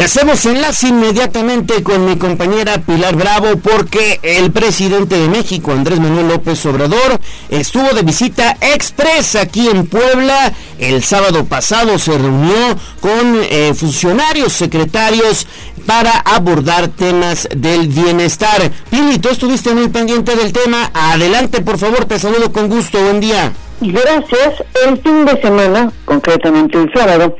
Y hacemos enlace inmediatamente con mi compañera Pilar Bravo porque el presidente de México, Andrés Manuel López Obrador, estuvo de visita express aquí en Puebla. El sábado pasado se reunió con eh, funcionarios, secretarios para abordar temas del bienestar. Pili, tú estuviste muy pendiente del tema. Adelante, por favor, te saludo con gusto. Buen día. Gracias. El fin de semana, concretamente el sábado,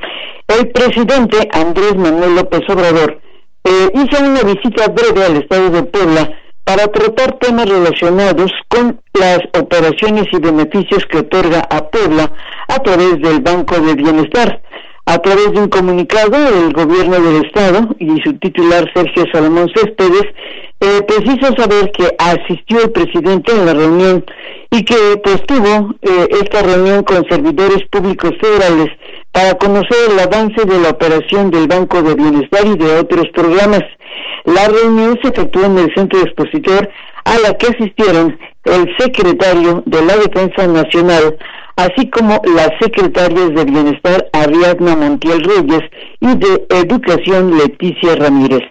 el presidente Andrés Manuel López Obrador eh, hizo una visita breve al estado de Puebla para tratar temas relacionados con las operaciones y beneficios que otorga a Puebla a través del Banco de Bienestar. A través de un comunicado, el gobierno del estado y su titular Sergio Salomón Céspedes eh, preciso saber que asistió el presidente en la reunión y que pues tuvo eh, esta reunión con servidores públicos federales para conocer el avance de la operación del Banco de Bienestar y de otros programas. La reunión se efectuó en el centro expositor a la que asistieron el secretario de la Defensa Nacional, así como las secretarias de Bienestar Ariadna Montiel Reyes y de Educación Leticia Ramírez.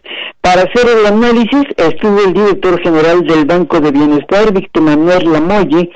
Para hacer el análisis estuvo el director general del Banco de Bienestar, Víctor Manuel Lamoye,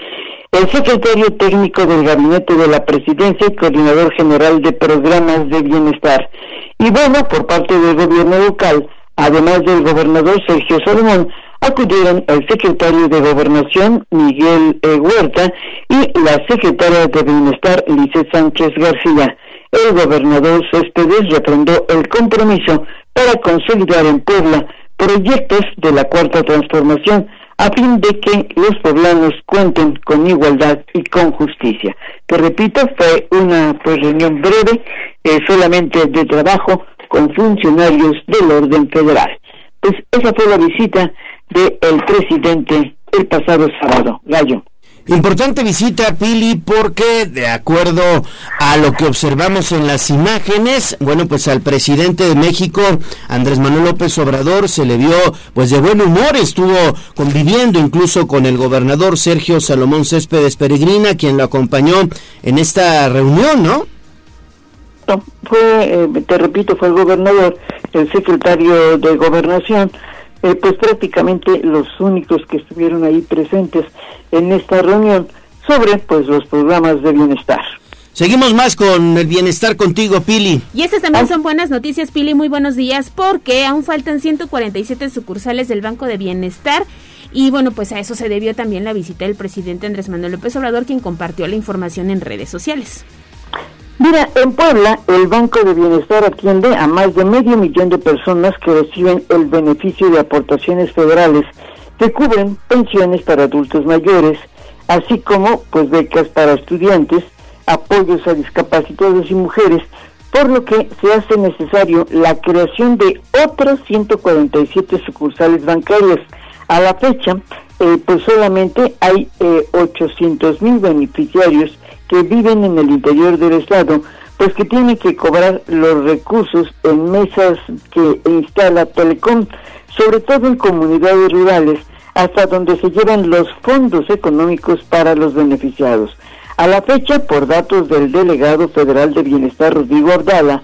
el secretario técnico del Gabinete de la Presidencia y coordinador general de programas de bienestar. Y bueno, por parte del gobierno local, además del gobernador Sergio Salomón, acudieron el secretario de Gobernación, Miguel e. Huerta, y la secretaria de Bienestar, Lice Sánchez García. El gobernador Céspedes refrendó el compromiso para consolidar en Puebla proyectos de la Cuarta Transformación a fin de que los poblanos cuenten con igualdad y con justicia. Te repito, fue una pues, reunión breve, eh, solamente de trabajo con funcionarios del orden federal. Pues esa fue la visita del presidente el pasado sábado. Gallo. Importante visita, Pili, porque de acuerdo a lo que observamos en las imágenes, bueno, pues al presidente de México, Andrés Manuel López Obrador, se le vio pues de buen humor, estuvo conviviendo incluso con el gobernador Sergio Salomón Céspedes Peregrina, quien lo acompañó en esta reunión, ¿no? No, fue, eh, te repito, fue el gobernador, el secretario de Gobernación, eh, pues prácticamente los únicos que estuvieron ahí presentes en esta reunión sobre pues los programas de bienestar. Seguimos más con el bienestar contigo, Pili. Y estas también son buenas noticias, Pili. Muy buenos días, porque aún faltan 147 sucursales del Banco de Bienestar. Y bueno, pues a eso se debió también la visita del presidente Andrés Manuel López Obrador, quien compartió la información en redes sociales. Mira, en Puebla, el Banco de Bienestar atiende a más de medio millón de personas que reciben el beneficio de aportaciones federales que cubren pensiones para adultos mayores, así como pues becas para estudiantes, apoyos a discapacitados y mujeres, por lo que se hace necesario la creación de otras 147 sucursales bancarias. A la fecha, eh, pues solamente hay eh, 800 mil beneficiarios que viven en el interior del Estado, pues que tienen que cobrar los recursos en mesas que instala Telecom, sobre todo en comunidades rurales, hasta donde se llevan los fondos económicos para los beneficiados. A la fecha, por datos del delegado federal de Bienestar, Rodrigo Ordala,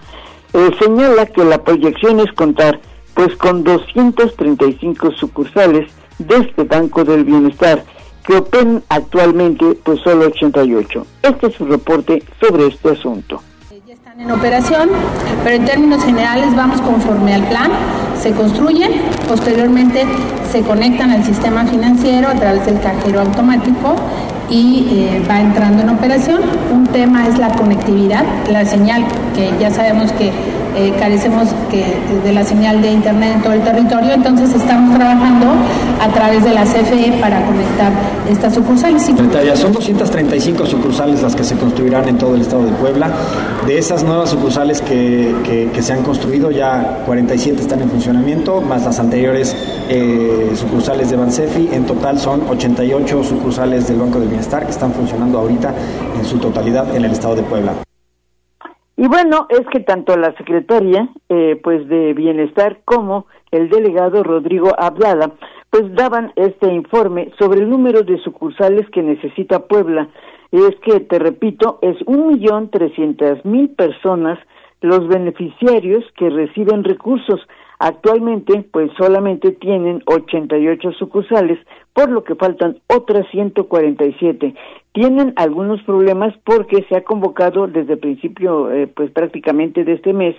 eh, señala que la proyección es contar pues con 235 sucursales de este Banco del Bienestar que operan actualmente pues solo 88. Este es su reporte sobre este asunto. Ya están en operación, pero en términos generales vamos conforme al plan, se construyen, posteriormente se conectan al sistema financiero a través del cajero automático y eh, va entrando en operación. Un tema es la conectividad, la señal que ya sabemos que eh, carecemos que, de la señal de internet en todo el territorio, entonces estamos trabajando a través de la CFE para conectar estas sucursales. Son 235 sucursales las que se construirán en todo el estado de Puebla. De esas nuevas sucursales que, se han construido, ya 47 están en funcionamiento, más las anteriores eh, sucursales de Bansefi. En total son 88 sucursales del Banco de Bienestar que están funcionando ahorita en su totalidad en el estado de Puebla. Y bueno, es que tanto la secretaria eh, pues de Bienestar como el delegado Rodrigo Abdala pues daban este informe sobre el número de sucursales que necesita Puebla. Y es que, te repito, es un millón trescientas mil personas los beneficiarios que reciben recursos. Actualmente, pues solamente tienen 88 sucursales, por lo que faltan otras 147. Tienen algunos problemas porque se ha convocado desde el principio, eh, pues prácticamente de este mes,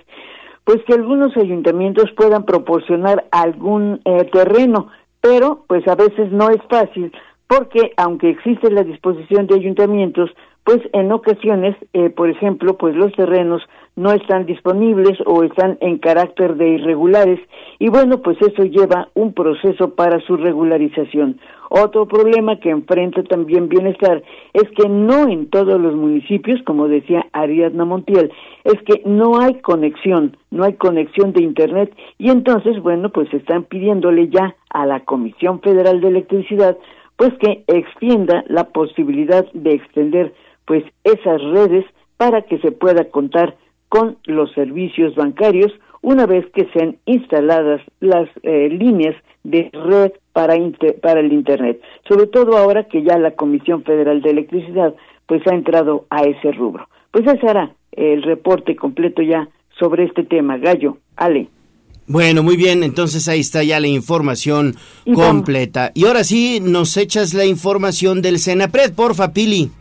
pues que algunos ayuntamientos puedan proporcionar algún eh, terreno, pero pues a veces no es fácil porque aunque existe la disposición de ayuntamientos, pues en ocasiones, eh, por ejemplo, pues los terrenos no están disponibles o están en carácter de irregulares y bueno, pues eso lleva un proceso para su regularización. Otro problema que enfrenta también Bienestar es que no en todos los municipios, como decía Ariadna Montiel, es que no hay conexión, no hay conexión de Internet y entonces, bueno, pues están pidiéndole ya a la Comisión Federal de Electricidad pues que extienda la posibilidad de extender pues esas redes para que se pueda contar con los servicios bancarios una vez que sean instaladas las eh, líneas de red para, para el Internet, sobre todo ahora que ya la Comisión Federal de Electricidad pues ha entrado a ese rubro. Pues ese hará el reporte completo ya sobre este tema. Gallo, Ale. Bueno, muy bien, entonces ahí está ya la información completa. Y ahora sí, nos echas la información del Senapred, porfa, Pili.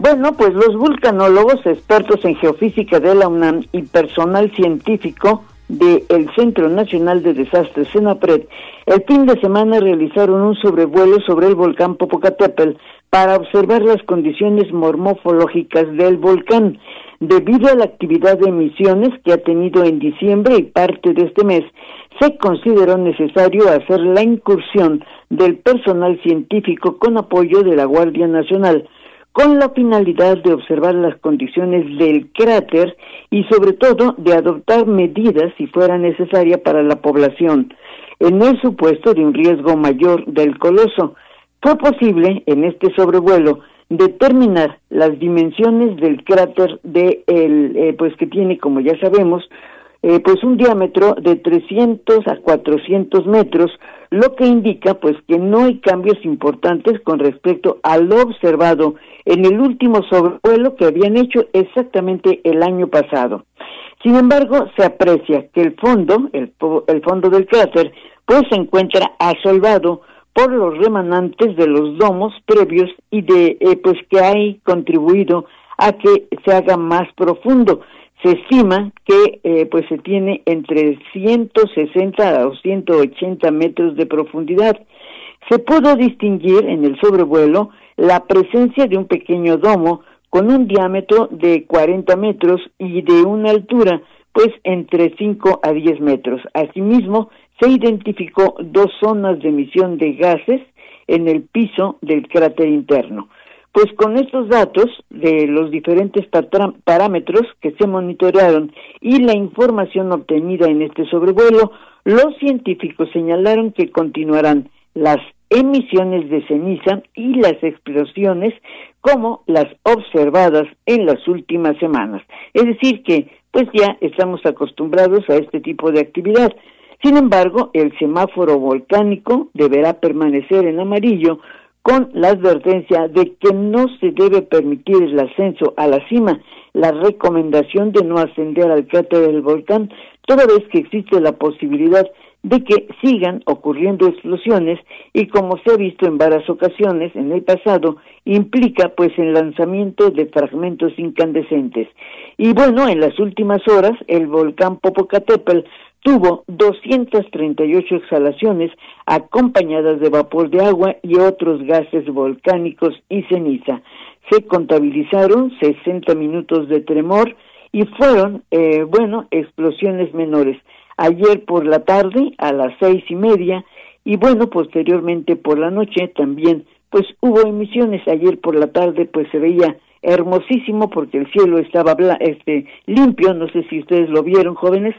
Bueno, pues los vulcanólogos, expertos en geofísica de la UNAM y personal científico del Centro Nacional de Desastres CENAPRED, el fin de semana realizaron un sobrevuelo sobre el volcán Popocatépetl para observar las condiciones mormofológicas del volcán. Debido a la actividad de emisiones que ha tenido en diciembre y parte de este mes, se consideró necesario hacer la incursión del personal científico con apoyo de la Guardia Nacional con la finalidad de observar las condiciones del cráter y sobre todo de adoptar medidas si fuera necesaria para la población, en el supuesto de un riesgo mayor del coloso. Fue posible en este sobrevuelo determinar las dimensiones del cráter de el, eh, pues que tiene como ya sabemos eh, pues un diámetro de 300 a 400 metros, lo que indica pues que no hay cambios importantes con respecto a lo observado en el último sobrevuelo que habían hecho exactamente el año pasado. Sin embargo, se aprecia que el fondo, el, el fondo del cráter, pues se encuentra asolvado por los remanentes de los domos previos y de eh, pues que hay contribuido a que se haga más profundo se estima que eh, pues se tiene entre 160 a 180 metros de profundidad. Se pudo distinguir en el sobrevuelo la presencia de un pequeño domo con un diámetro de 40 metros y de una altura pues entre 5 a 10 metros. Asimismo, se identificó dos zonas de emisión de gases en el piso del cráter interno. Pues con estos datos de los diferentes parámetros que se monitorearon y la información obtenida en este sobrevuelo, los científicos señalaron que continuarán las emisiones de ceniza y las explosiones como las observadas en las últimas semanas. Es decir, que pues ya estamos acostumbrados a este tipo de actividad. Sin embargo, el semáforo volcánico deberá permanecer en amarillo con la advertencia de que no se debe permitir el ascenso a la cima, la recomendación de no ascender al cráter del volcán, toda vez que existe la posibilidad de que sigan ocurriendo explosiones y como se ha visto en varias ocasiones en el pasado, implica pues el lanzamiento de fragmentos incandescentes. Y bueno, en las últimas horas el volcán Popocatépetl tuvo 238 exhalaciones acompañadas de vapor de agua y otros gases volcánicos y ceniza. Se contabilizaron 60 minutos de tremor y fueron, eh, bueno, explosiones menores. Ayer por la tarde a las seis y media y bueno, posteriormente por la noche también, pues hubo emisiones. Ayer por la tarde pues se veía hermosísimo porque el cielo estaba este limpio, no sé si ustedes lo vieron jóvenes,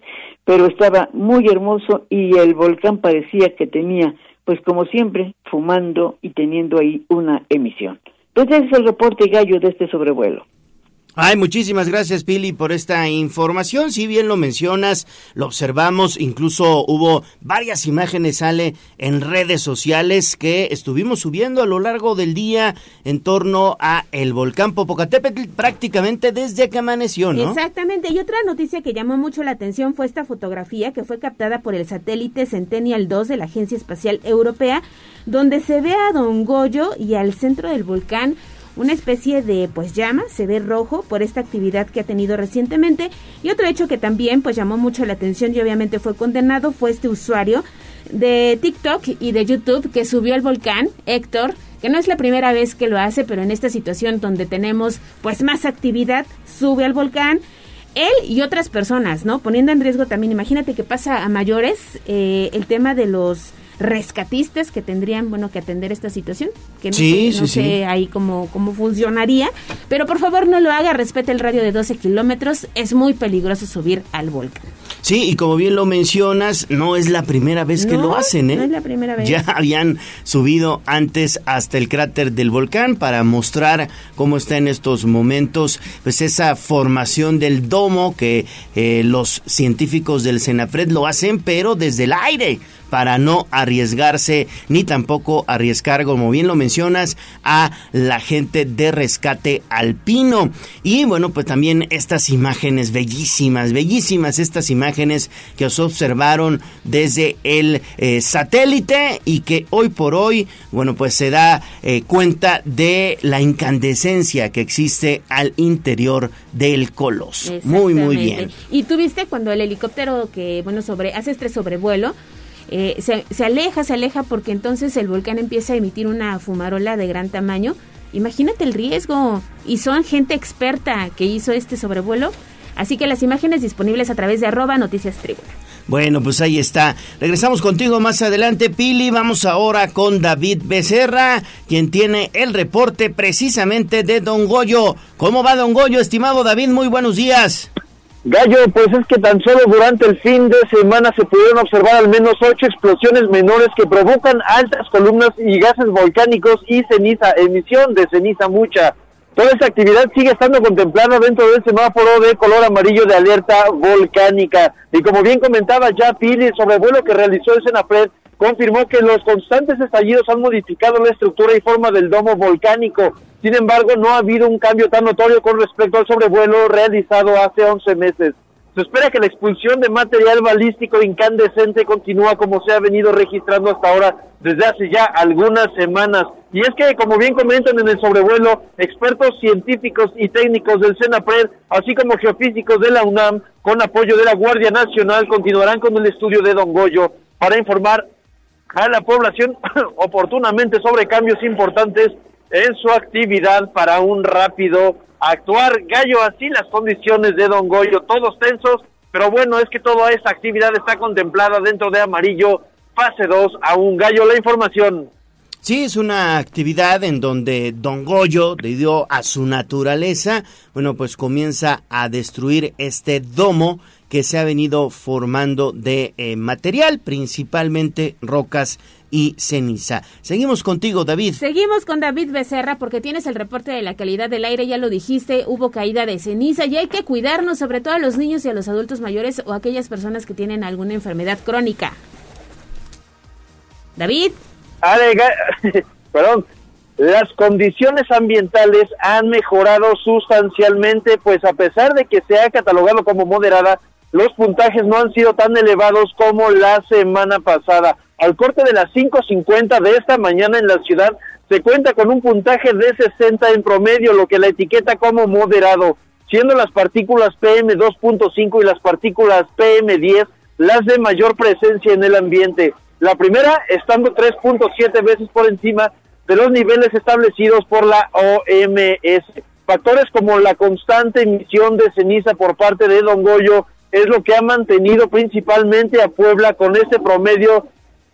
pero estaba muy hermoso y el volcán parecía que tenía pues como siempre fumando y teniendo ahí una emisión. Entonces es el reporte gallo de este sobrevuelo. Ay, muchísimas gracias, Pili, por esta información. Si bien lo mencionas, lo observamos, incluso hubo varias imágenes, sale en redes sociales que estuvimos subiendo a lo largo del día en torno a el volcán Popocatépetl prácticamente desde que amaneció, ¿no? Exactamente. Y otra noticia que llamó mucho la atención fue esta fotografía que fue captada por el satélite Centennial 2 de la Agencia Espacial Europea, donde se ve a Don Goyo y al centro del volcán una especie de pues llama, se ve rojo por esta actividad que ha tenido recientemente y otro hecho que también pues llamó mucho la atención y obviamente fue condenado fue este usuario de TikTok y de YouTube que subió al volcán, Héctor, que no es la primera vez que lo hace, pero en esta situación donde tenemos pues más actividad, sube al volcán, él y otras personas, ¿no? Poniendo en riesgo también, imagínate que pasa a mayores eh, el tema de los rescatistas que tendrían, bueno, que atender esta situación, que no sé, no sé ahí cómo, cómo funcionaría, pero por favor no lo haga, respete el radio de 12 kilómetros, es muy peligroso subir al volcán. Sí, y como bien lo mencionas, no es la primera vez que lo hacen, ¿eh? No es la primera vez. Ya habían subido antes hasta el cráter del volcán para mostrar cómo está en estos momentos, pues esa formación del domo que eh, los científicos del Senafred lo hacen, pero desde el aire para no arriesgarse ni tampoco arriesgar, como bien lo mencionas, a la gente de rescate alpino. Y bueno, pues también estas imágenes bellísimas, bellísimas estas imágenes que os observaron desde el eh, satélite y que hoy por hoy, bueno, pues se da eh, cuenta de la incandescencia que existe al interior del coloso. Muy, muy bien. Y tuviste cuando el helicóptero que, bueno, sobre, hace este sobrevuelo, eh, se, se aleja, se aleja porque entonces el volcán empieza a emitir una fumarola de gran tamaño. Imagínate el riesgo. Y son gente experta que hizo este sobrevuelo. Así que las imágenes disponibles a través de arroba noticias tribuna. Bueno, pues ahí está. Regresamos contigo más adelante, Pili. Vamos ahora con David Becerra, quien tiene el reporte precisamente de Don Goyo. ¿Cómo va Don Goyo, estimado David? Muy buenos días. Gallo, pues es que tan solo durante el fin de semana se pudieron observar al menos ocho explosiones menores que provocan altas columnas y gases volcánicos y ceniza, emisión de ceniza mucha. Toda esta actividad sigue estando contemplada dentro del semáforo de color amarillo de alerta volcánica. Y como bien comentaba ya Pili, el sobrevuelo que realizó el Senapred confirmó que los constantes estallidos han modificado la estructura y forma del domo volcánico. Sin embargo, no ha habido un cambio tan notorio con respecto al sobrevuelo realizado hace 11 meses. Se espera que la expulsión de material balístico incandescente continúa como se ha venido registrando hasta ahora desde hace ya algunas semanas. Y es que, como bien comentan en el sobrevuelo, expertos científicos y técnicos del CENAPRED, así como geofísicos de la UNAM, con apoyo de la Guardia Nacional, continuarán con el estudio de Don Goyo para informar a la población oportunamente sobre cambios importantes en su actividad para un rápido actuar. Gallo, así las condiciones de Don Goyo, todos tensos, pero bueno, es que toda esta actividad está contemplada dentro de Amarillo, fase 2, a un Gallo la información. Sí, es una actividad en donde Don Goyo, debido a su naturaleza, bueno, pues comienza a destruir este domo que se ha venido formando de eh, material, principalmente rocas y ceniza. Seguimos contigo, David. Seguimos con David Becerra porque tienes el reporte de la calidad del aire, ya lo dijiste, hubo caída de ceniza y hay que cuidarnos, sobre todo a los niños y a los adultos mayores o aquellas personas que tienen alguna enfermedad crónica. David. perdón, las condiciones ambientales han mejorado sustancialmente, pues a pesar de que se ha catalogado como moderada, los puntajes no han sido tan elevados como la semana pasada. Al corte de las 5.50 de esta mañana en la ciudad se cuenta con un puntaje de 60 en promedio, lo que la etiqueta como moderado, siendo las partículas PM2.5 y las partículas PM10 las de mayor presencia en el ambiente. La primera estando 3.7 veces por encima de los niveles establecidos por la OMS. Factores como la constante emisión de ceniza por parte de Don Goyo, es lo que ha mantenido principalmente a Puebla con este promedio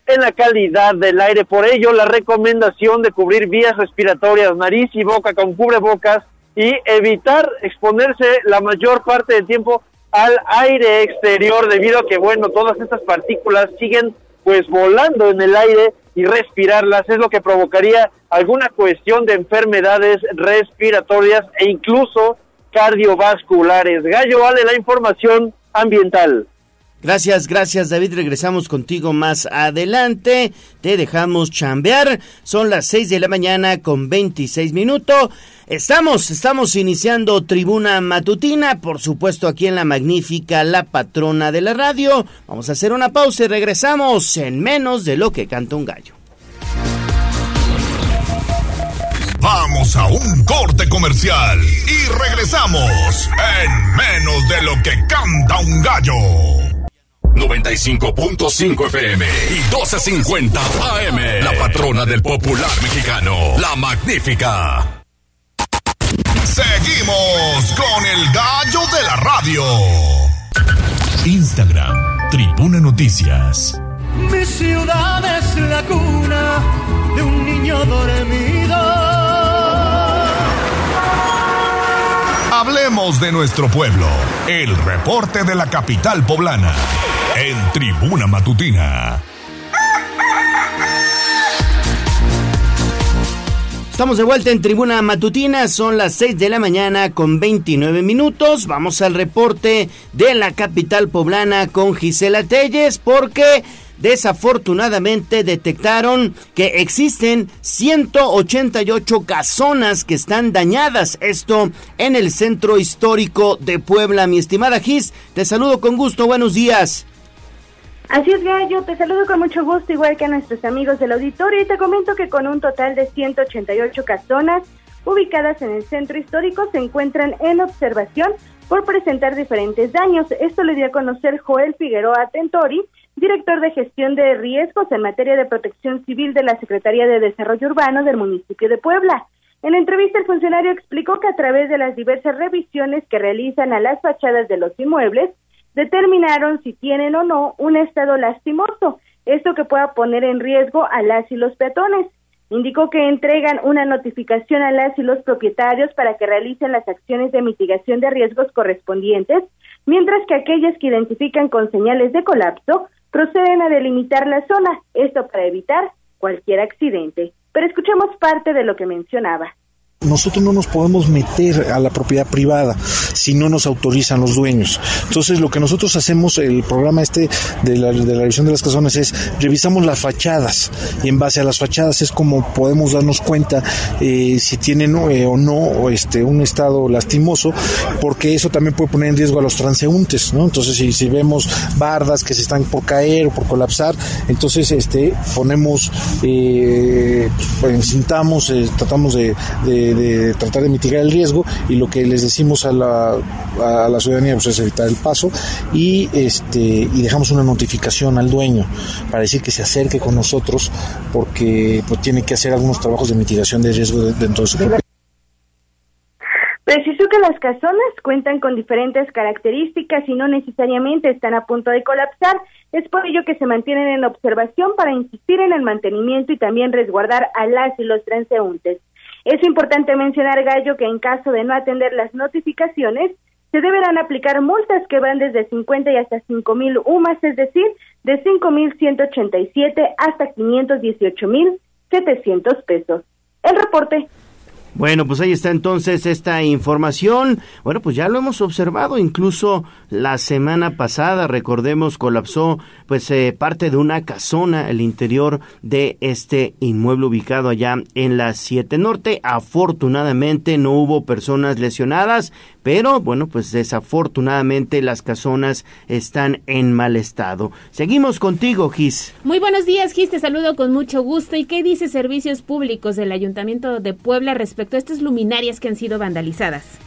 en la calidad del aire. Por ello, la recomendación de cubrir vías respiratorias, nariz y boca con cubrebocas y evitar exponerse la mayor parte del tiempo al aire exterior debido a que, bueno, todas estas partículas siguen pues volando en el aire y respirarlas es lo que provocaría alguna cuestión de enfermedades respiratorias e incluso cardiovasculares. Gallo vale la información ambiental. Gracias, gracias David. Regresamos contigo más adelante. Te dejamos chambear. Son las 6 de la mañana con 26 minutos. Estamos, estamos iniciando tribuna matutina, por supuesto aquí en la magnífica La Patrona de la Radio. Vamos a hacer una pausa y regresamos en menos de lo que canta un gallo. Vamos a un corte comercial y regresamos en menos de lo que canta un gallo. 95.5 FM y 12.50 AM. La patrona del popular mexicano, la magnífica. Seguimos con el gallo de la radio. Instagram, Tribuna Noticias. Mi ciudad es la cuna de un niño dormido. Hablemos de nuestro pueblo. El reporte de la capital poblana en Tribuna Matutina. Estamos de vuelta en Tribuna Matutina, son las 6 de la mañana con 29 minutos. Vamos al reporte de la capital poblana con Gisela Telles porque desafortunadamente detectaron que existen 188 casonas que están dañadas. Esto en el centro histórico de Puebla. Mi estimada Gis, te saludo con gusto. Buenos días. Así es, Gallo, te saludo con mucho gusto, igual que a nuestros amigos del auditorio, y te comento que con un total de 188 casonas ubicadas en el centro histórico se encuentran en observación por presentar diferentes daños. Esto le dio a conocer Joel Figueroa Tentori, director de gestión de riesgos en materia de protección civil de la Secretaría de Desarrollo Urbano del municipio de Puebla. En la entrevista, el funcionario explicó que a través de las diversas revisiones que realizan a las fachadas de los inmuebles, determinaron si tienen o no un estado lastimoso, esto que pueda poner en riesgo a las y los peatones. Indicó que entregan una notificación a las y los propietarios para que realicen las acciones de mitigación de riesgos correspondientes, mientras que aquellas que identifican con señales de colapso proceden a delimitar la zona, esto para evitar cualquier accidente. Pero escuchemos parte de lo que mencionaba. Nosotros no nos podemos meter a la propiedad privada si no nos autorizan los dueños. Entonces, lo que nosotros hacemos, el programa este de la, revisión de las casonas es revisamos las fachadas y en base a las fachadas es como podemos darnos cuenta eh, si tienen eh, o no este, un estado lastimoso, porque eso también puede poner en riesgo a los transeúntes, ¿no? Entonces, si, vemos bardas que se están por caer o por colapsar, entonces este, ponemos, eh, pues, encintamos, eh, tratamos de tratar de mitigar el riesgo y lo que les decimos a la, a la ciudadanía pues, es evitar el paso y este y dejamos una notificación al dueño para decir que se acerque con nosotros porque pues, tiene que hacer algunos trabajos de mitigación de riesgo dentro de su propiedad. Precisó que las casonas cuentan con diferentes características y no necesariamente están a punto de colapsar. Es por ello que se mantienen en observación para insistir en el mantenimiento y también resguardar a las y los transeúntes. Es importante mencionar, Gallo, que en caso de no atender las notificaciones, se deberán aplicar multas que van desde 50 y hasta 5 mil UMAS, es decir, de 5 mil 187 hasta 518 mil 700 pesos. El reporte. Bueno, pues ahí está entonces esta información. Bueno, pues ya lo hemos observado, incluso la semana pasada, recordemos, colapsó pues eh, parte de una casona, el interior de este inmueble ubicado allá en la 7 Norte. Afortunadamente no hubo personas lesionadas, pero bueno, pues desafortunadamente las casonas están en mal estado. Seguimos contigo, Gis. Muy buenos días, Gis, te saludo con mucho gusto. ¿Y qué dice Servicios Públicos del Ayuntamiento de Puebla respecto a estas luminarias que han sido vandalizadas?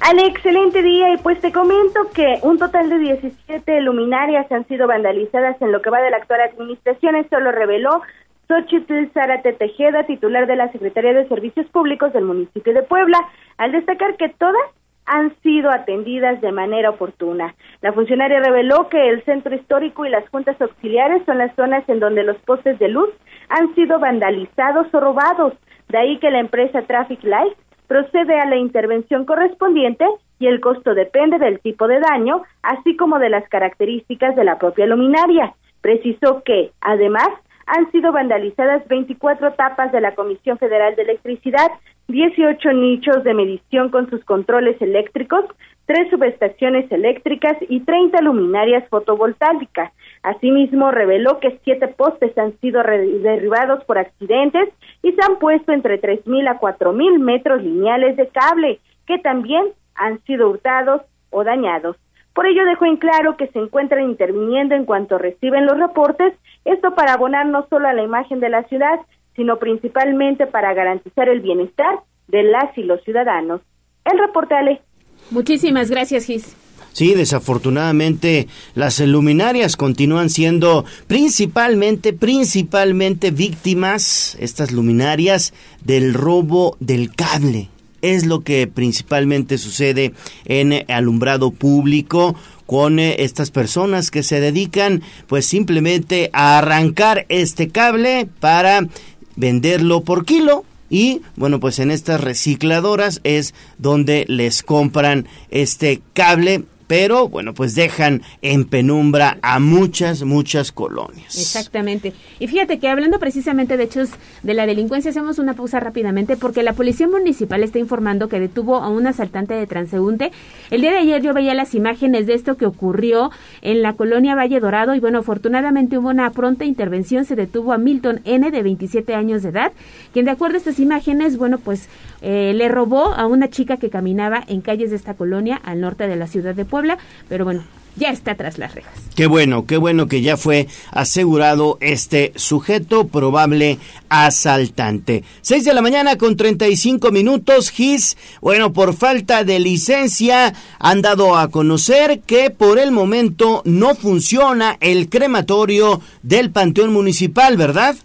Al excelente día y pues te comento que un total de 17 luminarias han sido vandalizadas en lo que va de la actual administración. Esto lo reveló Xochitl Zárate Tejeda, titular de la Secretaría de Servicios Públicos del municipio de Puebla, al destacar que todas han sido atendidas de manera oportuna. La funcionaria reveló que el centro histórico y las juntas auxiliares son las zonas en donde los postes de luz han sido vandalizados o robados. De ahí que la empresa Traffic Light procede a la intervención correspondiente y el costo depende del tipo de daño, así como de las características de la propia luminaria. Precisó que, además, han sido vandalizadas 24 tapas de la Comisión Federal de Electricidad, 18 nichos de medición con sus controles eléctricos, tres subestaciones eléctricas y 30 luminarias fotovoltaicas. Asimismo, reveló que siete postes han sido derribados por accidentes y se han puesto entre 3.000 a 4.000 metros lineales de cable, que también han sido hurtados o dañados. Por ello dejó en claro que se encuentran interviniendo en cuanto reciben los reportes, esto para abonar no solo a la imagen de la ciudad, sino principalmente para garantizar el bienestar de las y los ciudadanos. El reporte Ale. Muchísimas gracias, Gis. Sí, desafortunadamente las luminarias continúan siendo principalmente, principalmente víctimas, estas luminarias, del robo del cable. Es lo que principalmente sucede en alumbrado público con eh, estas personas que se dedican pues simplemente a arrancar este cable para venderlo por kilo y bueno, pues en estas recicladoras es donde les compran este cable pero bueno, pues dejan en penumbra a muchas, muchas colonias. Exactamente. Y fíjate que hablando precisamente de hechos de la delincuencia, hacemos una pausa rápidamente porque la Policía Municipal está informando que detuvo a un asaltante de transeúnte. El día de ayer yo veía las imágenes de esto que ocurrió en la colonia Valle Dorado y bueno, afortunadamente hubo una pronta intervención, se detuvo a Milton N de 27 años de edad, quien de acuerdo a estas imágenes, bueno, pues eh, le robó a una chica que caminaba en calles de esta colonia al norte de la ciudad de Puebla, pero bueno, ya está tras las rejas. Qué bueno, qué bueno que ya fue asegurado este sujeto probable asaltante. 6 de la mañana con 35 minutos, GIS, bueno, por falta de licencia han dado a conocer que por el momento no funciona el crematorio del Panteón Municipal, ¿verdad?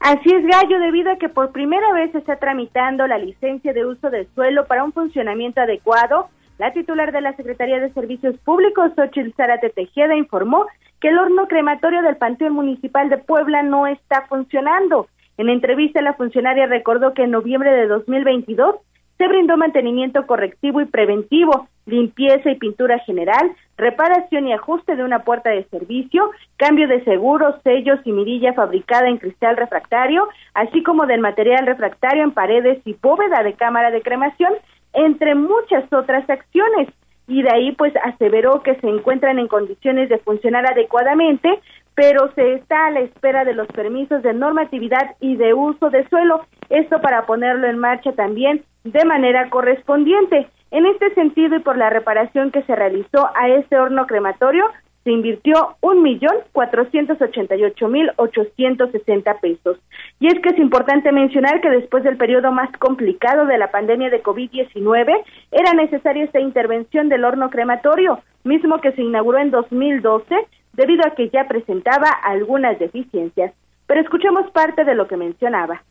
Así es, Gallo, debido a que por primera vez se está tramitando la licencia de uso de suelo para un funcionamiento adecuado, la titular de la Secretaría de Servicios Públicos, Xochitl Zárate Tejeda, informó que el horno crematorio del Panteón Municipal de Puebla no está funcionando. En entrevista, la funcionaria recordó que en noviembre de 2022 se brindó mantenimiento correctivo y preventivo, limpieza y pintura general, reparación y ajuste de una puerta de servicio, cambio de seguros, sellos y mirilla fabricada en cristal refractario, así como del material refractario en paredes y bóveda de cámara de cremación, entre muchas otras acciones. Y de ahí pues aseveró que se encuentran en condiciones de funcionar adecuadamente, pero se está a la espera de los permisos de normatividad y de uso de suelo, esto para ponerlo en marcha también de manera correspondiente. En este sentido y por la reparación que se realizó a este horno crematorio, se invirtió un millón cuatrocientos ochenta y ocho mil ochocientos sesenta pesos. Y es que es importante mencionar que después del periodo más complicado de la pandemia de COVID-19, era necesaria esta intervención del horno crematorio, mismo que se inauguró en 2012 debido a que ya presentaba algunas deficiencias. Pero escuchemos parte de lo que mencionaba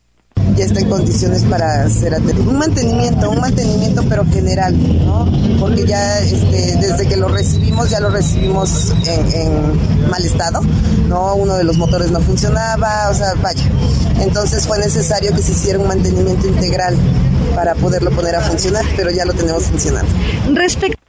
ya está en condiciones para hacer un mantenimiento, un mantenimiento pero general, ¿no? Porque ya este, desde que lo recibimos ya lo recibimos en, mal estado, ¿no? Uno de los motores no funcionaba, o sea, vaya. Entonces fue necesario que se hiciera un mantenimiento integral para poderlo poner a funcionar, pero ya lo tenemos funcionando. Respecto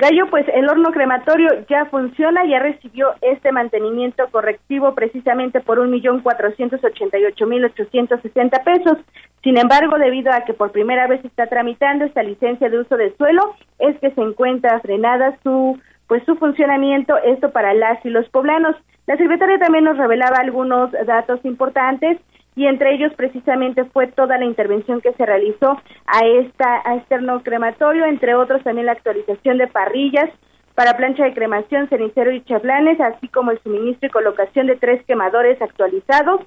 Gallo, pues el horno crematorio ya funciona, ya recibió este mantenimiento correctivo precisamente por un millón cuatrocientos ochenta y ocho mil ochocientos sesenta pesos. Sin embargo, debido a que por primera vez está tramitando esta licencia de uso de suelo, es que se encuentra frenada su pues su funcionamiento, esto para las y los poblanos. La secretaria también nos revelaba algunos datos importantes y entre ellos precisamente fue toda la intervención que se realizó a esta a este crematorio, entre otros también la actualización de parrillas para plancha de cremación, cenicero y chaflanes, así como el suministro y colocación de tres quemadores actualizados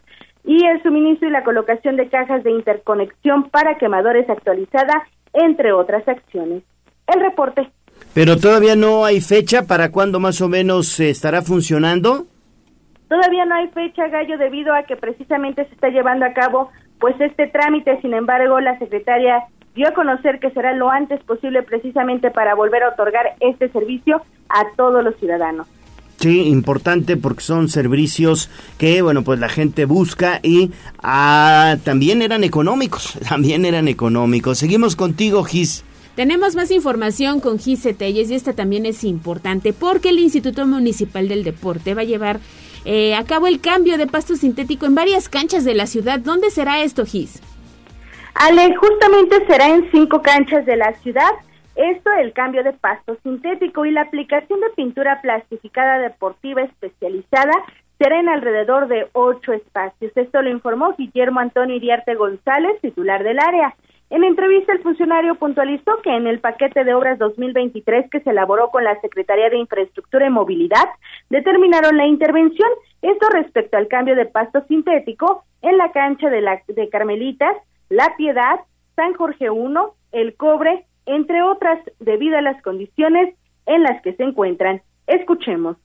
y el suministro y la colocación de cajas de interconexión para quemadores actualizada, entre otras acciones. El reporte. Pero todavía no hay fecha para cuándo más o menos estará funcionando. Todavía no hay fecha, Gallo, debido a que precisamente se está llevando a cabo pues este trámite. Sin embargo, la secretaria dio a conocer que será lo antes posible precisamente para volver a otorgar este servicio a todos los ciudadanos. Sí, importante porque son servicios que, bueno, pues la gente busca y ah, también eran económicos, también eran económicos. Seguimos contigo, Gis. Tenemos más información con Gis Telles y esta también es importante porque el Instituto Municipal del Deporte va a llevar eh, el cambio de pasto sintético en varias canchas de la ciudad. ¿Dónde será esto, Gis? Ale, justamente será en cinco canchas de la ciudad. Esto, el cambio de pasto sintético y la aplicación de pintura plastificada deportiva especializada será en alrededor de ocho espacios. Esto lo informó Guillermo Antonio Iriarte González, titular del área. En entrevista, el funcionario puntualizó que en el paquete de obras 2023 que se elaboró con la Secretaría de Infraestructura y Movilidad, determinaron la intervención, esto respecto al cambio de pasto sintético en la cancha de, la, de Carmelitas, La Piedad, San Jorge I, El Cobre, entre otras, debido a las condiciones en las que se encuentran. Escuchemos.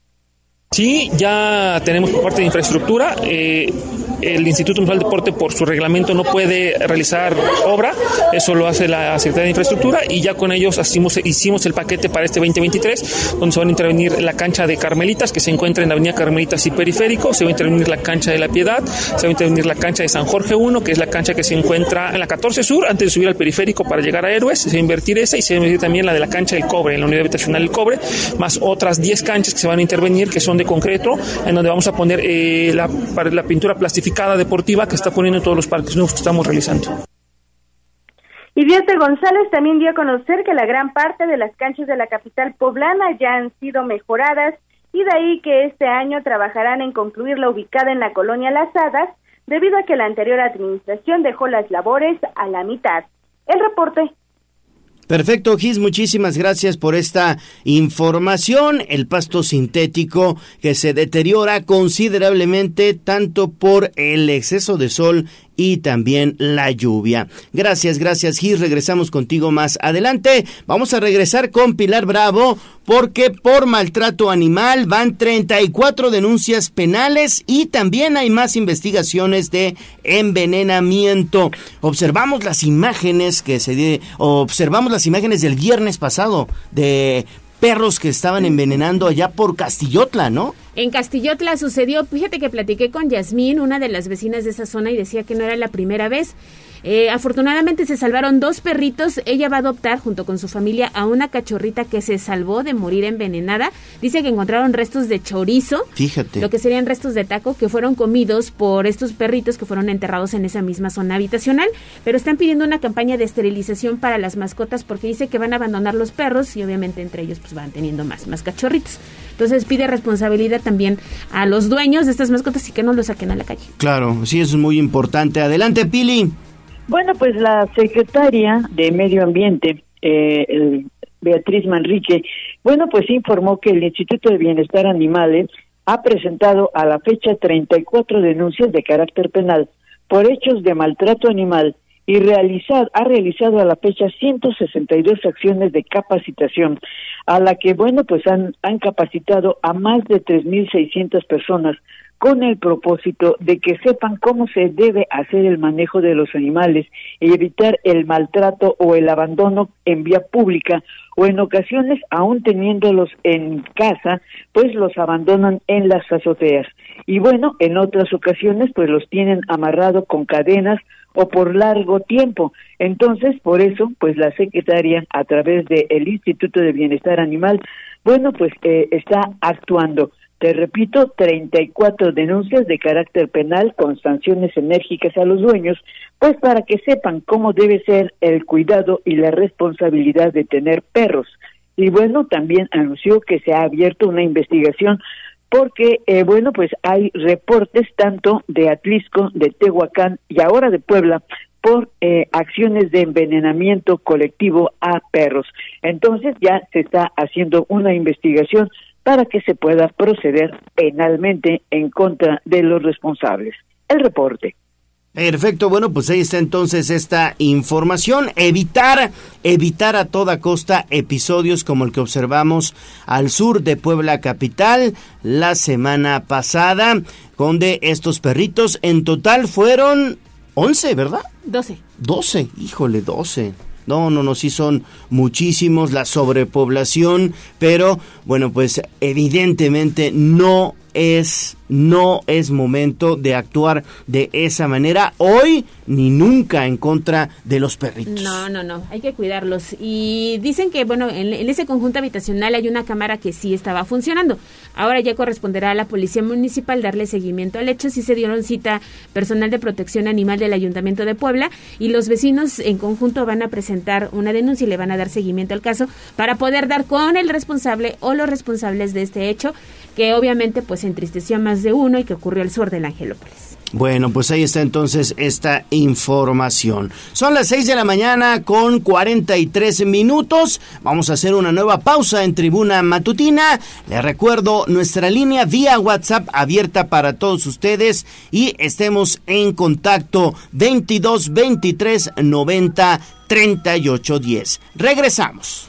Sí, ya tenemos parte de infraestructura. Eh, el Instituto Nacional de Deporte, por su reglamento, no puede realizar obra. Eso lo hace la Secretaría de Infraestructura y ya con ellos hicimos, hicimos el paquete para este 2023, donde se van a intervenir la cancha de Carmelitas, que se encuentra en la Avenida Carmelitas y Periférico. Se va a intervenir la cancha de la Piedad. Se va a intervenir la cancha de San Jorge 1, que es la cancha que se encuentra en la 14 Sur, antes de subir al Periférico para llegar a Héroes. Se va a invertir esa y se va a invertir también la de la cancha del Cobre, en la Unidad Habitacional del Cobre, más otras 10 canchas que se van a intervenir, que son de concreto, en donde vamos a poner eh, la, la, pintura plastificada deportiva que está poniendo en todos los parques nuevos que estamos realizando. Y Vierte González también dio a conocer que la gran parte de las canchas de la capital poblana ya han sido mejoradas y de ahí que este año trabajarán en concluir la ubicada en la colonia Las Hadas, debido a que la anterior administración dejó las labores a la mitad. El reporte Perfecto, Gis, muchísimas gracias por esta información. El pasto sintético que se deteriora considerablemente tanto por el exceso de sol y también la lluvia. Gracias, gracias Gis. Regresamos contigo más adelante. Vamos a regresar con Pilar Bravo porque por maltrato animal van 34 denuncias penales y también hay más investigaciones de envenenamiento. Observamos las imágenes que se observamos las imágenes del viernes pasado de perros que estaban envenenando allá por Castillotla, ¿no? En Castillotla sucedió, fíjate que platiqué con Yasmín, una de las vecinas de esa zona, y decía que no era la primera vez. Eh, afortunadamente se salvaron dos perritos. Ella va a adoptar junto con su familia a una cachorrita que se salvó de morir envenenada. Dice que encontraron restos de chorizo. Fíjate. Lo que serían restos de taco que fueron comidos por estos perritos que fueron enterrados en esa misma zona habitacional. Pero están pidiendo una campaña de esterilización para las mascotas porque dice que van a abandonar los perros y obviamente entre ellos pues van teniendo más, más cachorritos. Entonces pide responsabilidad también a los dueños de estas mascotas y que no los saquen a la calle. Claro, sí, eso es muy importante. Adelante, Pili. Bueno, pues la secretaria de Medio Ambiente, eh, Beatriz Manrique, bueno, pues informó que el Instituto de Bienestar Animales ha presentado a la fecha 34 denuncias de carácter penal por hechos de maltrato animal y realizar, ha realizado a la fecha 162 acciones de capacitación, a la que, bueno, pues han, han capacitado a más de 3.600 personas con el propósito de que sepan cómo se debe hacer el manejo de los animales y evitar el maltrato o el abandono en vía pública o en ocasiones, aún teniéndolos en casa, pues los abandonan en las azoteas. Y bueno, en otras ocasiones, pues los tienen amarrado con cadenas o por largo tiempo. Entonces, por eso, pues la secretaria, a través del Instituto de Bienestar Animal, bueno, pues eh, está actuando. Te repito, 34 denuncias de carácter penal con sanciones enérgicas a los dueños, pues para que sepan cómo debe ser el cuidado y la responsabilidad de tener perros. Y bueno, también anunció que se ha abierto una investigación porque, eh, bueno, pues hay reportes tanto de Atlisco, de Tehuacán y ahora de Puebla por eh, acciones de envenenamiento colectivo a perros. Entonces ya se está haciendo una investigación para que se pueda proceder penalmente en contra de los responsables. El reporte. Perfecto, bueno, pues ahí está entonces esta información. Evitar, evitar a toda costa episodios como el que observamos al sur de Puebla Capital la semana pasada, donde estos perritos en total fueron 11, ¿verdad? 12. 12, híjole, 12. No, no, no, sí son muchísimos la sobrepoblación, pero bueno, pues evidentemente no es no es momento de actuar de esa manera hoy ni nunca en contra de los perritos. No, no, no, hay que cuidarlos. Y dicen que, bueno, en, en, ese conjunto habitacional hay una cámara que sí estaba funcionando. Ahora ya corresponderá a la Policía Municipal darle seguimiento al hecho. Sí se dieron cita personal de protección animal del Ayuntamiento de Puebla y los vecinos en conjunto van a presentar una denuncia y le van a dar seguimiento al caso para poder dar con el responsable o los responsables de este hecho que obviamente pues entristeció a más de uno y que ocurrió al sur del Angelópolis. Bueno, pues ahí está entonces esta información. Son las 6 de la mañana con 43 minutos. Vamos a hacer una nueva pausa en tribuna matutina. Les recuerdo nuestra línea vía WhatsApp abierta para todos ustedes y estemos en contacto 22 23 90 38 10. Regresamos.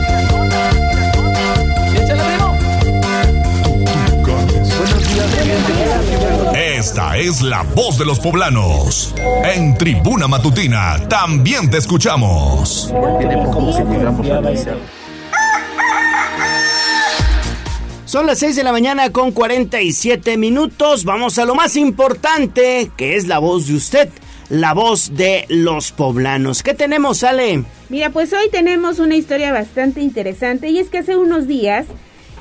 Esta es la voz de los poblanos. En Tribuna Matutina también te escuchamos. Son las 6 de la mañana con 47 minutos. Vamos a lo más importante, que es la voz de usted, la voz de los poblanos. ¿Qué tenemos, Ale? Mira, pues hoy tenemos una historia bastante interesante y es que hace unos días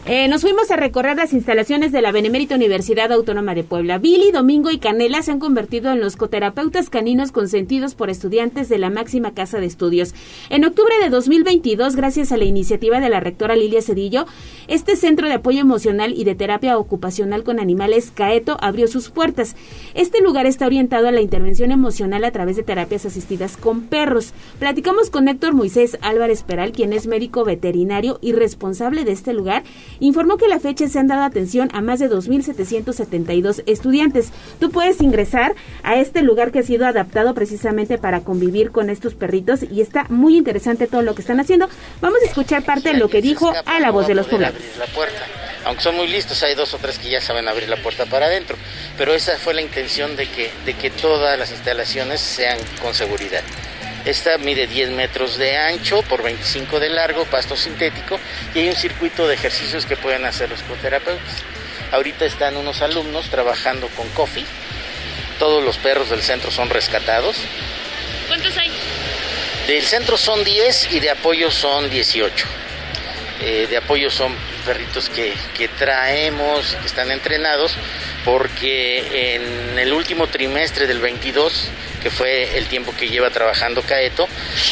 eh, nos fuimos a recorrer las instalaciones de la Benemérita Universidad Autónoma de Puebla. Billy, Domingo y Canela se han convertido en los coterapeutas caninos consentidos por estudiantes de la máxima casa de estudios. En octubre de 2022, gracias a la iniciativa de la rectora Lilia Cedillo, este centro de apoyo emocional y de terapia ocupacional con animales Caeto abrió sus puertas. Este lugar está orientado a la intervención emocional a través de terapias asistidas con perros. Platicamos con Héctor Moisés Álvarez Peral, quien es médico veterinario y responsable de este lugar informó que a la fecha se han dado atención a más de 2.772 estudiantes. Tú puedes ingresar a este lugar que ha sido adaptado precisamente para convivir con estos perritos y está muy interesante todo lo que están haciendo. Vamos a escuchar parte de lo que dijo a la voz de los. La puerta. Aunque son muy listos, hay dos o tres que ya saben abrir la puerta para adentro, pero esa fue la intención de que, de que todas las instalaciones sean con seguridad. Esta mide 10 metros de ancho por 25 de largo, pasto sintético, y hay un circuito de ejercicios que pueden hacer los coterapeutas. Ahorita están unos alumnos trabajando con Coffee. Todos los perros del centro son rescatados. ¿Cuántos hay? Del centro son 10 y de apoyo son 18. Eh, de apoyo son perritos que, que traemos, que están entrenados, porque en el último trimestre del 22 que fue el tiempo que lleva trabajando Caeto,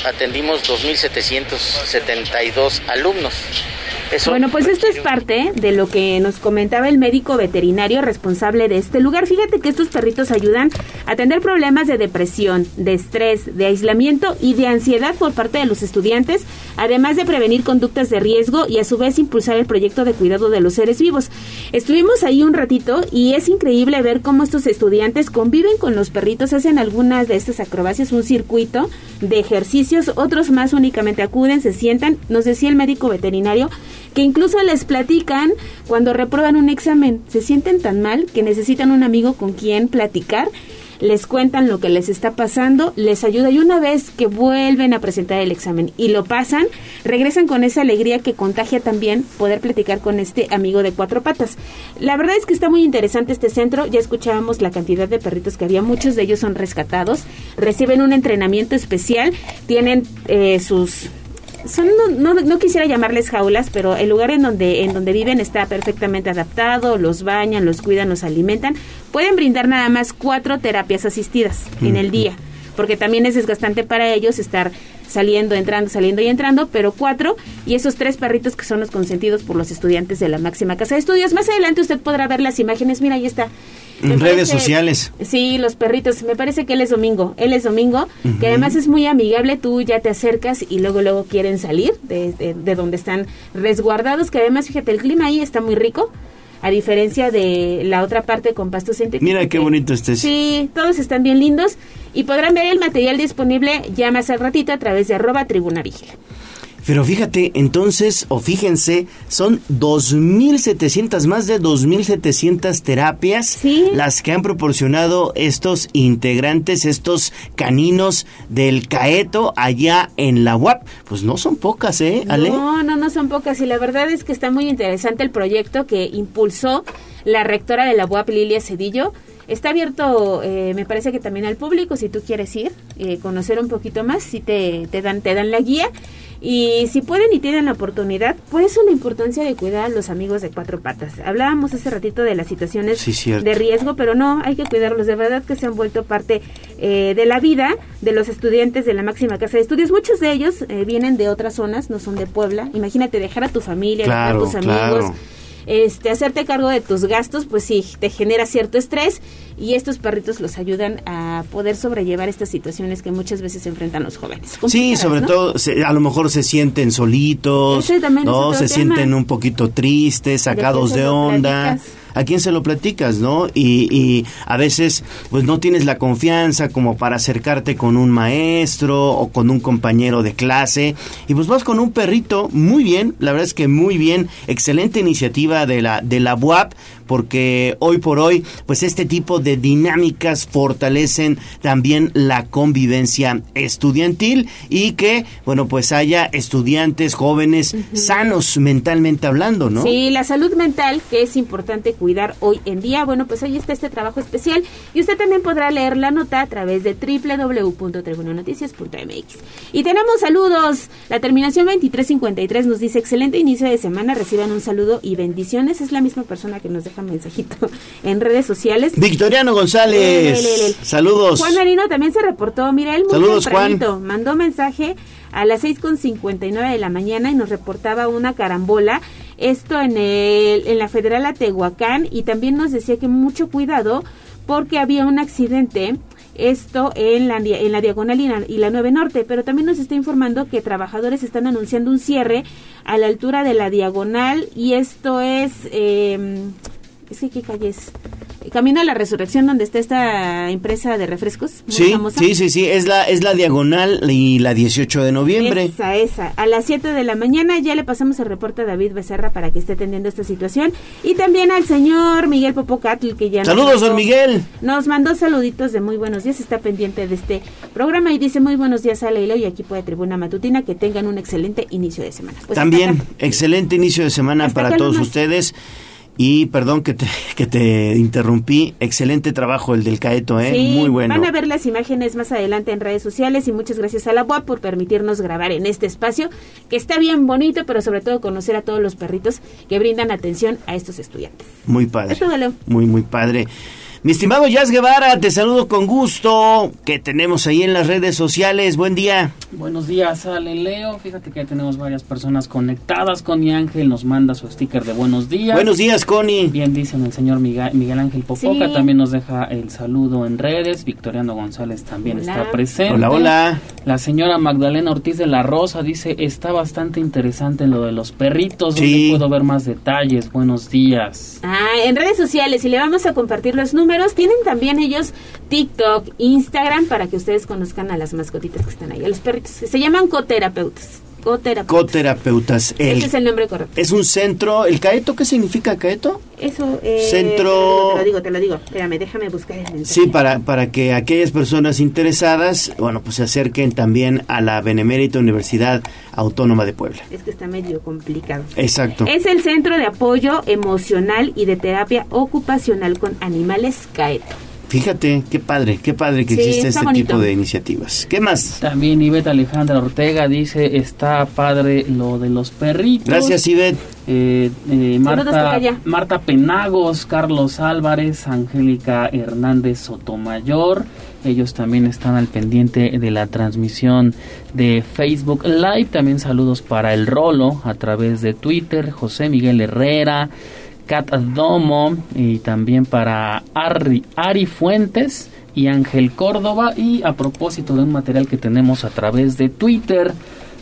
atendimos 2.772 alumnos. bueno, pues esto es parte de lo que nos comentaba el médico veterinario responsable de este lugar. Fíjate que estos perritos ayudan a atender problemas de depresión, de estrés, de aislamiento y de ansiedad por parte de los estudiantes, además de prevenir conductas de riesgo y a su vez impulsar el proyecto de cuidado de los seres vivos. Estuvimos ahí un ratito y es increíble ver cómo estos estudiantes conviven con los perritos, hacen algunas de estas acrobacias, un circuito de ejercicios, otros más únicamente acuden, se sientan, nos decía el médico veterinario, que incluso les platican cuando reprueban un examen, se sienten tan mal que necesitan un amigo con quien platicar les cuentan lo que les está pasando, les ayuda. Y una vez que vuelven a presentar el examen y lo pasan, regresan con esa alegría que contagia también poder platicar con este amigo de cuatro patas. La verdad es que está muy interesante este centro, ya escuchábamos la cantidad de perritos que había, muchos de ellos son rescatados, reciben un entrenamiento especial, tienen eh, sus son no, no, quisiera llamarles jaulas, pero el lugar en donde en donde viven está perfectamente adaptado, los bañan, los cuidan, los alimentan. Pueden brindar nada más cuatro terapias asistidas en el día, porque también es desgastante para ellos estar saliendo, entrando, saliendo y entrando, pero cuatro, y esos tres perritos que son los consentidos por los estudiantes de la máxima casa de estudios. Más adelante usted podrá ver las imágenes, mira, ahí está. Me En redes parece- sociales. Sí, los perritos. Me parece que él es domingo. Él es domingo, que además es muy amigable. Tú ya te acercas y luego luego quieren salir de, de- de donde están resguardados. Que además, fíjate, el clima ahí está muy rico. A diferencia de la otra parte con pasto sintético. Mira qué bonito este es. Sí, todos están bien lindos. Y podrán ver el material disponible ya más al ratito a través de arroba tribuna vigila. Pero fíjate, entonces, o fíjense, son 2.700, más de 2.700 terapias las que han proporcionado estos integrantes, estos caninos del CAETO allá en la UAP. Pues no son pocas, ¿eh, Ale? No, no, no son pocas. Y la verdad es que está muy interesante el proyecto que impulsó la rectora de la UAP, Lilia Cedillo. Está abierto, eh, me parece que también al público, si tú quieres ir, eh, conocer un poquito más, si te, te, dan, te dan la guía. Y si pueden y tienen la oportunidad, por eso la importancia de cuidar a los amigos de cuatro patas. Hablábamos hace ratito de las situaciones Sí, de riesgo, pero no, hay que cuidarlos. De verdad que se han vuelto parte eh, de la vida de los estudiantes de la máxima casa de estudios. Muchos de ellos eh, vienen de otras zonas, no son de Puebla. Imagínate dejar a tu familia, Claro, dejar a tus amigos. claro. Este, hacerte cargo de tus gastos, pues sí, te genera cierto estrés y estos perritos los ayudan a poder sobrellevar estas situaciones que muchas veces enfrentan los jóvenes. Sí, sobre ¿no? todo, se- a lo mejor se sienten solitos, no, se tema. sienten un poquito tristes, sacados de, onda. platicas? ¿A quién se lo platicas, no? Y, y a veces, pues no tienes la confianza como para acercarte con un maestro o con un compañero de clase. Y pues vas con un perrito, muy bien, la verdad es que muy bien, excelente iniciativa de la, de la BUAP, porque hoy por hoy, pues este tipo de dinámicas fortalecen también la convivencia estudiantil y que, bueno, pues haya estudiantes jóvenes sanos mentalmente hablando, ¿no? Sí, la salud mental, que es importante cuidar hoy en día. Bueno, pues ahí está este trabajo especial y usted también podrá leer la nota a través de www.tribunanoticias.mx. Y tenemos saludos. La terminación 2353 nos dice, excelente inicio de semana, reciban un saludo y bendiciones. Es la misma persona que nos deja mensajito en redes sociales. Victoriano González, saludos. Juan Marino también se reportó, mira, él muy Saludos, tempranito, mandó mensaje a las 6.59 de la mañana y nos reportaba una carambola, esto en, el, en la Federal Atehuacán, y también nos decía que mucho cuidado porque había un accidente, esto en la, en la Diagonal y la, y la 9 Norte, pero también nos está informando que trabajadores están anunciando un cierre a la altura de la Diagonal y esto es... Eh, es que qué calle es camino a la resurrección donde está esta empresa de refrescos muy Sí, famosa. sí, sí, sí, es la, es la diagonal y la 18 de noviembre. Esa, esa. A las 7 de la mañana ya le pasamos el reporte a David Becerra para que esté atendiendo esta situación. Y también al señor Miguel Popocatl, que ya nos Saludos, mandó- don Miguel. Nos mandó saluditos de muy buenos días. Está pendiente de este programa y dice muy buenos días a Leilo y equipo de Tribuna Matutina. Que tengan un excelente inicio de semana. Pues También, excelente inicio de semana Hasta para todos ustedes. Y perdón que te, que te interrumpí. Excelente trabajo el del Caeto, ¿eh? Sí, Muy bueno. Van a ver las imágenes más adelante en redes sociales y muchas gracias a la UAP por permitirnos grabar en este espacio que está bien bonito, pero sobre todo conocer a todos los perritos que brindan atención a estos estudiantes. Muy padre. Muy, muy padre. Mi estimado Jazz Guevara, te saludo con gusto. Que tenemos ahí en las redes sociales. Buen día. Buenos días, Ale Leo. Fíjate que ya tenemos varias personas conectadas. Connie Ángel nos manda su sticker de buenos días. Buenos días, Connie. Bien, dicen el señor Miguel, Miguel Ángel Popoca. Sí. También nos deja el saludo en redes. Victoriano González también Hola. está presente. Hola, hola. La señora Magdalena Ortiz de la Rosa dice: Está bastante interesante lo de los perritos. Sí. ¿Dónde puedo ver más detalles? Buenos días. Ah, en redes sociales y le vamos a compartir los números. Tienen también ellos TikTok, Instagram para que ustedes conozcan a las mascotitas que están ahí, a los perritos. Se llaman coterapeutas. Coterapeutas. Coterapeutas. El- Ese es el nombre correcto. es un centro. ¿El Caeto qué significa Caeto? Eso, eh, Centro- Te lo digo, te lo digo. Espérame, déjame buscar el. Sí, para, para que aquellas personas interesadas, bueno, pues se acerquen también a la Benemérita Universidad Autónoma de Puebla. Es que está medio complicado. Exacto. Es el Centro de Apoyo Emocional y de Terapia Ocupacional con Animales CAETO. Fíjate, qué padre, qué padre que Sí, existe este bonito. tipo de iniciativas. ¿Qué más? También Ivette Alejandra Ortega dice: Está padre lo de los perritos. Gracias, Ivette. Eh, eh, Marta. Marta Penagos, Carlos Álvarez, Angélica Hernández Sotomayor, Ellos también están al pendiente de la transmisión de Facebook Live. También saludos para el Rolo a través de Twitter, José Miguel Herrera, Cat Domo y también para Ari, Ari Fuentes y Ángel Córdoba. Y a propósito de un material que tenemos a través de Twitter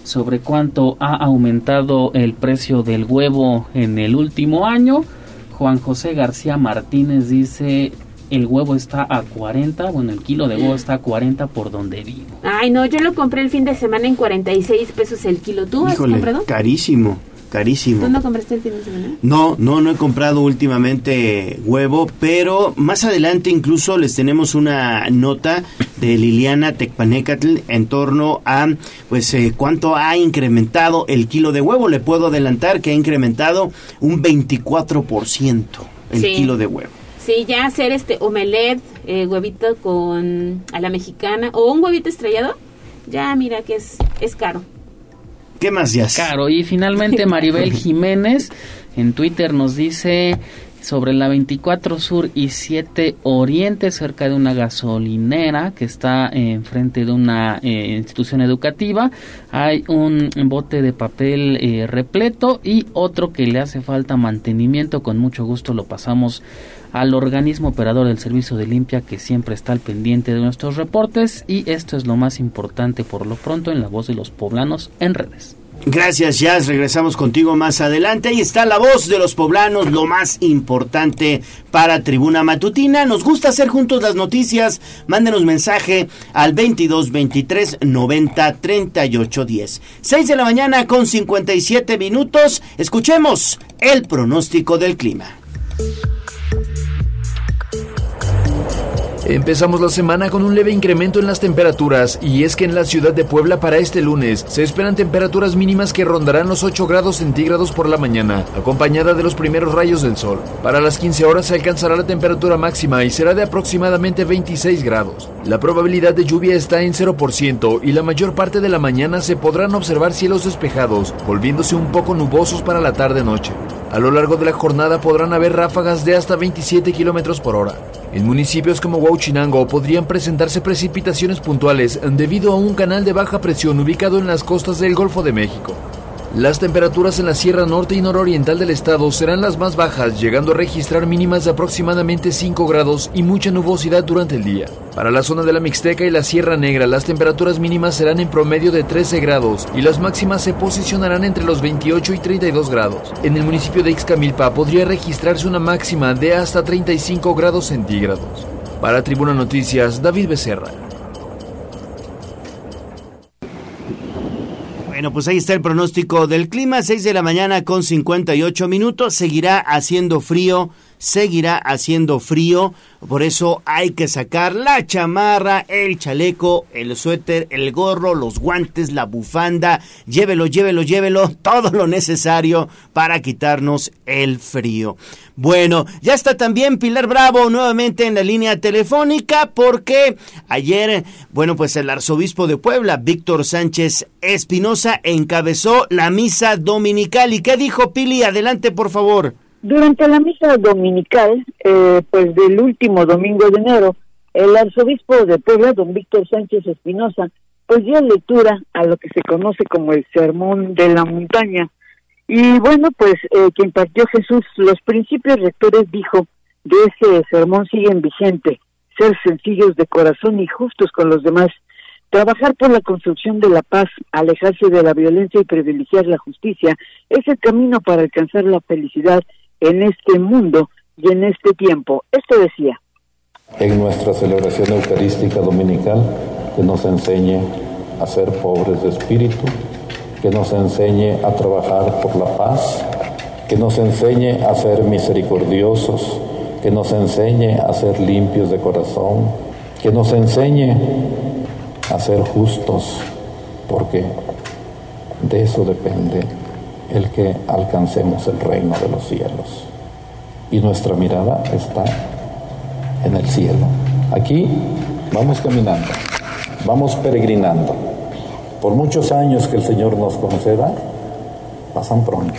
sobre cuánto ha aumentado el precio del huevo en el último año, Juan José García Martínez dice el huevo está a 40, bueno, el kilo de huevo está a 40 por donde vivo. Ay, no, yo lo compré el fin de semana en 46 pesos el kilo. ¿Tú has comprado? Carísimo, carísimo. ¿Tú no compraste el fin de semana? No, no, no he comprado últimamente huevo, pero más adelante incluso les tenemos una nota de Liliana Tecpanecatl en torno a, pues, eh, cuánto ha incrementado el kilo de huevo. Le puedo adelantar que ha incrementado un 24% el Sí. kilo de huevo. Sí, ya hacer este omelette, eh, huevito con a la mexicana o un huevito estrellado, ya mira que es, es caro. ¿Qué más ya? Caro. Y finalmente Maribel Jiménez en Twitter nos dice sobre la 24 Sur y 7 Oriente, cerca de una gasolinera que está enfrente de una eh, institución educativa. Hay un bote de papel eh, repleto y otro que le hace falta mantenimiento. Con mucho gusto lo pasamos al organismo operador del servicio de limpia que siempre está al pendiente de nuestros reportes y esto es lo más importante por lo pronto en la voz de los poblanos en redes. Gracias, Jazz. Regresamos contigo más adelante. Ahí está la voz de los poblanos, lo más importante para Tribuna Matutina. Nos gusta hacer juntos las noticias. Mándenos mensaje al 22 23 90 38 10. 6 de la mañana con 57 minutos. Escuchemos el pronóstico del clima. Empezamos la semana con un leve incremento en las temperaturas y es que en la ciudad de Puebla para este lunes se esperan temperaturas mínimas que rondarán los 8 grados centígrados por la mañana, acompañada de los primeros rayos del sol. Para las 15 horas se alcanzará la temperatura máxima y será de aproximadamente 26 grados. La probabilidad de lluvia está en 0% y la mayor parte de la mañana se podrán observar cielos despejados, volviéndose un poco nubosos para la tarde-noche. A lo largo de la jornada podrán haber ráfagas de hasta 27 kilómetros por hora. En municipios como Huauchinango podrían presentarse precipitaciones puntuales debido a un canal de baja presión ubicado en las costas del Golfo de México. Las temperaturas en la Sierra Norte y Nororiental del estado serán las más bajas, llegando a registrar mínimas de aproximadamente 5 grados y mucha nubosidad durante el día. Para la zona de la Mixteca y la Sierra Negra, las temperaturas mínimas serán en promedio de 13 grados y las máximas se posicionarán entre los 28 y 32 grados. En el municipio de Ixcamilpa podría registrarse una máxima de hasta 35 grados centígrados. Para Tribuna Noticias, David Becerra. Bueno, pues ahí está el pronóstico del clima, 6 de la mañana con 58 minutos, seguirá haciendo frío, seguirá haciendo frío, por eso hay que sacar la chamarra, el chaleco, el suéter, el gorro, los guantes, la bufanda, llévelo, llévelo, llévelo, todo lo necesario para quitarnos el frío. Bueno, ya está también Pilar Bravo nuevamente en la línea telefónica porque ayer, bueno, pues el arzobispo de Puebla, Víctor Sánchez Espinosa, encabezó la misa dominical. ¿Y qué dijo Pili? Adelante, por favor. Durante la misa dominical, eh, pues del último domingo de enero, el arzobispo de Puebla, don Víctor Sánchez Espinosa, pues dio lectura a lo que se conoce como el Sermón de la Montaña. Y bueno, pues eh, quien partió Jesús, los principios rectores dijo de ese sermón siguen vigente, ser sencillos de corazón y justos con los demás, trabajar por la construcción de la paz, alejarse de la violencia y privilegiar la justicia, es el camino para alcanzar la felicidad en este mundo y en este tiempo. Esto decía. En nuestra celebración eucarística dominical, que nos enseñe a ser pobres de espíritu, que nos enseñe a trabajar por la paz, que nos enseñe a ser misericordiosos, que nos enseñe a ser limpios de corazón, que nos enseñe a ser justos, porque de eso depende el que alcancemos el reino de los cielos. Y nuestra mirada está en el cielo. Aquí vamos caminando, vamos peregrinando. Por muchos años que el Señor nos conceda, pasan pronto.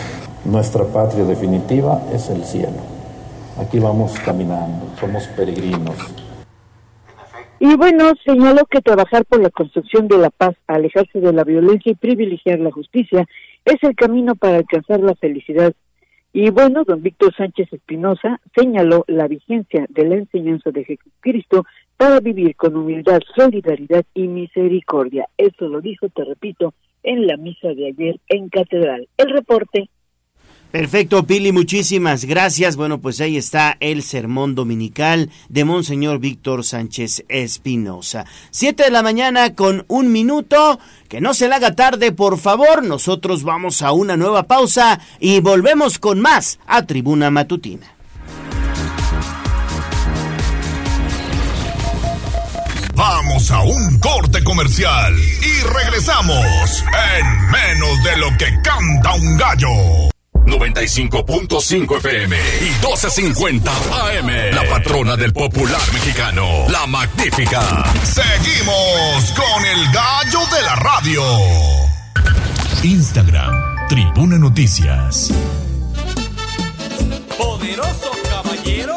Nuestra patria definitiva es el cielo. Aquí vamos caminando, somos peregrinos. Y bueno, señaló que trabajar por la construcción de la paz, alejarse de la violencia y privilegiar la justicia es el camino para alcanzar la felicidad. Y bueno, don Víctor Sánchez Espinosa señaló la vigencia de la enseñanza de Jesucristo para vivir con humildad, solidaridad y misericordia. Eso lo dijo, te repito, en la misa de ayer en Catedral. El reporte. Perfecto, Pili, muchísimas gracias. Bueno, pues ahí está el sermón dominical de Monseñor Víctor Sánchez Espinosa. Siete de la mañana con un minuto. Que no se le haga tarde, por favor. Nosotros vamos a una nueva pausa y volvemos con más a Tribuna Matutina. Vamos a un corte comercial y regresamos en menos de lo que canta un gallo. 95.5 FM y 12.50 AM. La patrona del popular mexicano, la magnífica. Seguimos con el gallo de la radio. Instagram, Tribuna Noticias. Poderoso caballero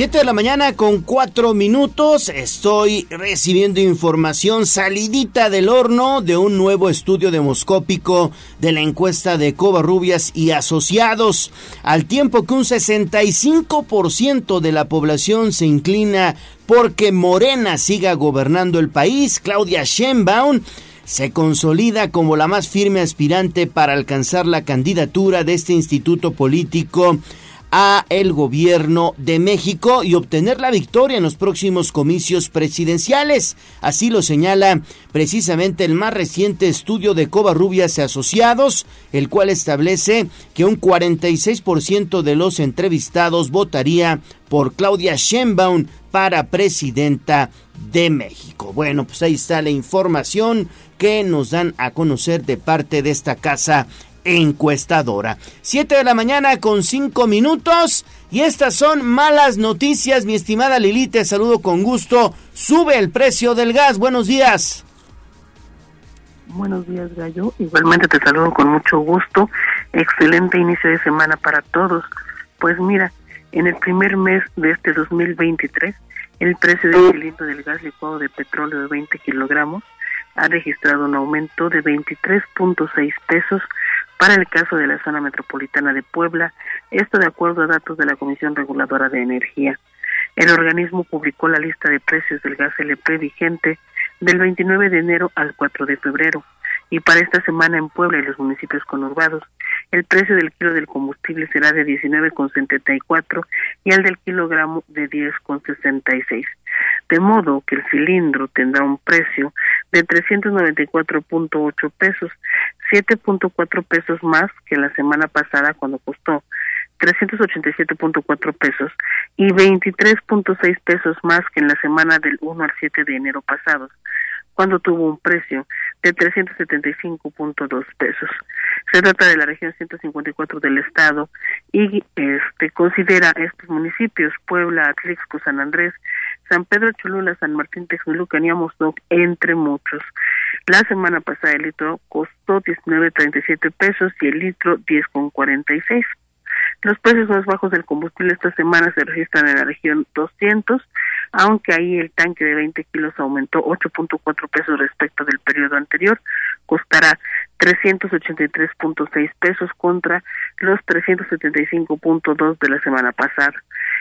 7 de la mañana con 4 minutos. Estoy recibiendo información salidita del horno de un nuevo estudio demoscópico de la encuesta de Covarrubias y asociados. Al tiempo que un 65% de la población se inclina porque Morena siga gobernando el país, Claudia Sheinbaum se consolida como la más firme aspirante para alcanzar la candidatura de este instituto político a el gobierno de México y obtener la victoria en los próximos comicios presidenciales. Así lo señala precisamente el más reciente estudio de Covarrubias y Asociados, el cual establece que un 46% de los entrevistados votaría por Claudia Sheinbaum para presidenta de México. Bueno, pues ahí está la información que nos dan a conocer de parte de esta casa encuestadora. 7 de la mañana con 5 minutos. Y estas son malas noticias, mi estimada Lili, te saludo con gusto. Sube el precio del gas. Buenos días. Buenos días, Gallo. Igualmente te saludo con mucho gusto. Excelente inicio de semana para todos. Pues mira, en el primer mes de este 2023, el precio del cilindro del gas licuado de petróleo de 20 kilogramos ha registrado un aumento de 23.6 pesos para el caso de la zona metropolitana de Puebla, esto de acuerdo a datos de la Comisión Reguladora de Energía. El organismo publicó la lista de precios del gas LP vigente del 29 de enero al 4 de febrero y para esta semana en Puebla y los municipios conurbados, el precio del kilo del combustible será de 19,74 y el del kilogramo de 10,66. De modo que el cilindro tendrá un precio de 394.8 pesos, 7.4 pesos más que la semana pasada cuando costó 387.4 pesos y 23.6 pesos más que en la semana del 1 al 7 de enero pasados cuando tuvo un precio de 375.2 pesos. Se trata de la región 154 del estado y este considera estos municipios Puebla, Atlixco, San Andrés, San Pedro Cholula, San Martín Texmelucan y Amozoc, entre muchos. La semana pasada el litro costó 19.37 pesos y el litro 10.46. Los precios más bajos del combustible esta semana se registran en la región 200, aunque ahí el tanque de 20 kilos aumentó 8.4 pesos respecto del periodo anterior, costará 383.6 pesos contra los 375.2 de la semana pasada.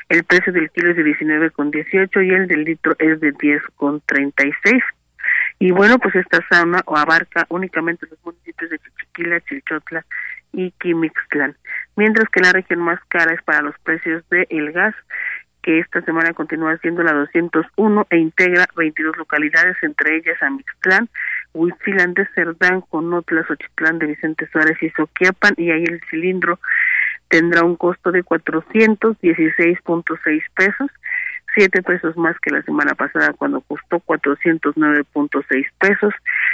El precio del kilo es de 19.18 y el del litro es de 10.36. Y bueno, pues esta zona abarca únicamente los municipios de Chichiquila, Chilchotla y Quimixtlán, mientras que la región más cara es para los precios del el gas, que esta semana continúa siendo la 201 e integra 22 localidades, entre ellas Amixtlán, Huitzilán de Cerdán, Conotla, Xochitlán de Vicente Suárez y Soquiapan, y ahí el cilindro tendrá un costo de 416.6 pesos, 7 pesos más que la semana pasada cuando costó 409.6 pesos.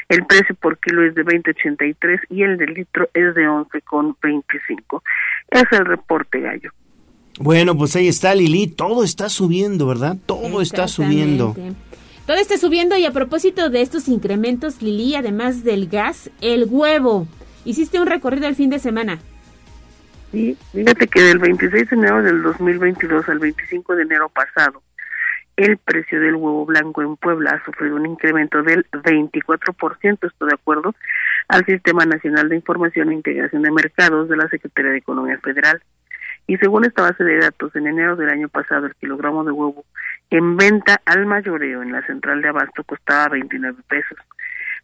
El precio por kilo es de 20.83 y el de litro es de 11.25. Es el reporte, Gallo. Bueno, pues ahí está Lili, todo está subiendo, ¿verdad? Todo está subiendo. Todo está subiendo y a propósito de estos incrementos, Lili, además del gas, el huevo. Hiciste un recorrido el fin de semana. Sí, fíjate que del 26 de enero del 2022 al 25 de enero pasado, el precio del huevo blanco en Puebla ha sufrido un incremento del 24%, estoy de acuerdo, al Sistema Nacional de Información e Integración de Mercados de la Secretaría de Economía Federal. Y según esta base de datos, en enero del año pasado el kilogramo de huevo en venta al mayoreo en la central de abasto costaba 29 pesos.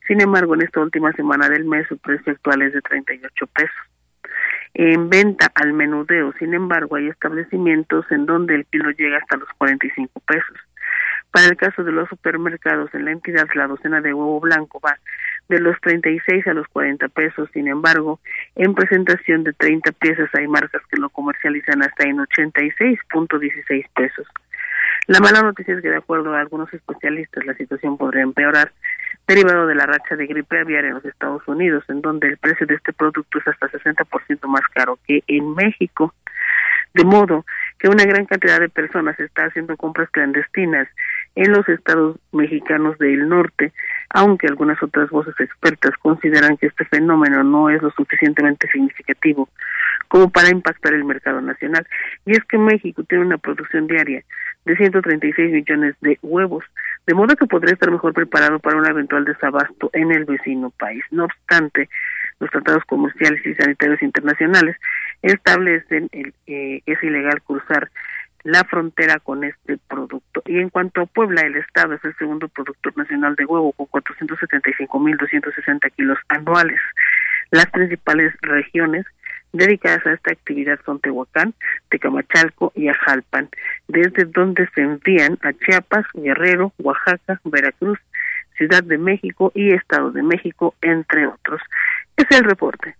Sin embargo, en esta última semana del mes su precio actual es de 38 pesos. En venta al menudeo, sin embargo, hay establecimientos en donde el kilo llega hasta los 45 pesos. Para el caso de los supermercados en la entidad, la docena de huevo blanco va de los 36 a los 40 pesos. Sin embargo, en presentación de 30 piezas hay marcas que lo comercializan hasta en 86.16 pesos. La mala noticia es que, de acuerdo a algunos especialistas, la situación podría empeorar derivado de la racha de gripe aviar en los Estados Unidos, en donde el precio de este producto es hasta 60% más caro que en México. De modo que una gran cantidad de personas está haciendo compras clandestinas en los estados mexicanos del norte, aunque algunas otras voces expertas consideran que este fenómeno no es lo suficientemente significativo como para impactar el mercado nacional. Y es que México tiene una producción diaria de 136 millones de huevos, de modo que podría estar mejor preparado para un eventual desabasto en el vecino país. No obstante, los tratados comerciales y sanitarios internacionales establecen el, que es ilegal cruzar la frontera con este producto. Y en cuanto a Puebla, el Estado es el segundo productor nacional de huevo con 475.260 kilos anuales. Las principales regiones dedicadas a esta actividad son Tehuacán, Tecamachalco y Ajalpan, desde donde se envían a Chiapas, Guerrero, Oaxaca, Veracruz, Ciudad de México y Estado de México, entre otros. Es el reporte.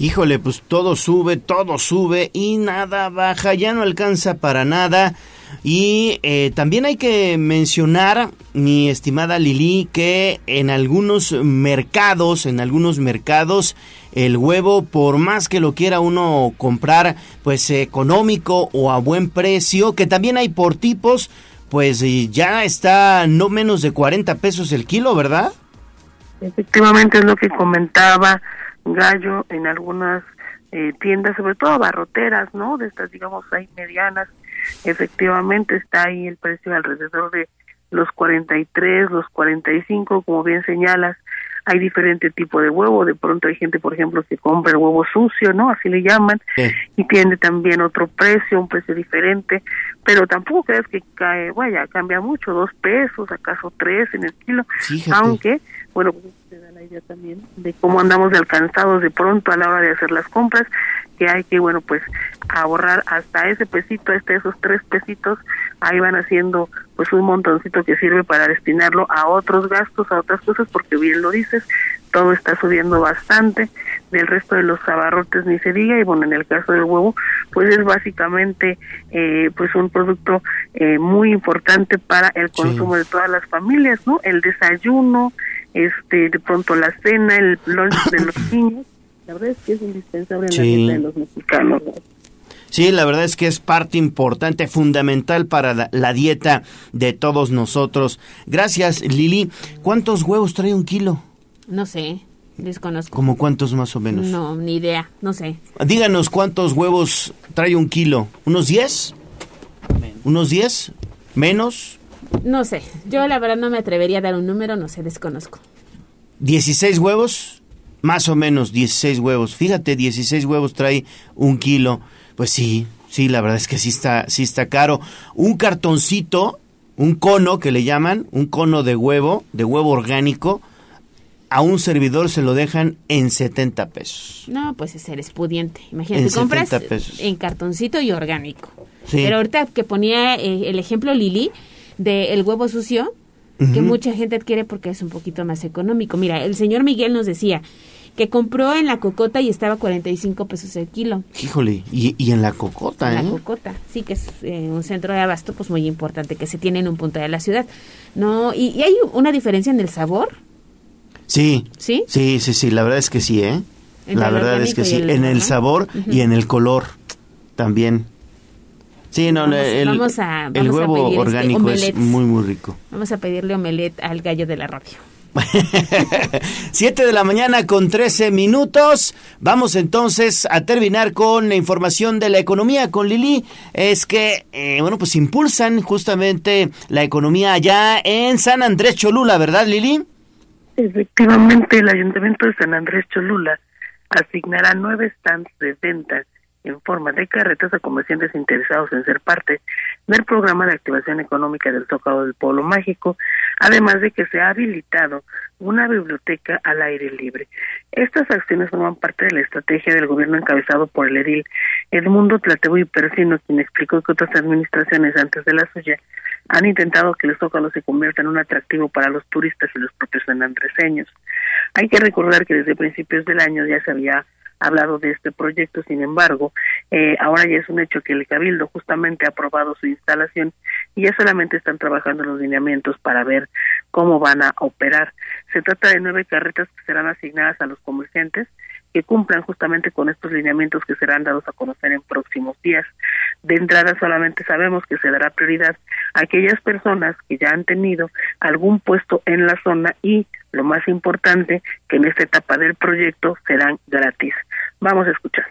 Híjole, pues todo sube, todo sube y nada baja, ya no alcanza para nada. Y eh, también hay que mencionar, mi estimada Lili, que en algunos mercados, en algunos mercados, el huevo, por más que lo quiera uno comprar, pues económico o a buen precio, que también hay por tipos, pues ya está no menos de 40 pesos el kilo, ¿verdad? Efectivamente es lo que comentaba Gallo en algunas eh, tiendas, sobre todo barroteras, ¿no? De estas, digamos, hay medianas. Efectivamente está ahí el precio alrededor de los 43, los 45, como bien señalas. Hay diferente tipo de huevo. De pronto hay gente, por ejemplo, que compra el huevo sucio, ¿no? Así le llaman. Y tiene también otro precio, un precio diferente. Pero tampoco crees que cae, vaya, cambia mucho, dos pesos, acaso tres en el kilo. Aunque, bueno, idea también de cómo andamos de alcanzados de pronto a la hora de hacer las compras, que hay que, bueno, pues ahorrar hasta ese pesito, hasta esos tres pesitos, ahí van haciendo pues un montoncito que sirve para destinarlo a otros gastos, a otras cosas, porque bien lo dices, todo está subiendo bastante, del resto de los abarrotes ni se diga, y bueno, en el caso del huevo, pues es básicamente eh, pues un producto eh, muy importante para el consumo de todas las familias, ¿no? El desayuno, este de pronto la cena, el lunch de los niños, la verdad es que es indispensable en la dieta de los mexicanos. Sí, la verdad es que es parte importante, fundamental para la, la, dieta de todos nosotros. Gracias, Lili. ¿Cuántos huevos trae un kilo? No sé, desconozco. ¿Como cuántos más o menos? No, ni idea, no sé. Díganos cuántos huevos trae un kilo. ¿Unos 10? ¿Unos 10? ¿Menos? No sé, yo la verdad no me atrevería a dar un número, no sé, desconozco. ¿16 huevos? Más o menos 16 huevos. Fíjate, 16 huevos trae un kilo. Pues sí, sí, la verdad es que sí está, sí está caro. Un cartoncito, un cono que le llaman, un cono de huevo, de huevo orgánico, a un servidor se lo dejan en 70 pesos. No, pues es eres pudiente. Imagínate, en compras en cartoncito y orgánico. Pero ahorita que ponía eh, el ejemplo Lili, del el huevo sucio, que mucha gente adquiere porque es un poquito más económico. Mira, el señor Miguel nos decía que compró en la cocota y estaba 45 pesos el kilo. Híjole, y, y en la cocota, En ¿eh? La cocota, sí, que es eh, un centro de abasto pues muy importante que se tiene en un punto de la ciudad. No, y, y hay una diferencia en el sabor. Sí. ¿Sí? Sí, sí, sí, la verdad es que sí, ¿eh? La verdad es que sí, el en el sabor y en el color también. Sí, no, Vamos- el, vamos a- el a huevo este, orgánico es muy, muy rico. Vamos a pedirle omelet al gallo de la radio. 7 de la mañana con 13 minutos. Vamos entonces a terminar con la información de la economía con Lili. Es que, eh, bueno, pues impulsan justamente la economía allá en San Andrés Cholula, ¿verdad, Lili? Efectivamente, el Ayuntamiento de San Andrés Cholula asignará nueve stands de venta en forma de carretas a comerciantes interesados en ser parte del programa de activación económica del Zócalo del Pueblo Mágico, además de que se ha habilitado una biblioteca al aire libre. Estas acciones forman parte de la estrategia del gobierno encabezado por el edil Edmundo Tlatebo Persino, quien explicó que otras administraciones antes de la suya han intentado que el Zócalo se convierta en un atractivo para los turistas y los propios sanandreseños. Hay que recordar que desde principios del año ya se había hablado de este proyecto, sin embargo, eh, ahora ya es un hecho que el Cabildo justamente ha aprobado su instalación y ya solamente están trabajando los lineamientos para ver cómo van a operar. Se trata de nueve carretas que serán asignadas a los comerciantes que cumplan justamente con estos lineamientos que serán dados a conocer en próximos días. De entrada solamente sabemos que se dará prioridad a aquellas personas que ya han tenido algún puesto en la zona y lo más importante que en esta etapa del proyecto serán gratis. Vamos a escuchar.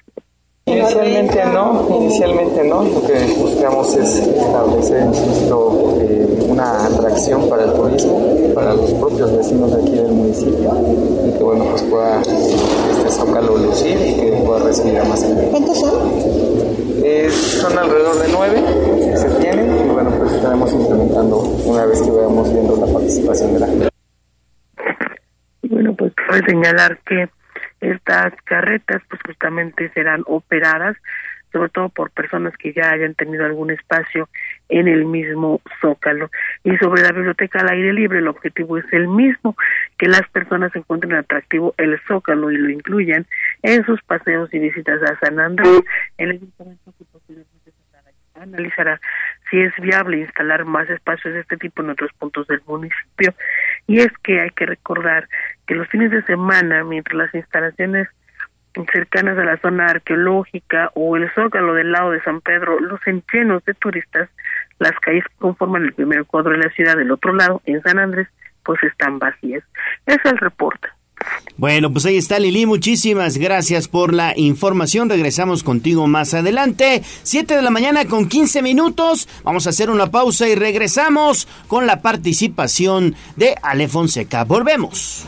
Inicialmente no, inicialmente no. Lo que buscamos es establecer, insisto, eh, una atracción para el turismo, para los propios vecinos de aquí del municipio y que bueno pues pueda este zócalo lucir y que pueda recibir a más gente. ¿Cuántos son? Son alrededor de nueve que se tienen y bueno pues estaremos implementando una vez que vayamos viendo la participación de la gente. Bueno, pues cabe señalar que estas carretas pues justamente serán operadas sobre todo por personas que ya hayan tenido algún espacio en el mismo zócalo. Y sobre la biblioteca al aire libre, el objetivo es el mismo, que las personas encuentren atractivo el zócalo y lo incluyan en sus paseos y visitas a San Andrés. El analizará si es viable instalar más espacios de este tipo en otros puntos del municipio. Y es que hay que recordar que los fines de semana, mientras las instalaciones cercanas a la zona arqueológica o el zócalo del lado de San Pedro lucen llenos de turistas, las calles que conforman el primer cuadro de la ciudad del otro lado, en San Andrés, pues están vacías. Es el reporte. Bueno, pues ahí está Lili, muchísimas gracias por la información. Regresamos contigo más adelante. 7 de la mañana con 15 minutos. Vamos a hacer una pausa y regresamos con la participación de Ale Fonseca. Volvemos.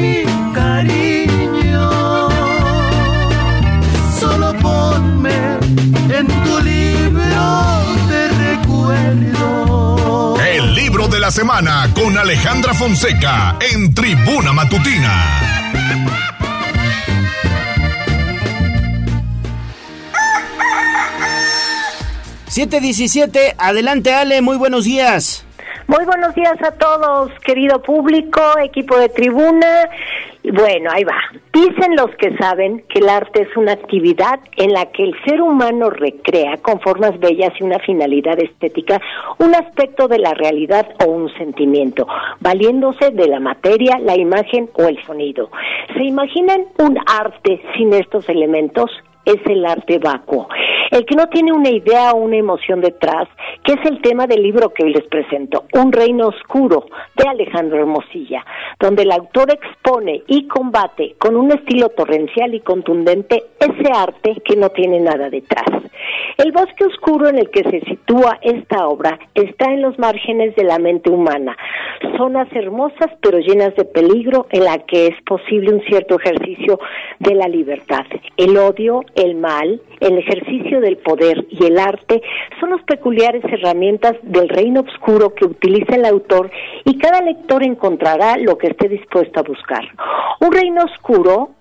la semana con Alejandra Fonseca en Tribuna Matutina. Siete diecisiete, adelante Ale, muy buenos días. Muy buenos días a todos, querido público, equipo de tribuna. Bueno, ahí va. Dicen los que saben que el arte es una actividad en la que el ser humano recrea con formas bellas y una finalidad estética un aspecto de la realidad o un sentimiento, valiéndose de la materia, la imagen o el sonido. ¿Se imaginan un arte sin estos elementos? Es el arte vacuo. El que no tiene una idea o una emoción detrás, que es el tema del libro que hoy les presento, Un reino oscuro, de Alejandro Hermosilla, donde el autor expone y combate con un estilo torrencial y contundente ese arte que no tiene nada detrás. El bosque oscuro en el que se sitúa esta obra está en los márgenes de la mente humana, zonas hermosas pero llenas de peligro en la que es posible un cierto ejercicio de la libertad. El odio, el mal, el ejercicio del poder y el arte son las peculiares herramientas del reino oscuro que utiliza el autor y cada lector encontrará lo que esté dispuesto a buscar. Un reino oscuro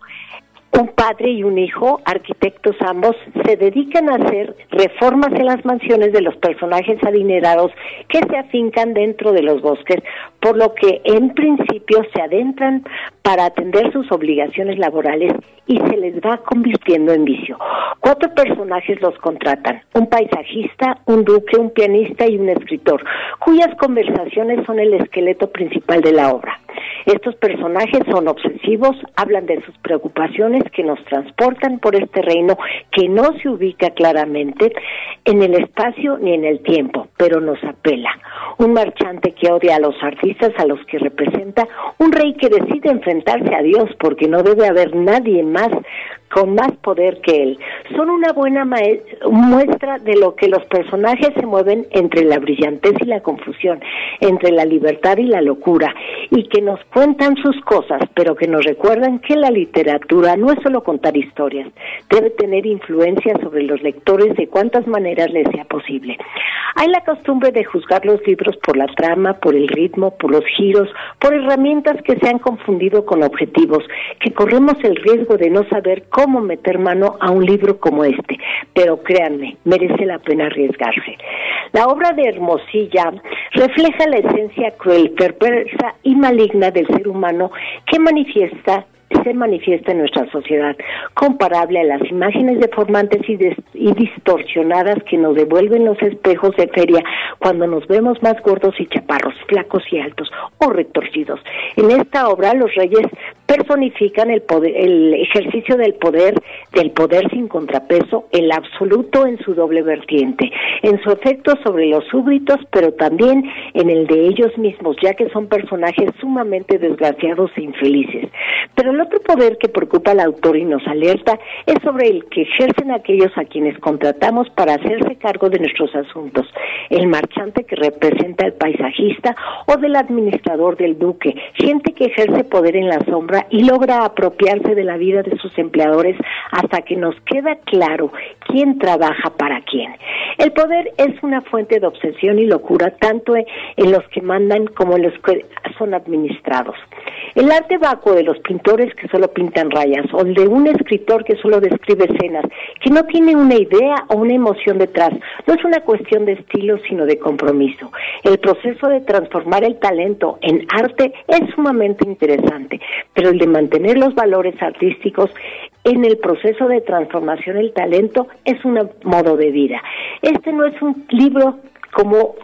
un padre y un hijo, arquitectos ambos, se dedican a hacer reformas en las mansiones de los personajes adinerados que se afincan dentro de los bosques, por lo que en principio se adentran para atender sus obligaciones laborales y se les va convirtiendo en vicio. Cuatro personajes los contratan, un paisajista, un duque, un pianista y un escritor, cuyas conversaciones son el esqueleto principal de la obra. Estos personajes son obsesivos, hablan de sus preocupaciones que nos transportan por este reino que no se ubica claramente en el espacio ni en el tiempo, pero nos apela. Un marchante que odia a los artistas a los que representa, un rey que decide enfrentarse a Dios porque no debe haber nadie más con más poder que él. Son una buena muestra de lo que los personajes se mueven entre la brillantez y la confusión, entre la libertad y la locura, y que nos cuentan sus cosas, pero que nos recuerdan que la literatura no es solo contar historias, debe tener influencia sobre los lectores de cuantas maneras les sea posible. Hay la costumbre de juzgar los libros por la trama, por el ritmo, por los giros, por herramientas que se han confundido con objetivos, que corremos el riesgo de no saber cómo cómo meter mano a un libro como este, pero créanme, merece la pena arriesgarse. La obra de Hermosilla refleja la esencia cruel, perversa y maligna del ser humano que manifiesta se manifiesta en nuestra sociedad, comparable a las imágenes deformantes y, y, distorsionadas que nos devuelven los espejos de feria cuando nos vemos más gordos y chaparros, flacos y altos o retorcidos. En esta obra los reyes personifican el poder, el ejercicio del poder, del poder sin contrapeso, el absoluto en su doble vertiente, en su efecto sobre los súbditos, pero también en el de ellos mismos, ya que son personajes sumamente desgraciados e infelices. Pero el otro poder que preocupa al autor y nos alerta es sobre el que ejercen aquellos a quienes contratamos para hacerse cargo de nuestros asuntos, el marchante que representa al paisajista o del administrador del duque, gente que ejerce poder en la sombra y logra apropiarse de la vida de sus empleadores hasta que nos queda claro quién trabaja para quién. El poder es una fuente de obsesión y locura tanto en los que mandan como en los que son administrados. El arte vacuo de los pintores que solo pintan rayas o de un escritor que solo describe escenas, que no tiene una idea o una emoción detrás, no es una cuestión de estilo sino de compromiso. El proceso de transformar el talento en arte es sumamente interesante, pero el de mantener los valores artísticos en el proceso de transformación el talento es un modo de vida. Este no es un libro como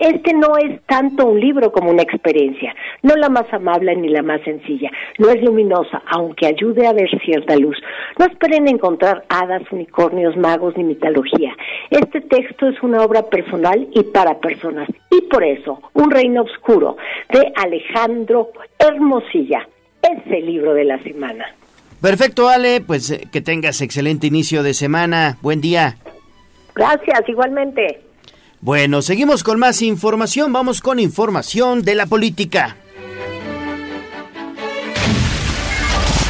este no es tanto un libro como una experiencia, no la más amable ni la más sencilla, no es luminosa, aunque ayude a ver cierta luz. No esperen encontrar hadas, unicornios, magos ni mitología. Este texto es una obra personal y para personas, y por eso, Un reino oscuro de Alejandro Hermosilla es el libro de la semana. Perfecto, Ale, pues eh, que tengas excelente inicio de semana. Buen día. Gracias, igualmente. Bueno, seguimos con más información. Vamos con información de la política.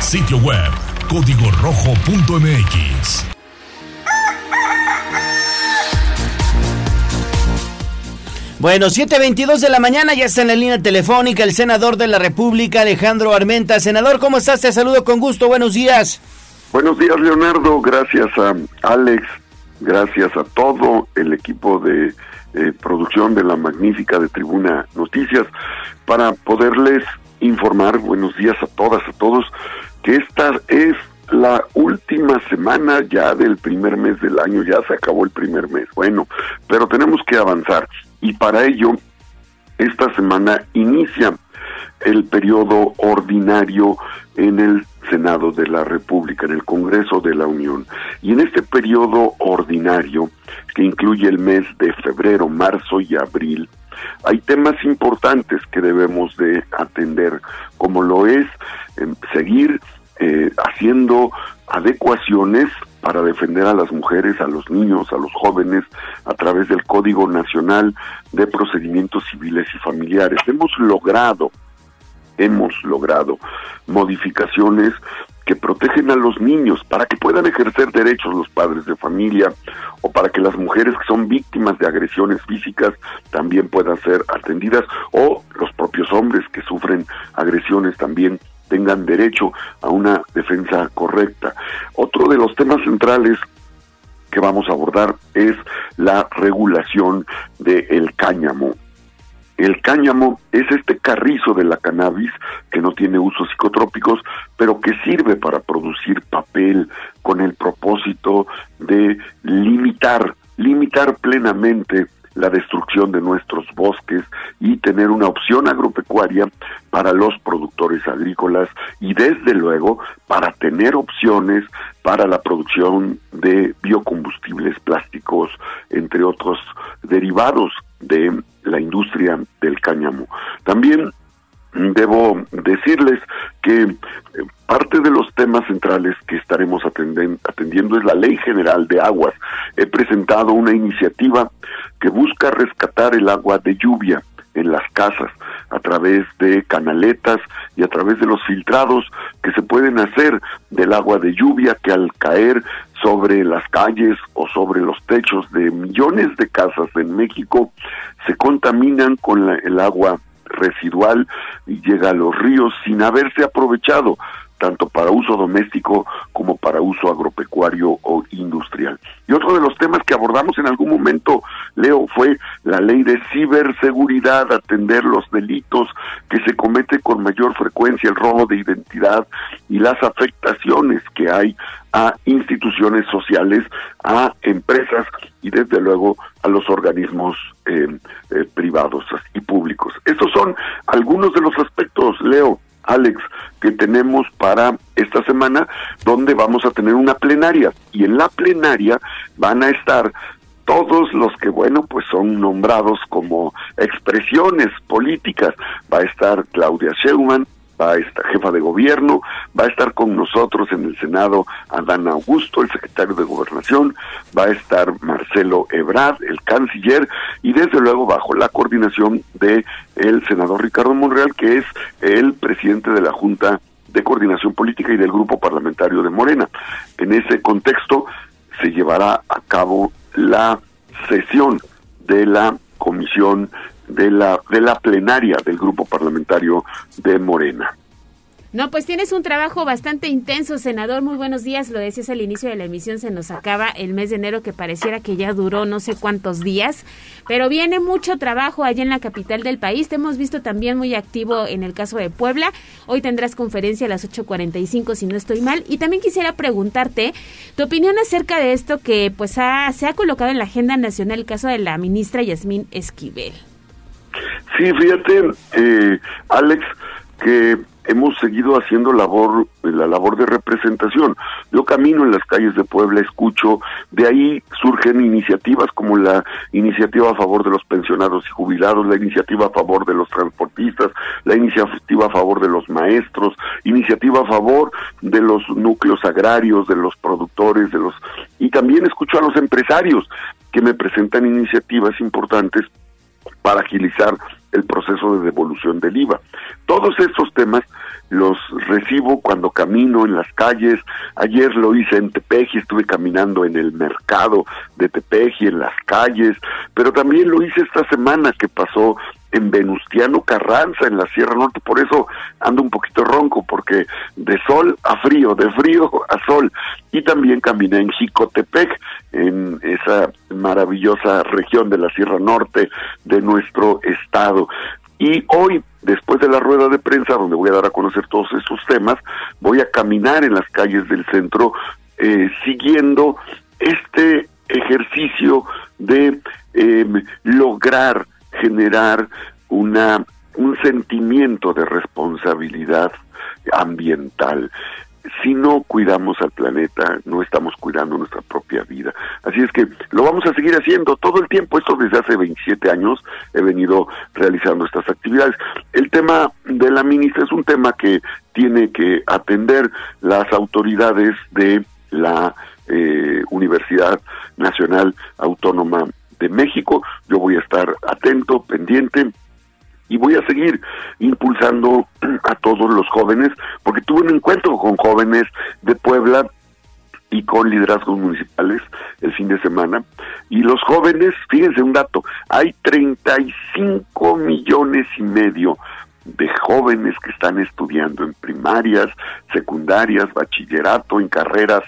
Sitio web, código rojo.mx. Bueno, 7.22 de la mañana, ya está en la línea telefónica el senador de la República, Alejandro Armenta. Senador, ¿cómo estás? Te saludo con gusto, buenos días. Buenos días, Leonardo. Gracias a Alex gracias a todo el equipo de eh, producción de la magnífica de Tribuna Noticias, para poderles informar, buenos días a todas, a todos, que esta es la última semana ya del primer mes del año, ya se acabó el primer mes, bueno, pero tenemos que avanzar. Y para ello esta semana inicia el periodo ordinario en el Senado de la República, en el Congreso de la Unión. Y en este periodo ordinario, que incluye el mes de febrero, marzo y abril, hay temas importantes que debemos de atender, como lo es em, seguir eh, haciendo adecuaciones para defender a las mujeres, a los niños, a los jóvenes, a través del Código Nacional de Procedimientos Civiles y Familiares. Hemos logrado, hemos logrado modificaciones que protegen a los niños para que puedan ejercer derechos los padres de familia o para que las mujeres que son víctimas de agresiones físicas también puedan ser atendidas o los propios hombres que sufren agresiones también tengan derecho a una defensa correcta. Otro de los temas centrales que vamos a abordar es la regulación del cáñamo. El cáñamo es este carrizo de la cannabis que no tiene usos psicotrópicos, pero que sirve para producir papel con el propósito de limitar, limitar plenamente la destrucción de nuestros bosques y tener una opción agropecuaria para los productores agrícolas y desde luego para tener opciones para la producción de biocombustibles plásticos, entre otros derivados de la industria del cáñamo. También debo decirles que eh, parte de los temas centrales que estaremos atendiendo es la Ley General de Aguas. He presentado una iniciativa que busca rescatar el agua de lluvia en las casas a través de canaletas y a través de los filtrados que se pueden hacer del agua de lluvia que al caer sobre las calles o sobre los techos de millones de casas en México se contaminan con el agua residual y llega a los ríos sin haberse aprovechado tanto para uso doméstico como para uso agropecuario o industrial. Y otro de los temas que abordamos en algún momento, Leo, fue la ley de ciberseguridad, atender los delitos que se comete con mayor frecuencia, el robo de identidad y las afectaciones que hay a instituciones sociales, a empresas y desde luego a los organismos eh, eh, privados y públicos. Esos son algunos de los aspectos, Leo, Alex, que tenemos para esta semana, donde vamos a tener una plenaria. Y en la plenaria van a estar todos los que, bueno, pues son nombrados como expresiones políticas. Va a estar Claudia Sheinbaum, va a estar jefa de gobierno, va a estar con nosotros en el Senado Adán Augusto, el secretario de Gobernación, va a estar Marcelo Ebrard, el canciller, y desde luego bajo la coordinación de el senador Ricardo Monreal, que es el presidente de la Junta de Coordinación Política y del Grupo Parlamentario de Morena. En ese contexto se llevará a cabo la sesión de la Comisión de la, de la plenaria del grupo parlamentario de Morena. No, pues tienes un trabajo bastante intenso, senador. Muy buenos días. Lo decías al inicio de la emisión, se nos acaba el mes de enero que pareciera que ya duró no sé cuántos días, pero viene mucho trabajo allá en la capital del país. Te hemos visto también muy activo en el caso de Puebla. Hoy tendrás conferencia a las 8.45 si no estoy mal. Y también quisiera preguntarte tu opinión acerca de esto que pues se ha colocado en la agenda nacional el caso de la ministra Yasmín Esquivel. Sí, fíjate, eh, Alex, que hemos seguido haciendo labor, la labor de representación. Yo camino en las calles de Puebla, escucho, de ahí surgen iniciativas como la iniciativa a favor de los pensionados y jubilados, la iniciativa a favor de los transportistas, la iniciativa a favor de los maestros, iniciativa a favor de los núcleos agrarios, de los productores, de los y también escucho a los empresarios que me presentan iniciativas importantes para agilizar el proceso de devolución del IVA. Todos estos temas los recibo cuando camino en las calles. Ayer lo hice en Tepeji, estuve caminando en el mercado de Tepeji, en las calles, pero también lo hice esta semana que pasó en Venustiano Carranza, en la Sierra Norte, por eso ando un poquito ronco, porque de sol a frío, de frío a sol, y también caminé en Jicotepec, en esa maravillosa región de la Sierra Norte de nuestro estado. Y hoy, después de la rueda de prensa, donde voy a dar a conocer todos estos temas, voy a caminar en las calles del centro eh, siguiendo este ejercicio de em, lograr generar una un sentimiento de responsabilidad ambiental si no cuidamos al planeta, no estamos cuidando nuestra propia vida. Así es que lo vamos a seguir haciendo todo el tiempo. Esto desde hace 27 años he venido realizando estas actividades. El tema de la ministra es un tema que tiene que atender las autoridades de la eh, Universidad Nacional Autónoma de México. Yo voy a estar atento, pendiente y voy a seguir impulsando a todos los jóvenes, porque tuve un encuentro con jóvenes de Puebla y con liderazgos municipales el fin de semana. Y los jóvenes, fíjense un dato, hay 35 millones y medio de jóvenes que están estudiando en primarias, secundarias, bachillerato, en carreras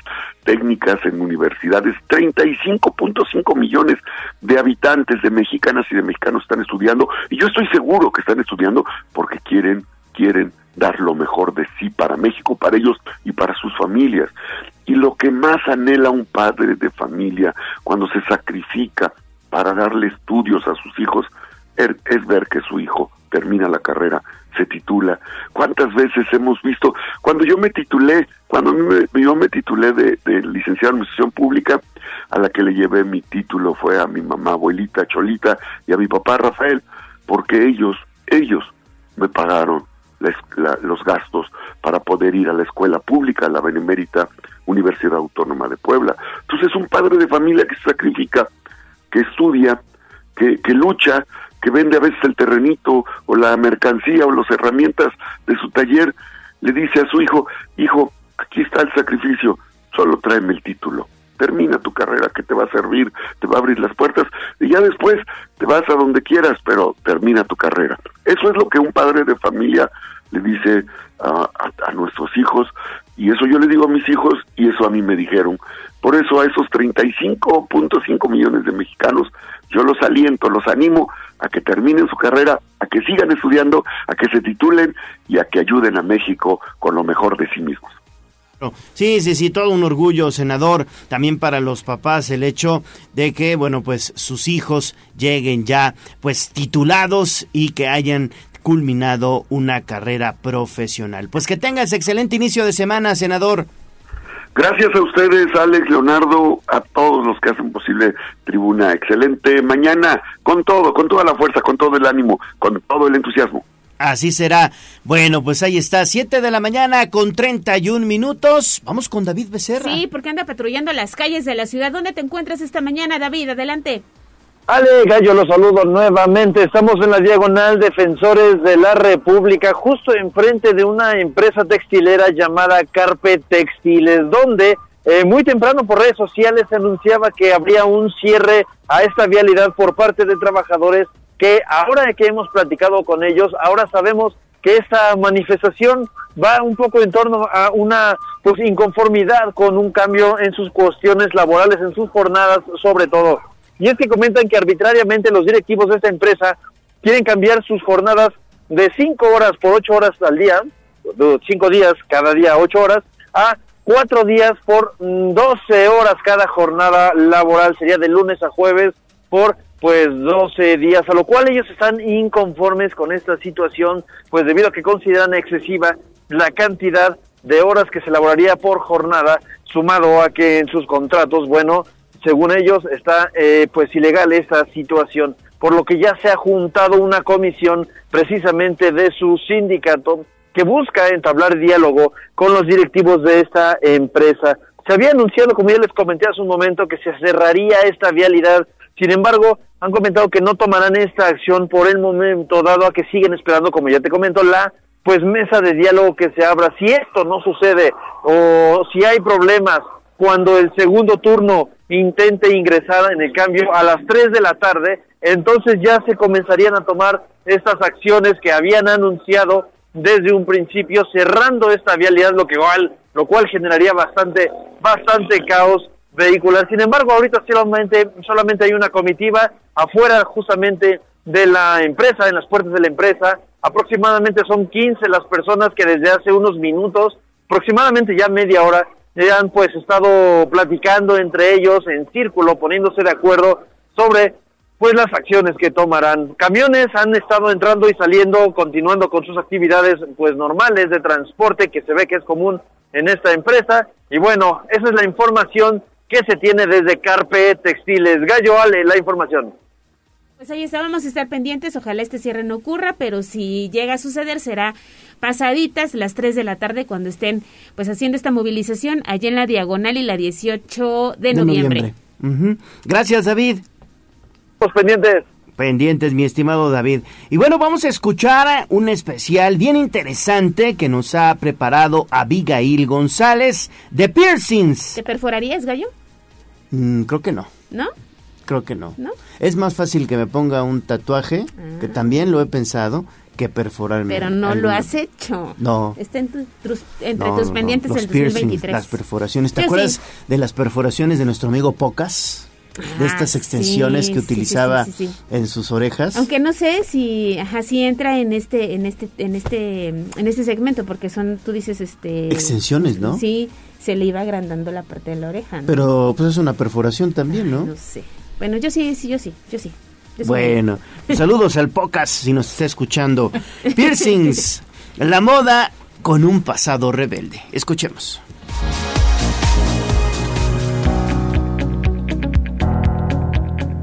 técnicas, en universidades. 35.5 millones de habitantes, de mexicanas y de mexicanos están estudiando. Y yo estoy seguro que están estudiando porque quieren, quieren dar lo mejor de sí para México, para ellos y para sus familias. Y lo que más anhela un padre de familia cuando se sacrifica para darle estudios a sus hijos es ver que su hijo termina la carrera, se titula. ¿Cuántas veces hemos visto? Cuando yo me titulé, cuando yo me titulé de, licenciado en Administración Pública, a la que le llevé mi título fue a mi mamá abuelita Cholita y a mi papá Rafael, porque ellos, ellos me pagaron los gastos para poder ir a la escuela pública, a la Benemérita Universidad Autónoma de Puebla. Entonces, un padre de familia que se sacrifica, que estudia, que lucha, que vende a veces el terrenito o la mercancía o las herramientas de su taller, le dice a su hijo, hijo, aquí está el sacrificio, solo tráeme el título. Termina tu carrera que te va a servir, te va a abrir las puertas y ya después te vas a donde quieras, pero termina tu carrera. Eso es lo que un padre de familia le dice a, a, nuestros hijos y eso yo le digo a mis hijos y eso a mí me dijeron. Por eso a esos 35.5 millones de mexicanos yo los aliento, los animo a que terminen su carrera, a que sigan estudiando, a que se titulen y a que ayuden a México con lo mejor de sí mismos. Sí, sí, sí, todo un orgullo, senador, también para los papás el hecho de que, bueno, pues sus hijos lleguen ya, pues titulados y que hayan culminado una carrera profesional. Pues que tengas excelente inicio de semana, senador. Gracias a ustedes, Alex, Leonardo, a todos los que hacen posible Tribuna. Excelente mañana, con todo, con toda la fuerza, con todo el ánimo, con todo el entusiasmo. Así será. Bueno, pues ahí está, 7 de la mañana con 31 minutos. Vamos con David Becerra. Sí, porque anda patrullando las calles de la ciudad. ¿Dónde te encuentras esta mañana, David? Adelante. Ale Gallo, los saludo nuevamente. Estamos en la diagonal Defensores de la República, justo enfrente de una empresa textilera llamada Carpe Textiles, donde eh, muy temprano por redes sociales se anunciaba que habría un cierre a esta vialidad por parte de trabajadores que ahora que hemos platicado con ellos, ahora sabemos que esta manifestación va un poco en torno a una pues inconformidad con un cambio en sus cuestiones laborales, en sus jornadas sobre todo. Y es que comentan que arbitrariamente los directivos de esta empresa quieren cambiar sus jornadas de cinco horas por ocho horas al día, cinco días cada día ocho horas, a cuatro días por mm, doce horas cada jornada laboral, sería de lunes a jueves por pues 12 días, a lo cual ellos están inconformes con esta situación, pues debido a que consideran excesiva la cantidad de horas que se laboraría por jornada, sumado a que en sus contratos, bueno, según ellos está eh, pues ilegal esta situación, por lo que ya se ha juntado una comisión precisamente de su sindicato que busca entablar diálogo con los directivos de esta empresa. Se había anunciado, como ya les comenté hace un momento, que se cerraría esta vialidad sin embargo, han comentado que no tomarán esta acción por el momento, dado a que siguen esperando, como ya te comento, la pues mesa de diálogo que se abra. Si esto no sucede o si hay problemas cuando el segundo turno intente ingresar en el cambio a las 3 de la tarde, entonces ya se comenzarían a tomar estas acciones que habían anunciado desde un principio, cerrando esta vialidad, lo que lo cual generaría bastante, bastante caos vehicular. Sin embargo, ahorita solamente, solamente hay una comitiva afuera justamente de la empresa, en las puertas de la empresa. Aproximadamente son 15 las personas que desde hace unos minutos, aproximadamente ya media hora, ya han pues estado platicando entre ellos en círculo, poniéndose de acuerdo sobre pues las acciones que tomarán. Camiones han estado entrando y saliendo, continuando con sus actividades pues normales de transporte que se ve que es común en esta empresa. Y bueno, esa es la información que se tiene desde Carpe Textiles. Gallo Ale, la información. Pues ahí está, vamos a estar pendientes, ojalá este cierre no ocurra, pero si llega a suceder será pasaditas las 3 de la tarde cuando estén pues haciendo esta movilización allá en la diagonal y la 18 de, noviembre. Gracias, David. Los pendientes. Pendientes, mi estimado David. Y bueno, vamos a escuchar un especial bien interesante que nos ha preparado Abigail González de Piercings. ¿Te perforarías, gallo? Mm, creo que no. ¿No? Creo que no. ¿No? Es más fácil que me ponga un tatuaje, que también lo he pensado, que perforarme. Pero no lo has hecho. No. Está en tu- trus- entre No, tus no, no. pendientes Los piercings, 2023. las perforaciones. ¿Te Yo acuerdas sí. de las perforaciones de nuestro amigo Pocas? De Ah, estas extensiones sí, que utilizaba sí, sí, sí. en sus orejas. Aunque no sé si, si entra en este, en este, en este, en este segmento, porque son, tú dices, este. Extensiones, ¿no? Sí, se le iba agrandando la parte de la oreja. ¿no? Pero pues es una perforación también, ¿no? No sé. Bueno, yo sí, sí, yo sí, yo sí. Bueno, saludos al Pocas si nos está escuchando. Piercings, la moda con un pasado rebelde. Escuchemos.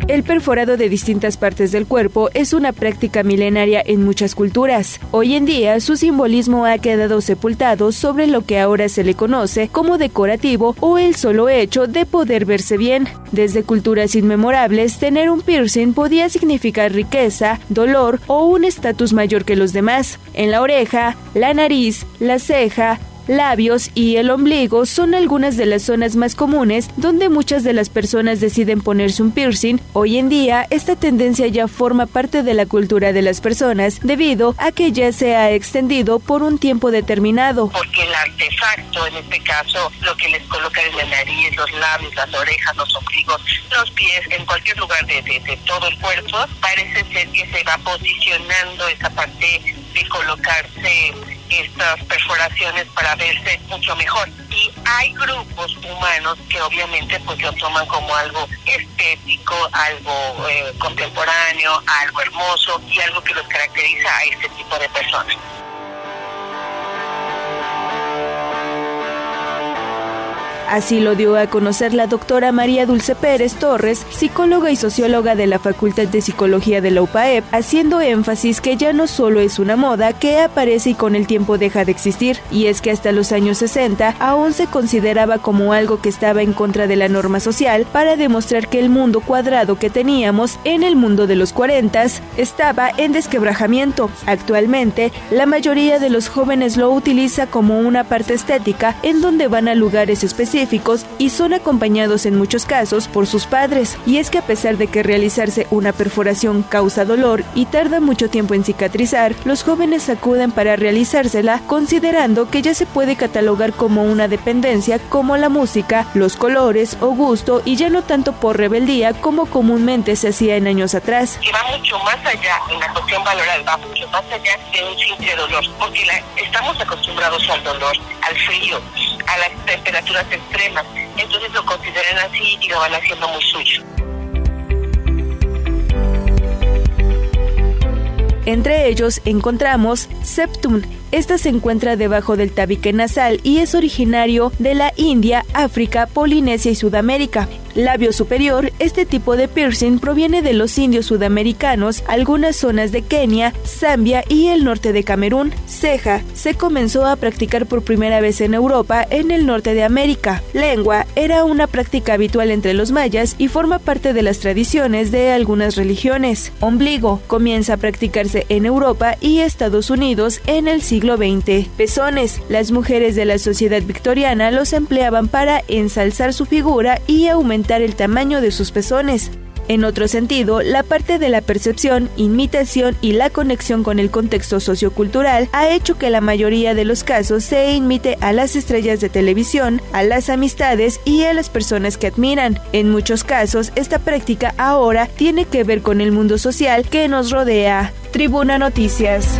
El perforado de distintas partes del cuerpo es una práctica milenaria en muchas culturas. Hoy en día, su simbolismo ha quedado sepultado sobre lo que ahora se le conoce como decorativo o el solo hecho de poder verse bien. Desde culturas inmemorables, tener un piercing podía significar riqueza, dolor o un estatus mayor que los demás. En la oreja, la nariz, la ceja, labios y el ombligo son algunas de las zonas más comunes donde muchas de las personas deciden ponerse un piercing. Hoy en día, esta tendencia ya forma parte de la cultura de las personas debido a que ya se ha extendido por un tiempo determinado. porque el artefacto, en este caso, lo que les colocan en la nariz, los labios, las orejas, los ombligos, los pies, en cualquier lugar de, de- de todo el cuerpo, parece ser que se va posicionando esa parte de colocarse estas perforaciones para verse mucho mejor. Y hay grupos humanos que obviamente pues lo toman como algo estético, algo eh, contemporáneo, algo hermoso y algo que los caracteriza a este tipo de personas. Así lo dio a conocer la doctora María Dulce Pérez Torres, psicóloga y socióloga de la Facultad de Psicología de la UPAEP, haciendo énfasis que ya no solo es una moda que aparece y con el tiempo deja de existir, y es que hasta los años 60 aún se consideraba como algo que estaba en contra de la norma social para demostrar que el mundo cuadrado que teníamos en el mundo de los 40 estaba en desquebrajamiento. Actualmente, la mayoría de los jóvenes lo utiliza como una parte estética en donde van a lugares específicos y son acompañados en muchos casos por sus padres. Y es que a pesar de que realizarse una perforación causa dolor y tarda mucho tiempo en cicatrizar, los jóvenes acuden para realizársela considerando que ya se puede catalogar como una dependencia como la música, los colores o gusto y ya no tanto por rebeldía como comúnmente se hacía en años atrás. que va mucho más allá, en la cuestión valoral, va mucho más allá de un simple dolor, porque la- estamos acostumbrados al dolor, al frío, a las temperaturas entonces lo consideran así y lo van haciendo muy suyo. Entre ellos encontramos Septum. Esta se encuentra debajo del tabique nasal y es originario de la India, África, Polinesia y Sudamérica. Labio superior, este tipo de piercing proviene de los indios sudamericanos, algunas zonas de Kenia, Zambia y el norte de Camerún. Ceja, se comenzó a practicar por primera vez en Europa, en el norte de América. Lengua, era una práctica habitual entre los mayas y forma parte de las tradiciones de algunas religiones. Ombligo, comienza a practicarse en Europa y Estados Unidos en el siglo XX. Pezones, las mujeres de la sociedad victoriana los empleaban para ensalzar su figura y aumentar el tamaño de sus pezones. En otro sentido, la parte de la percepción, imitación y la conexión con el contexto sociocultural ha hecho que la mayoría de los casos se imite a las estrellas de televisión, a las amistades y a las personas que admiran. En muchos casos, esta práctica ahora tiene que ver con el mundo social que nos rodea. Tribuna Noticias.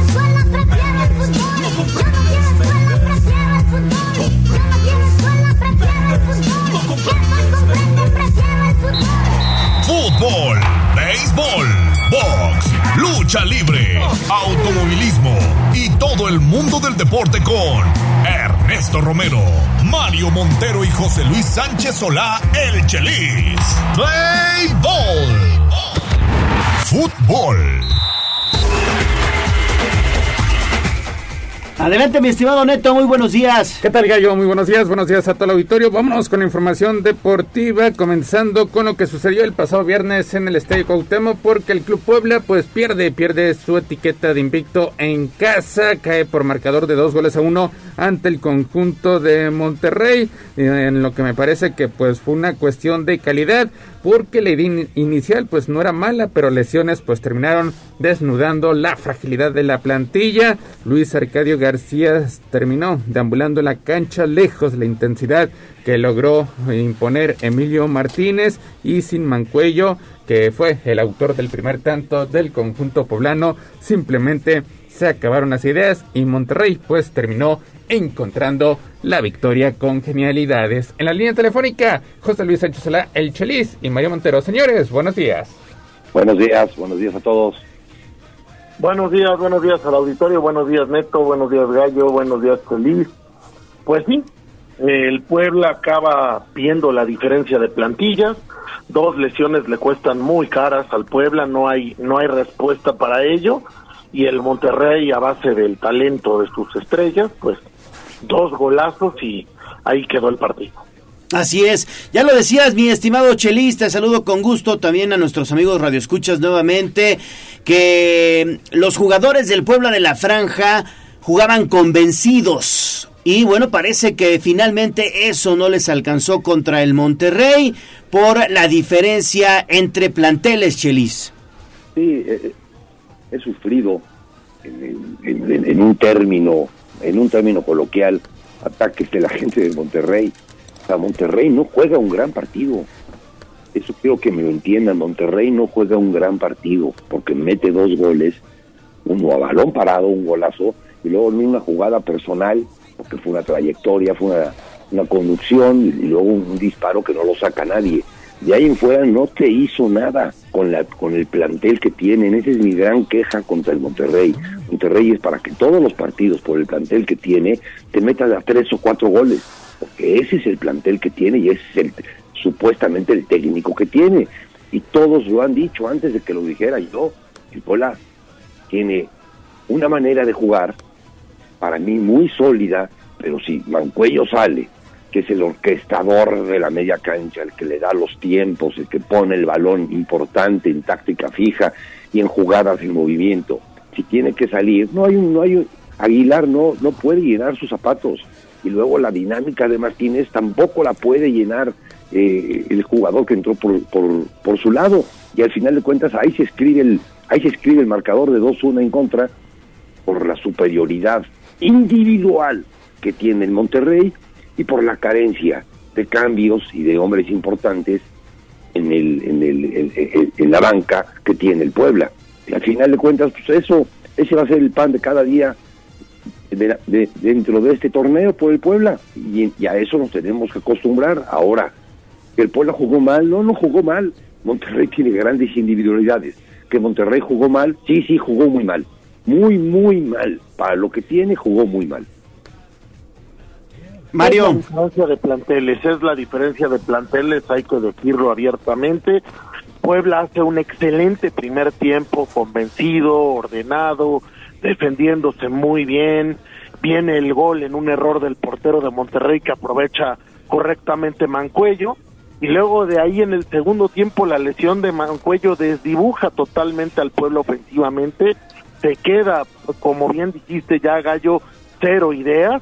Lucha libre, automovilismo y todo el mundo del deporte con Ernesto Romero, Mario Montero y José Luis Sánchez Solá, el Chelis. Play Ball. Fútbol. Adelante, mi estimado Neto, muy buenos días. ¿Qué tal, Gallo? Muy buenos días, buenos días a todo el auditorio. Vámonos con la información deportiva, comenzando con lo que sucedió el pasado viernes en el Estadio Cuauhtémoc, porque el Club Puebla pues pierde, pierde su etiqueta de invicto en casa, cae por marcador de dos goles a uno ante el conjunto de Monterrey, en lo que me parece que pues fue una cuestión de calidad, porque la inicial pues no era mala, pero lesiones pues terminaron desnudando la fragilidad de la plantilla. Luis Arcadio García terminó deambulando la cancha lejos de la intensidad que logró imponer Emilio Martínez y sin Mancuello, que fue el autor del primer tanto del conjunto poblano, simplemente se acabaron las ideas y Monterrey pues terminó encontrando la victoria con genialidades. En la línea telefónica, José Luis Sánchez Solá, El Chelis y Mario Montero. Señores, buenos días. Buenos días, buenos días a todos. Buenos días, buenos días al auditorio, buenos días Neto, buenos días Gallo, buenos días Chelis. Pues sí, el Puebla acaba viendo la diferencia de plantillas, dos lesiones le cuestan muy caras al Puebla, no hay no hay respuesta para ello y el Monterrey a base del talento de sus estrellas, pues dos golazos y ahí quedó el partido. Así es, ya lo decías mi estimado chelista, saludo con gusto también a nuestros amigos radioescuchas nuevamente, que los jugadores del Puebla de la Franja jugaban convencidos y bueno, parece que finalmente eso no les alcanzó contra el Monterrey por la diferencia entre planteles, Chelis. Sí, eh, he sufrido en, un término, en un término coloquial, ataques de la gente de Monterrey. O sea, Monterrey no juega un gran partido. Eso quiero que me lo entiendan. Monterrey no juega un gran partido porque mete dos goles, uno a balón parado, un golazo, y luego en una jugada personal, porque fue una trayectoria, fue una conducción, y luego un disparo que no lo saca nadie. De ahí en fuera no te hizo nada con la con el plantel que tienen. Esa es mi gran queja contra el Monterrey. Monterrey es para que todos los partidos, por el plantel que tiene, te metas a tres o cuatro goles. Porque ese es el plantel que tiene y ese es el, supuestamente el técnico que tiene. Y todos lo han dicho antes de que lo dijera yo. El Pola tiene una manera de jugar para mí muy sólida, pero si Mancuello sale, que es el orquestador de la media cancha, el que le da los tiempos, el que pone el balón importante en táctica fija y en jugadas en movimiento, si tiene que salir, no hay un, no hay un- Aguilar no, no puede llenar sus zapatos. Y luego la dinámica de Martínez tampoco la puede llenar eh, el jugador que entró por, por, por su lado. Y al final de cuentas ahí se escribe el ahí se escribe el marcador de 2-1 en contra por la superioridad individual que tiene el Monterrey y por la carencia de cambios y de hombres importantes en el en el en, la banca que tiene el Puebla. Y al final de cuentas pues eso ese va a ser el pan de cada día de de- dentro de este torneo por el Puebla. Y, a eso nos tenemos que acostumbrar. Ahora el Puebla jugó mal no no jugó mal. Monterrey tiene grandes individualidades. Que Monterrey jugó mal sí sí jugó muy mal. Muy muy mal. Para lo que tiene jugó muy mal Es la diferencia de planteles, es la diferencia de planteles, hay que decirlo abiertamente. Puebla hace un excelente primer tiempo, convencido, ordenado, defendiéndose muy bien. Viene el gol en un error del portero de Monterrey que aprovecha correctamente Mancuello. Y luego de ahí en el segundo tiempo la lesión de Mancuello desdibuja totalmente al pueblo ofensivamente. Se queda, como bien dijiste ya, Gallo, cero ideas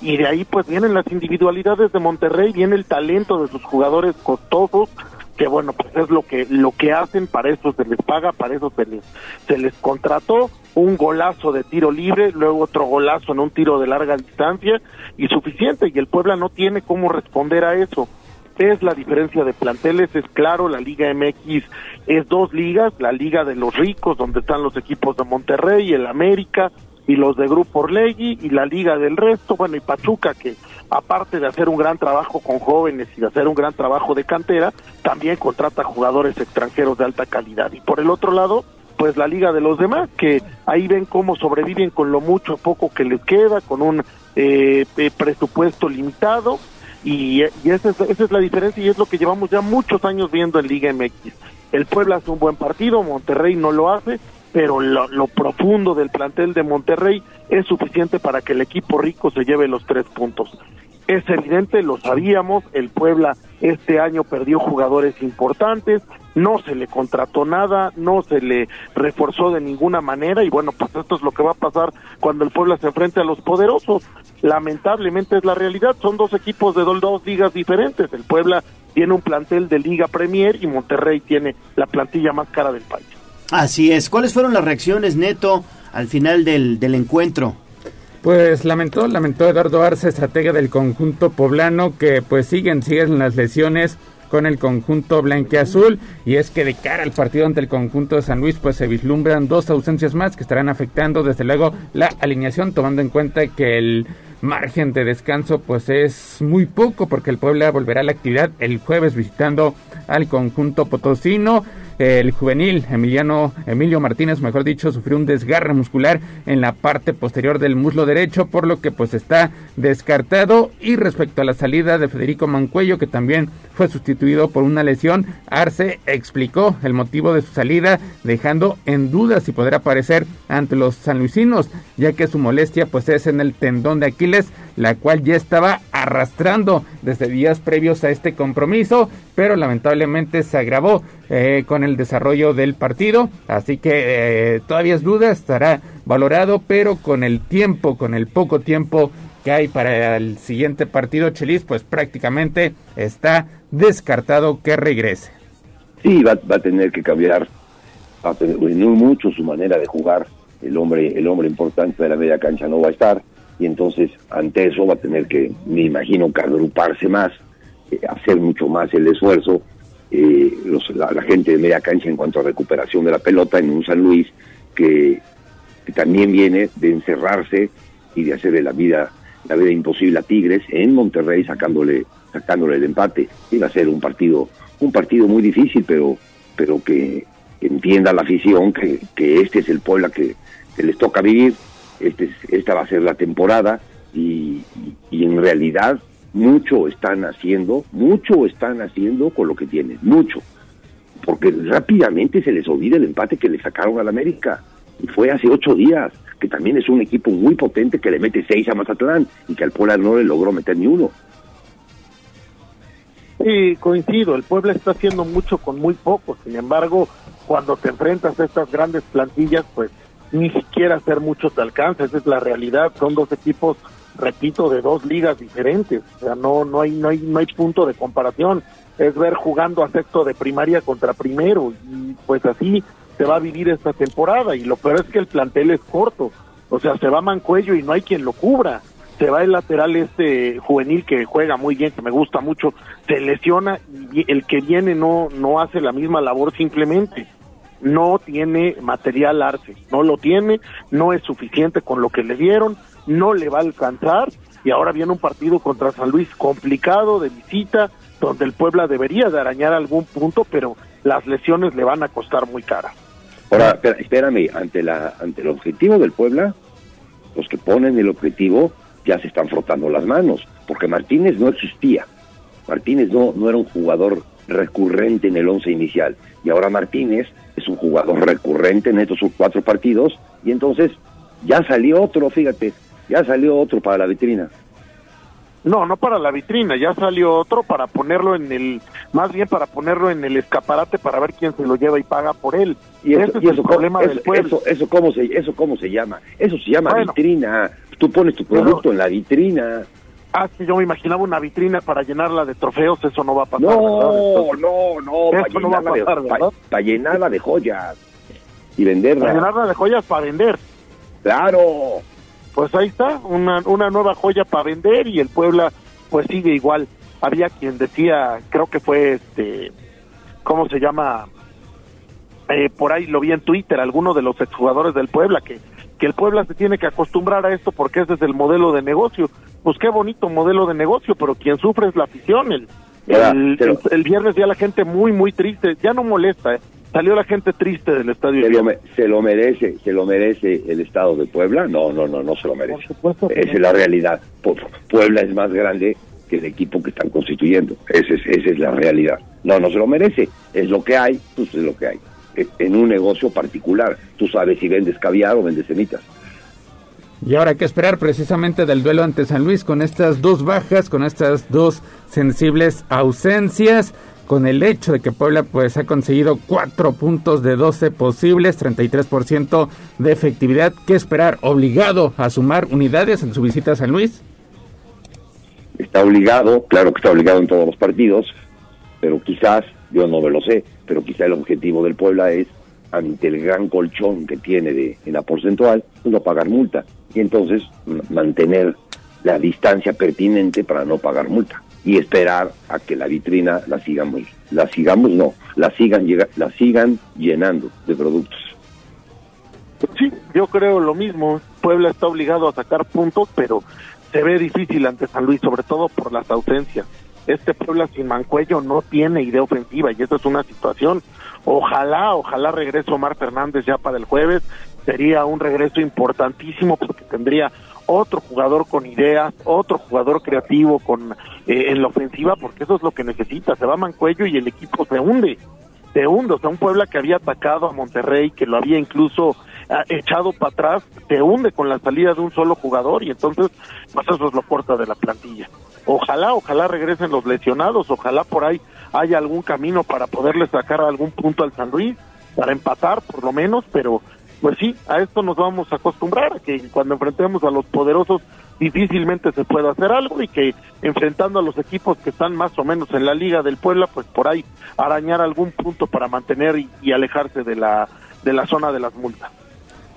y de ahí pues vienen las individualidades de Monterrey, viene el talento de sus jugadores costosos, que bueno, pues es lo que lo que hacen, para eso se les paga, para eso se les se les contrató, un golazo de tiro libre, luego otro golazo en un tiro de larga distancia y suficiente y el Puebla no tiene cómo responder a eso. es la diferencia de planteles, es claro, la Liga MX es dos ligas, la Liga de los ricos, donde están los equipos de Monterrey, el América y los de Grupo Orlegui, y la Liga del resto, bueno, y Pachuca, que aparte de hacer un gran trabajo con jóvenes y de hacer un gran trabajo de cantera, también contrata jugadores extranjeros de alta calidad. Y por el otro lado, pues la liga de los demás, que ahí ven cómo sobreviven con lo mucho o poco que les queda, con un eh, eh, presupuesto limitado, y, y esa, es, esa es la diferencia y es lo que llevamos ya muchos años viendo en Liga MX. El Puebla hace un buen partido, Monterrey no lo hace, pero lo, lo profundo del plantel de Monterrey es suficiente para que el equipo rico se lleve los tres puntos. Es evidente, lo sabíamos, el Puebla este año perdió jugadores importantes, no se le contrató nada, no se le reforzó de ninguna manera y bueno, pues esto es lo que va a pasar cuando el Puebla se enfrente a los poderosos. Lamentablemente es la realidad, son dos equipos de dos, dos ligas diferentes. El Puebla tiene un plantel de Liga Premier y Monterrey tiene la plantilla más cara del país. Así es. ¿Cuáles fueron las reacciones, Neto, al final del, del encuentro? Pues lamentó, lamentó Eduardo Arce, estratega del conjunto poblano, que pues siguen, siguen las lesiones con el conjunto blanqueazul y es que de cara al partido ante el conjunto de San Luis pues se vislumbran dos ausencias más que estarán afectando desde luego la alineación tomando en cuenta que el margen de descanso pues es muy poco porque el Puebla volverá a la actividad el jueves visitando al conjunto potosino el juvenil Emiliano Emilio Martínez, mejor dicho, sufrió un desgarre muscular en la parte posterior del muslo derecho, por lo que pues está descartado. Y respecto a la salida de Federico Mancuello, que también fue sustituido por una lesión, Arce explicó el motivo de su salida, dejando en duda si podrá aparecer ante los sanluisinos, ya que su molestia pues es en el tendón de Aquiles, la cual ya estaba arrastrando desde días previos a este compromiso, pero lamentablemente se agravó eh, con el desarrollo del partido, así que eh, todavía es duda, estará valorado, pero con el tiempo, con el poco tiempo que hay para el siguiente partido, Chelis, pues prácticamente está descartado que regrese. Sí, va, va a tener que cambiar, va a tener mucho su manera de jugar. El hombre, el hombre importante de la media cancha no va a estar y entonces ante eso va a tener que, me imagino, que agruparse más, eh, hacer mucho más el esfuerzo. Eh, los, la, la, gente de media cancha en cuanto a recuperación de la pelota en un San Luis que, también viene de encerrarse y de hacerle la vida la vida imposible a Tigres en Monterrey sacándole sacándole el empate. Iba a ser un partido un partido muy difícil pero pero que, entienda la afición que, que este es el Puebla que, que les toca vivir este es, esta va a ser la temporada y, en realidad mucho están haciendo mucho están haciendo con lo que tienen mucho. Porque rápidamente se les olvida el empate que le sacaron al América. Y fue hace ocho días que también es un equipo muy potente que le mete seis a Mazatlán y que al Puebla no le logró meter ni uno. Sí, coincido, el Puebla está haciendo mucho con muy poco, sin embargo, cuando te enfrentas a estas grandes plantillas, pues ni siquiera hacer mucho te alcanza, esa es la realidad, son dos equipos, repito, de dos ligas diferentes, o sea, no, no hay, no hay, no hay punto de comparación, es ver jugando a sexto de primaria contra primero, y pues así se va a vivir esta temporada. Y lo peor es que el plantel es corto, o sea, se va Mancuello y no hay quien lo cubra, se va el lateral este juvenil que juega muy bien, que me gusta mucho, se lesiona y el que viene no no hace la misma labor simplemente. No tiene material Arce, no lo tiene, no es suficiente con lo que le dieron, no le va a alcanzar y ahora viene un partido contra San Luis complicado de visita, donde el Puebla debería de arañar algún punto, pero las lesiones le van a costar muy cara. Ahora, espérame, ante, la, ante el objetivo del Puebla, los que ponen el objetivo ya se están frotando las manos, porque Martínez no existía. Martínez no, no era un jugador recurrente en el once inicial, y ahora Martínez es un jugador recurrente en estos cuatro partidos, y entonces ya salió otro, fíjate, ya salió otro para la vitrina. No, no para la vitrina, ya salió otro para ponerlo en el, más bien para ponerlo en el escaparate para ver quién se lo lleva y paga por él. Y eso, es eso, el problema eso, del pueblo. Eso, eso, ¿cómo se, eso cómo se llama? Eso se llama bueno, vitrina. Tú pones tu producto en la vitrina. Ah, sí, yo me imaginaba una vitrina para llenarla de trofeos, eso no va a pasar. No, Entonces, no, no, eso no va a pasar, de, para, para llenarla de joyas y venderla. Para llenarla de joyas para vender. Claro pues ahí está, una, una nueva joya para vender y el Puebla pues sigue igual. había quien decía, creo que fue este, ¿cómo se llama? Eh, por ahí lo vi en Twitter, alguno de los exjugadores del Puebla, que, que el Puebla se tiene que acostumbrar a esto porque ese es el modelo de negocio. Pues qué bonito modelo de negocio, pero quien sufre es la afición. El, el- el viernes ya la gente muy, muy triste, ya no molesta, ¿eh? Salió la gente triste del estadio. ¿Se lo, me- se lo merece, se lo merece el Estado de Puebla? No, no, no, no se lo merece. Esa es la realidad. Pu- Puebla es más grande que el equipo que están constituyendo. Esa es, esa es la realidad. No, no se lo merece. Es lo que hay, pues es lo que hay. E- En un negocio particular, tú sabes si vendes caviar o vendes semitas. Y ahora hay que esperar precisamente del duelo ante San Luis con estas dos bajas, con estas dos sensibles ausencias, con el hecho de que Puebla pues ha conseguido 4 puntos de 12 posibles, 33% de efectividad. ¿Qué esperar? ¿Obligado a sumar unidades en su visita a San Luis? Está obligado, claro que está obligado en todos los partidos, pero quizás, yo no lo sé, pero quizás el objetivo del Puebla es, ante el gran colchón que tiene de, en la porcentual, no pagar multa. Y entonces mantener la distancia pertinente para no pagar multa. Y esperar a que la vitrina la sigamos, la sigamos no, la sigan, la sigan llenando de productos. Sí, yo creo lo mismo. Puebla está obligado a sacar puntos, pero se ve difícil ante San Luis, sobre todo por las ausencias. Este Puebla sin Mancuello no tiene idea ofensiva y esa es una situación. Ojalá, ojalá regrese Omar Fernández ya para el jueves. Sería un regreso importantísimo porque tendría otro jugador con ideas, otro jugador creativo con eh, en la ofensiva, porque eso es lo que necesita. Se va Mancuello y el equipo se hunde de hunde, o sea, un Puebla que había atacado a Monterrey, que lo había incluso ah, echado para atrás, te hunde con la salida de un solo jugador y entonces, pues eso es lo corta de la plantilla. Ojalá, ojalá regresen los lesionados, ojalá por ahí haya algún camino para poderle sacar algún punto al San Luis, para empatar por lo menos, pero pues sí, a esto nos vamos a acostumbrar, que cuando enfrentemos a los poderosos difícilmente se pueda hacer algo y que enfrentando a los equipos que están más o menos en la liga del Puebla, pues por ahí arañar algún punto para mantener y, y alejarse de la de la zona de las multas.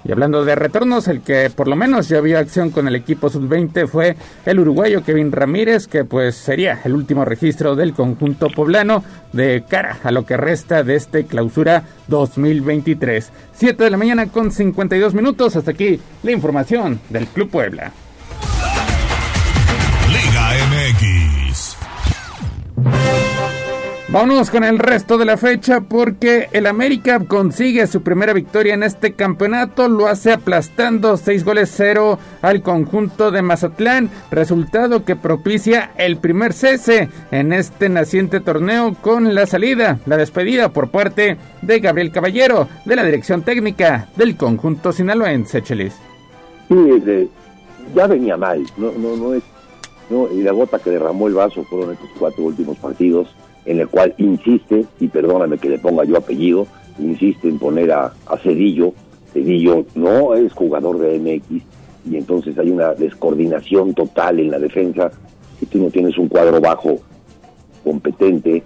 Y hablando de retornos, el que por lo menos ya vio acción con el equipo sub-20 fue el uruguayo Kevin Ramírez, que pues sería el último registro del conjunto poblano de cara a lo que resta de este clausura 2023. 7 de la mañana con 52 minutos. Hasta aquí la información del Club Puebla. Liga MX. Vámonos con el resto de la fecha porque el América consigue su primera victoria en este campeonato, lo hace aplastando 6 goles 0 al conjunto de Mazatlán, resultado que propicia el primer cese en este naciente torneo con la salida, la despedida por parte de Gabriel Caballero de la dirección técnica del conjunto sinaloense, Chelis. Sí, ya venía mal, no, no, no es, no, y la gota que derramó el vaso fueron estos cuatro últimos partidos, en el cual insiste, y perdóname que le ponga yo apellido, insiste en poner a, Cedillo, Cedillo no es jugador de MX, y entonces hay una descoordinación total en la defensa, si tú no tienes un cuadro bajo competente,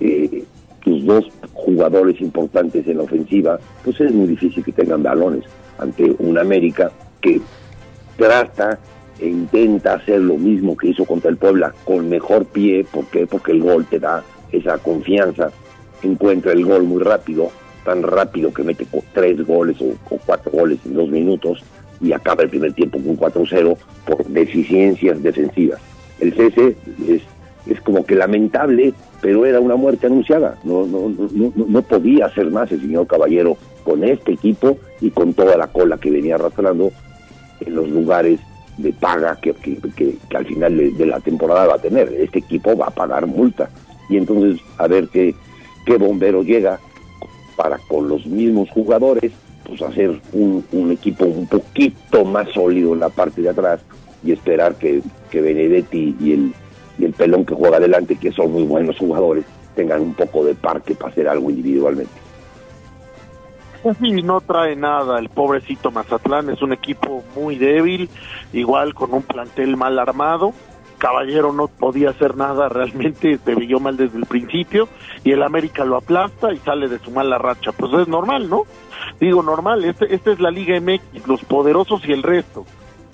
eh, tus dos jugadores importantes en la ofensiva, pues es muy difícil que tengan balones ante un América que trata e intenta hacer lo mismo que hizo contra el Puebla con mejor pie, ¿por qué? Porque el gol te da esa confianza, encuentra el gol muy rápido, tan rápido que mete tres goles o, cuatro goles en dos minutos y acaba el primer tiempo con 4-0 por deficiencias defensivas. El cese es, es como que lamentable, pero era una muerte anunciada. No, no, no, no, no podía hacer más el señor Caballero con este equipo y con toda la cola que venía arrastrando en los lugares de paga que, que, que- al final de, de la temporada va a tener. Este equipo va a pagar multa. Y entonces a ver qué, qué bombero llega para con los mismos jugadores, pues hacer un, un equipo un poquito más sólido en la parte de atrás y esperar que, que Benedetti y el, y el pelón que juega adelante, que son muy buenos jugadores, tengan un poco de parque para hacer algo individualmente. Pues no trae nada el pobrecito Mazatlán, es un equipo muy débil, igual con un plantel mal armado. Caballero no podía hacer nada realmente, se vio mal desde el principio y el América lo aplasta y sale de su mala racha. Pues es normal, ¿no? Digo, normal, este, esta es la Liga MX, los poderosos y el resto.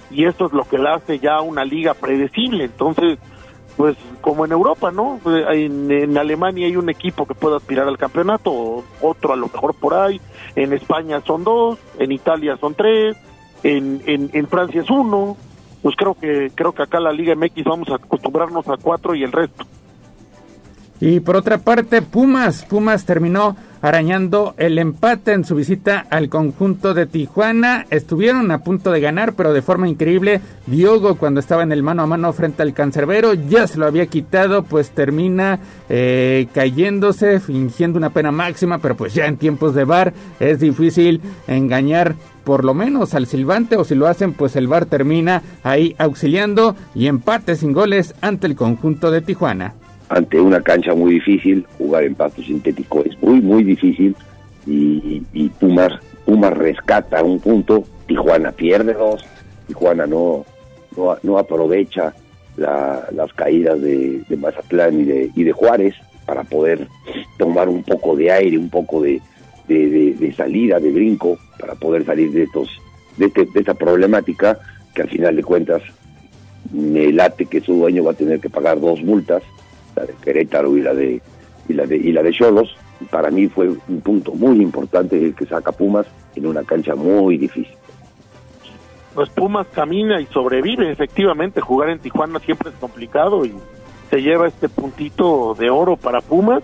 Y esto es lo que la hace ya una liga predecible. Entonces, pues como en Europa, ¿no? Eh, En, en Alemania hay un equipo que puede aspirar al campeonato, otro a lo mejor por ahí, en España son dos, en Italia son tres, en, en, Francia es uno, pues creo que creo que acá la Liga MX vamos a acostumbrarnos a cuatro y el resto. Y por otra parte, Pumas, Pumas terminó arañando el empate en su visita al conjunto de Tijuana. Estuvieron a punto de ganar, pero de forma increíble, Diogo cuando estaba en el mano a mano frente al cancerbero ya se lo había quitado, pues termina eh, cayéndose, fingiendo una pena máxima, pero pues ya en tiempos de bar es difícil engañar por lo menos al silbante o si lo hacen pues el bar termina ahí auxiliando y empate sin goles ante el conjunto de Tijuana ante una cancha muy difícil, jugar en pasto sintético es muy, muy difícil y, Pumas, Pumas rescata un punto, Tijuana pierde dos, Tijuana no, no, no aprovecha la- las caídas de, de Mazatlán y de, y de Juárez para poder tomar un poco de aire, un poco de- de salida, de brinco, para poder salir de estos de, este- de esta problemática que al final de cuentas me late que su dueño va a tener que pagar dos multas, la de Querétaro y la de y la de y la de Cholos. Para mí fue un punto muy importante el que saca Pumas en una cancha muy difícil. Pues Pumas camina y sobrevive, efectivamente, jugar en Tijuana siempre es complicado y se lleva este puntito de oro para Pumas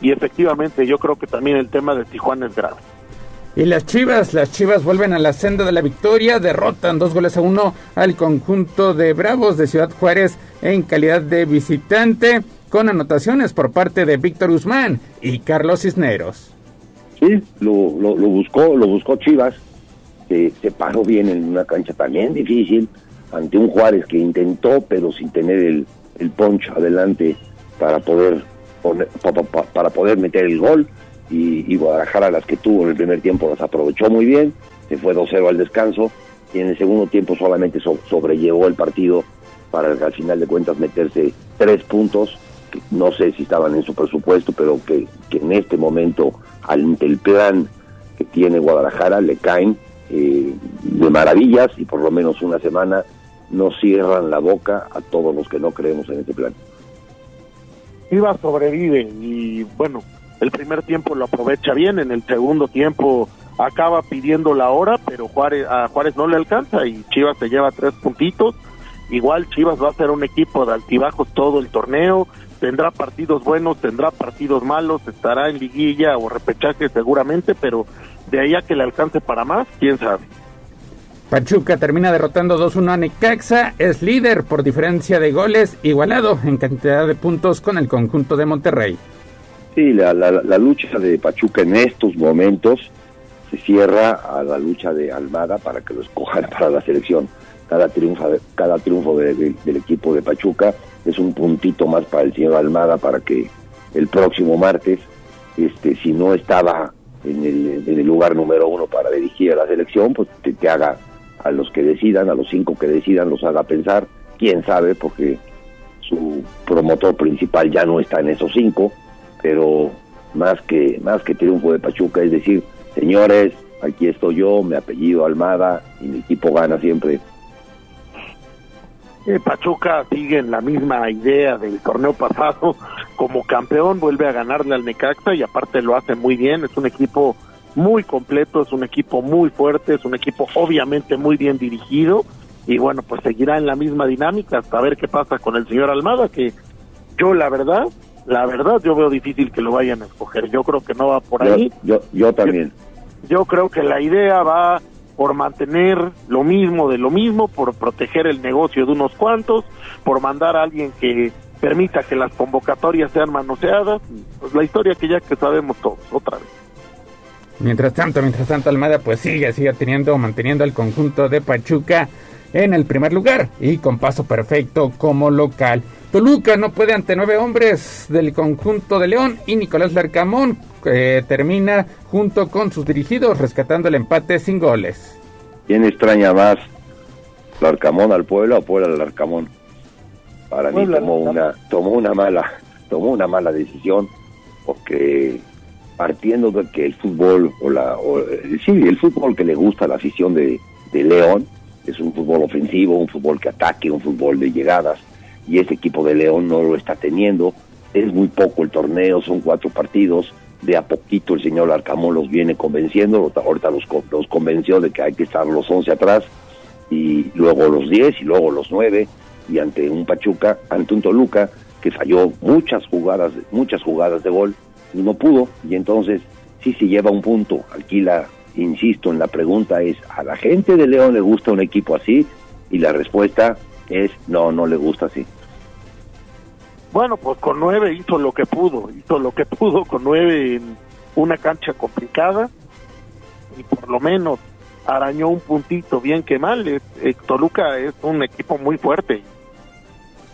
y efectivamente yo creo que también el tema de Tijuana es grave. Y las Chivas, las Chivas vuelven a la senda de la victoria, derrotan dos goles a uno al conjunto de Bravos de Ciudad Juárez en calidad de visitante, con anotaciones por parte de Víctor Guzmán y Carlos Cisneros. Sí, lo, lo, buscó, lo buscó Chivas, se, paró bien en una cancha también difícil, ante un Juárez que intentó, pero sin tener el, el poncho adelante para poder para poder meter el gol. Y, y Guadalajara las que tuvo en el primer tiempo las aprovechó muy bien, se fue 2-0 al descanso. Y en el segundo tiempo solamente so- sobrellevó el partido para al final de cuentas meterse tres puntos no sé si estaban en su presupuesto, pero que, en este momento, ante el plan que tiene Guadalajara, le caen eh, de maravillas y por lo menos una semana no cierran la boca a todos los que no creemos en este plan. Chivas sobrevive y bueno, el primer tiempo lo aprovecha bien, en el segundo tiempo acaba pidiendo la hora, pero Juárez, a Juárez no le alcanza y Chivas se lleva tres puntitos. Igual Chivas va a ser un equipo de altibajos todo el torneo, tendrá partidos buenos, tendrá partidos malos, estará en liguilla o repechaje seguramente, pero de ahí a que le alcance para más, quién sabe. Pachuca termina derrotando 2-1 a Necaxa, es líder por diferencia de goles, igualado en cantidad de puntos con el conjunto de Monterrey. Sí, la, la, la lucha de Pachuca en estos momentos se cierra a la lucha de Almada para que lo escojan para la selección. Cada triunfo, cada triunfo de- de- del equipo de Pachuca es un puntito más para el señor Almada para que el próximo martes, este, si no estaba en el, en el lugar número uno para dirigir a la selección, pues que, que haga a los que decidan, a los cinco que decidan, los haga pensar, quién sabe, porque su promotor principal ya no está en esos cinco, pero más que más que triunfo de Pachuca es decir, señores, aquí estoy yo, mi apellido Almada y mi equipo gana siempre. Eh, Pachuca sigue en la misma idea del torneo pasado, como campeón vuelve a ganarle al Necaxa y aparte lo hace muy bien, es un equipo muy completo, es un equipo muy fuerte, es un equipo obviamente muy bien dirigido y bueno, pues seguirá en la misma dinámica hasta ver qué pasa con el señor Almada, que yo la verdad, la verdad yo veo difícil que lo vayan a escoger, yo creo que no va por Yo, ahí, yo, yo también. yo creo que la idea va por mantener lo mismo de lo mismo, por proteger el negocio de unos cuantos, por mandar a alguien que permita que las convocatorias sean manoseadas, pues la historia que ya que sabemos todos, otra vez. Mientras tanto, mientras tanto, Almada pues sigue, sigue teniendo, manteniendo al conjunto de Pachuca en el primer lugar y con paso perfecto como local. Toluca no puede ante nueve hombres del conjunto de León y Nicolás Larcamón eh, termina junto con sus dirigidos rescatando el empate sin goles. ¿Quién extraña más? ¿Larcamón al Puebla o Puebla al Larcamón? Para mí tomó una, tomó una mala, tomó una mala decisión, porque partiendo de que el fútbol, o la, o, eh, sí, el fútbol que le gusta a la afición de, de León, es un fútbol ofensivo, un fútbol que ataque, un fútbol de llegadas, y este equipo de León no lo está teniendo. Es muy poco el torneo, son cuatro partidos. De a poquito el señor Arcamón los viene convenciendo. Ahorita los, los convenció de que hay que estar los 11 atrás y luego los 10 y luego los 9 y ante un Pachuca, ante un Toluca que falló muchas jugadas, muchas jugadas de gol no pudo y entonces sí se lleva un punto. Aquí la insisto en la pregunta es a la gente de León le gusta un equipo así y la respuesta es no, no le gusta así. Bueno, pues con nueve hizo lo que pudo, hizo lo que pudo con nueve en una cancha complicada y por lo menos arañó un puntito bien que mal. Eh, Toluca es un equipo muy fuerte.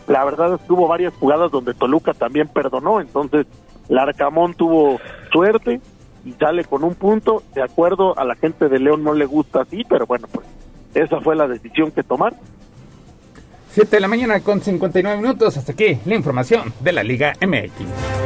La verdad es que hubo varias jugadas donde Toluca también perdonó, entonces Larcamón tuvo suerte y sale con un punto. De acuerdo, a la gente de León no le gusta así, pero bueno, pues esa fue la decisión que tomar. 7 de la mañana con 59 minutos. Hasta aquí la información de la Liga MX.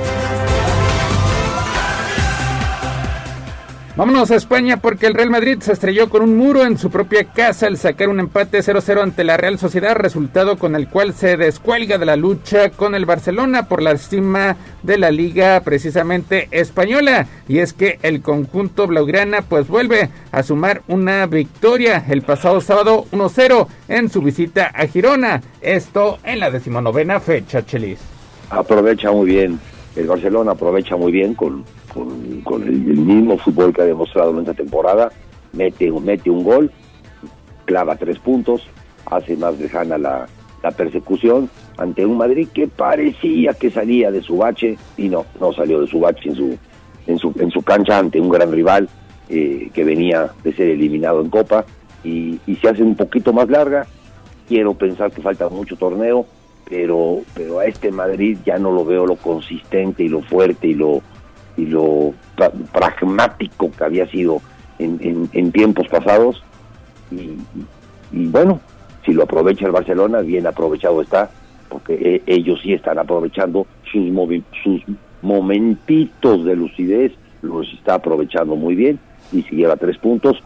Vámonos a España porque el Real Madrid se estrelló con un muro en su propia casa al sacar un empate 0-0 ante la Real Sociedad, resultado con el cual se descuelga de la lucha con el Barcelona por la estima de la liga precisamente española. Y es que el conjunto blaugrana pues vuelve a sumar una victoria el pasado sábado 1-0 en su visita a Girona. Esto en la decimonovena fecha, Chelis. Aprovecha muy bien, el Barcelona aprovecha muy bien con el, mismo fútbol que ha demostrado en esta temporada, mete, mete un gol, clava tres puntos, hace más lejana la, la persecución ante un Madrid que parecía que salía de su bache y no, no salió de su bache en su, en su, en su cancha ante un gran rival eh, que venía de ser eliminado en Copa y, y, se hace un poquito más larga. Quiero pensar que falta mucho torneo, pero, pero a este Madrid ya no lo veo lo consistente y lo fuerte y lo, y lo pragmático que había sido en, en, tiempos pasados. Y, bueno, si lo aprovecha el Barcelona, bien aprovechado está, porque e, ellos sí están aprovechando sus, sus momentitos de lucidez, los está aprovechando muy bien y si lleva tres puntos.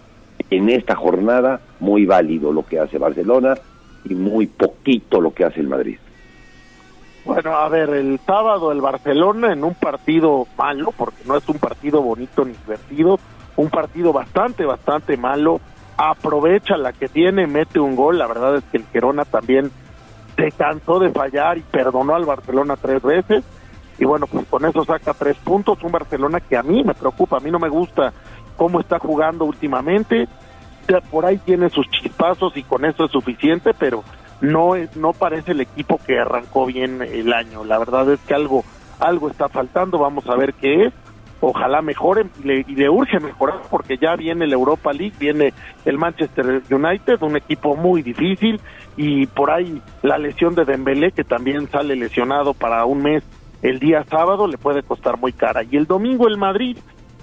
En esta jornada, muy válido lo que hace Barcelona y muy poquito lo que hace el Madrid. Bueno, a ver, el sábado el Barcelona en un partido malo, porque no es un partido bonito ni divertido, un partido bastante, bastante malo, aprovecha la que tiene, mete un gol, la verdad es que el Gerona también se cansó de fallar y perdonó al Barcelona tres veces, y bueno, pues con eso saca tres puntos, un Barcelona que a mí me preocupa, a mí no me gusta cómo está jugando últimamente, por ahí tiene sus chispazos y con eso es suficiente, pero no es, no parece el equipo que arrancó bien el año. La verdad es que algo, algo está faltando, vamos a ver qué es. Ojalá mejoren y le, y le urge mejorar porque ya viene el Europa League, viene el Manchester United, un equipo muy difícil y por ahí la lesión de Dembélé que también sale lesionado para un mes el día sábado le puede costar muy cara y el domingo el Madrid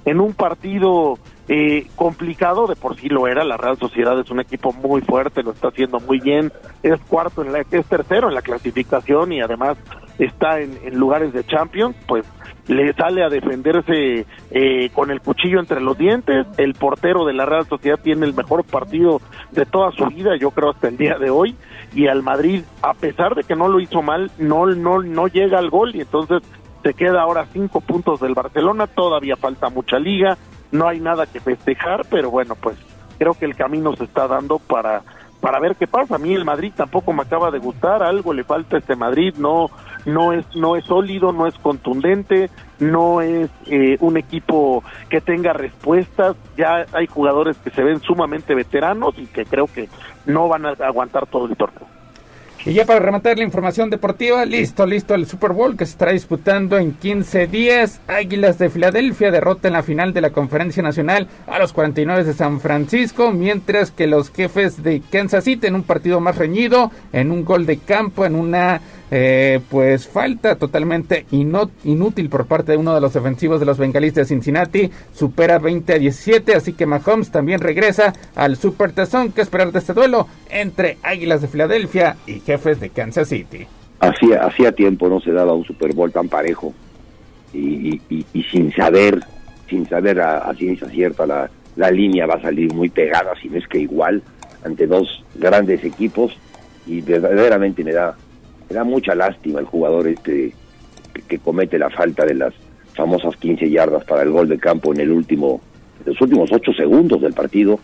en un partido eh, complicado, de por sí lo era, la Real Sociedad es un equipo muy fuerte, lo está haciendo muy bien, es cuarto, en la, es tercero en la clasificación y además está en, lugares de Champions, pues le sale a defenderse eh, con el cuchillo entre los dientes, el portero de la Real Sociedad tiene el mejor partido de toda su vida, yo creo hasta el día de hoy, y al Madrid, a pesar de que no lo hizo mal, no, no, no llega al gol y entonces se queda ahora cinco puntos del Barcelona, todavía falta mucha liga, no hay nada que festejar, pero bueno, pues creo que el camino se está dando para para ver qué pasa. A mí el Madrid tampoco me acaba de gustar, algo le falta a este Madrid, no no es no es sólido, no es contundente, no es eh, un equipo que tenga respuestas. Ya hay jugadores que se ven sumamente veteranos y que creo que no van a aguantar todo el torneo. Y ya para rematar la información deportiva, listo, listo el Super Bowl que se estará disputando en 15 días. Águilas de Filadelfia derrota en la final de la Conferencia Nacional a los 49 de San Francisco, mientras que los jefes de Kansas City en un partido más reñido, en un gol de campo, en una eh, pues falta totalmente inútil por parte de uno de los defensivos de los bengalíes de Cincinnati, supera 20 a 17, así que Mahomes también regresa al Super Tazón. ¿Qué esperar de este duelo entre Águilas de Filadelfia y jefes de Kansas City? Hacía, hacía tiempo no se daba un Super Bowl tan parejo y, sin saber, sin saber a, a ciencia cierta la, la línea va a salir muy pegada, si no es que igual, ante dos grandes equipos y verdaderamente me da Me da mucha lástima el jugador este que, comete la falta de las famosas 15 yardas para el gol de campo en el último, en los últimos 8 segundos del partido.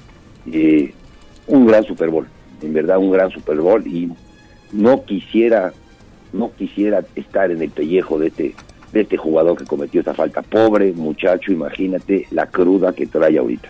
Eh, un gran Super Bowl, en verdad un gran Super Bowl y no quisiera, no quisiera estar en el pellejo de este, de este jugador que cometió esta falta. Pobre muchacho, imagínate la cruda que trae ahorita.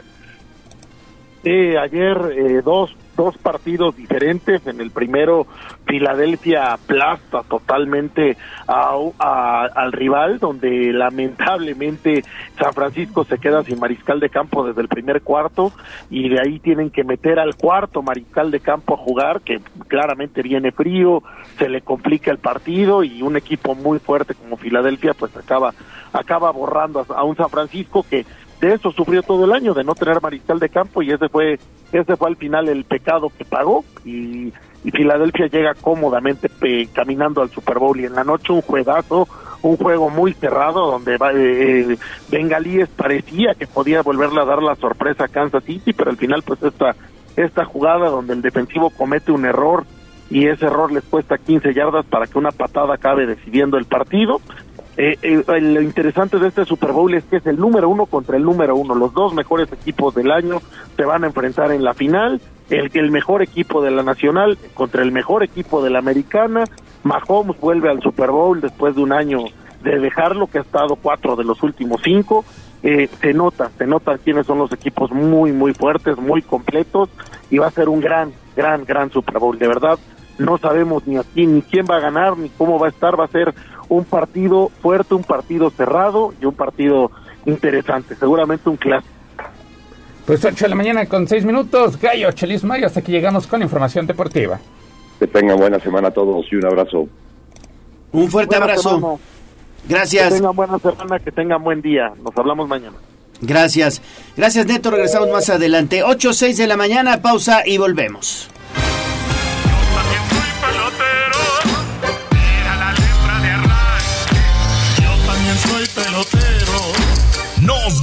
Sí, ayer eh, dos, dos partidos diferentes. En el primero, Filadelfia aplasta totalmente a- al rival, donde lamentablemente San Francisco se queda sin mariscal de campo desde el primer cuarto y de ahí tienen que meter al cuarto mariscal de campo a jugar, que claramente viene frío, se le complica el partido y un equipo muy fuerte como Filadelfia pues acaba acaba borrando a un San Francisco que de eso sufrió todo el año de no tener mariscal de campo y ese fue ese fue al final el pecado que pagó y, y Filadelfia llega cómodamente caminando al Super Bowl y en la noche un juegazo un juego muy cerrado donde eh, eh, Bengalíes parecía que podía volverle a dar la sorpresa a Kansas City pero al final pues esta esta jugada donde el defensivo comete un error y ese error les cuesta 15 yardas para que una patada acabe decidiendo el partido. Eh, eh, lo interesante de este Super Bowl es que es el número uno contra el número uno. Los dos mejores equipos del año se van a enfrentar en la final. El, el mejor equipo de la nacional contra el mejor equipo de la americana. Mahomes vuelve al Super Bowl después de un año de dejarlo, que ha estado cuatro de los últimos cinco. Eh, se nota, se nota quiénes son los equipos muy, muy fuertes, muy completos y va a ser un gran, gran, gran Super Bowl. De verdad, no sabemos ni aquí ni quién va a ganar ni cómo va a estar. Va a ser un partido fuerte, un partido cerrado y un partido interesante. Seguramente un clásico. Pues 8 de la mañana con 6 minutos. Gallo, Chelis Mayo, hasta aquí llegamos con información deportiva. Que tengan buena semana a todos y un abrazo. Un fuerte Buena abrazo. semana. Gracias. Que tengan buena semana, que tengan buen día. Nos hablamos mañana. Gracias. Gracias, Neto. Regresamos más adelante. 8, 6 de la mañana, pausa y volvemos. Yo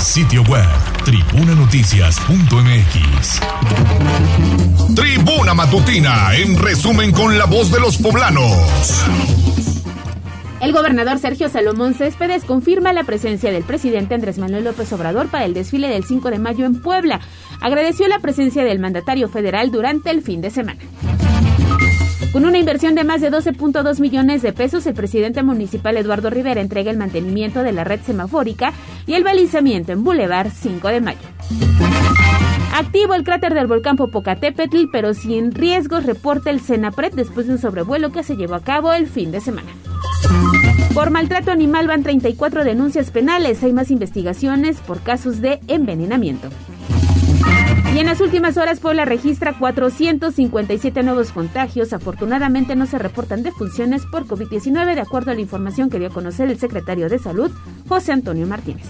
Sitio web tribunanoticias.mx. Tribuna Matutina, en resumen con la voz de los poblanos. El gobernador Sergio Salomón Céspedes confirma la presencia del presidente Andrés Manuel López Obrador para el desfile del 5 de mayo en Puebla. Agradeció la presencia del mandatario federal durante el fin de semana. Con una inversión de más de 12.2 millones de pesos, el presidente municipal Eduardo Rivera entrega el mantenimiento de la red semafórica y el balizamiento en Boulevard 5 de Mayo. Activo el cráter del volcán Popocatépetl, pero sin riesgos, reporta el Senapred después de un sobrevuelo que se llevó a cabo el fin de semana. Por maltrato animal van 34 denuncias penales. Hay más investigaciones por casos de envenenamiento. Y en las últimas horas Puebla registra 457 nuevos contagios. Afortunadamente no se reportan defunciones por COVID-19 de acuerdo a la información que dio a conocer el secretario de Salud, José Antonio Martínez.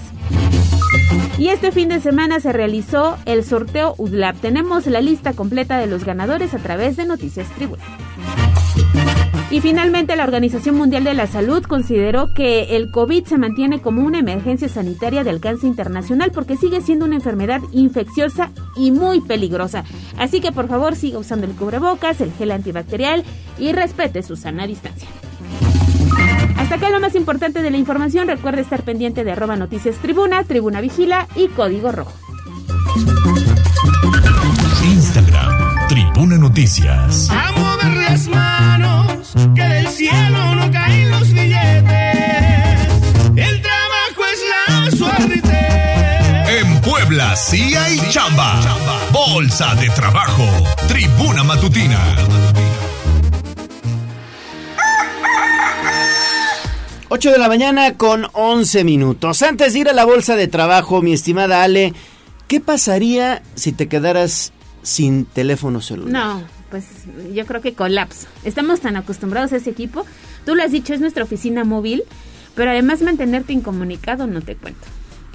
Y este fin de semana se realizó el sorteo UDLAP. Tenemos la lista completa de los ganadores a través de Noticias Tribuna. Y finalmente la Organización Mundial de la Salud consideró que el COVID se mantiene como una emergencia sanitaria de alcance internacional porque sigue siendo una enfermedad infecciosa y muy peligrosa. Así que por favor siga usando el cubrebocas, el gel antibacterial y respete su sana distancia. Hasta acá lo más importante de la información. Recuerde estar pendiente de arroba noticias tribuna, tribuna vigila y código rojo. Instagram, Tribuna Noticias. A mover las manos, que del cielo no caen los billetes. El trabajo es la suerte. En Puebla sí hay chamba. Bolsa de trabajo. Tribuna Matutina. 8 de la mañana con 11 minutos. Antes de ir a la bolsa de trabajo, mi estimada Ale, ¿qué pasaría si te quedaras sin teléfono celular? No, pues yo creo que colapso. Estamos tan acostumbrados a ese equipo. Tú lo has dicho, es nuestra oficina móvil, pero además mantenerte incomunicado no te cuento.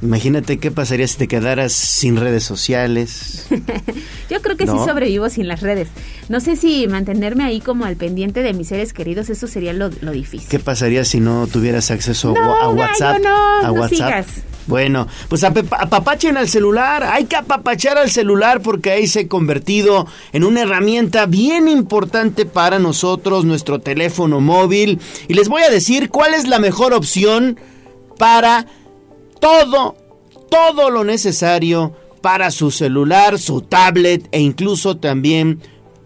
Imagínate qué pasaría si te quedaras sin redes sociales. Yo creo que sí sobrevivo sin las redes. No sé si mantenerme ahí como al pendiente de mis seres queridos, eso sería lo, lo difícil. ¿Qué pasaría si no tuvieras acceso No, a gallo, WhatsApp? no, a no WhatsApp. sigas. Bueno, pues apapachen al celular, hay que apapachar al celular porque ahí se ha convertido en una herramienta bien importante para nosotros, nuestro teléfono móvil. Y les voy a decir cuál es la mejor opción para todo, todo lo necesario para su celular, su tablet e incluso también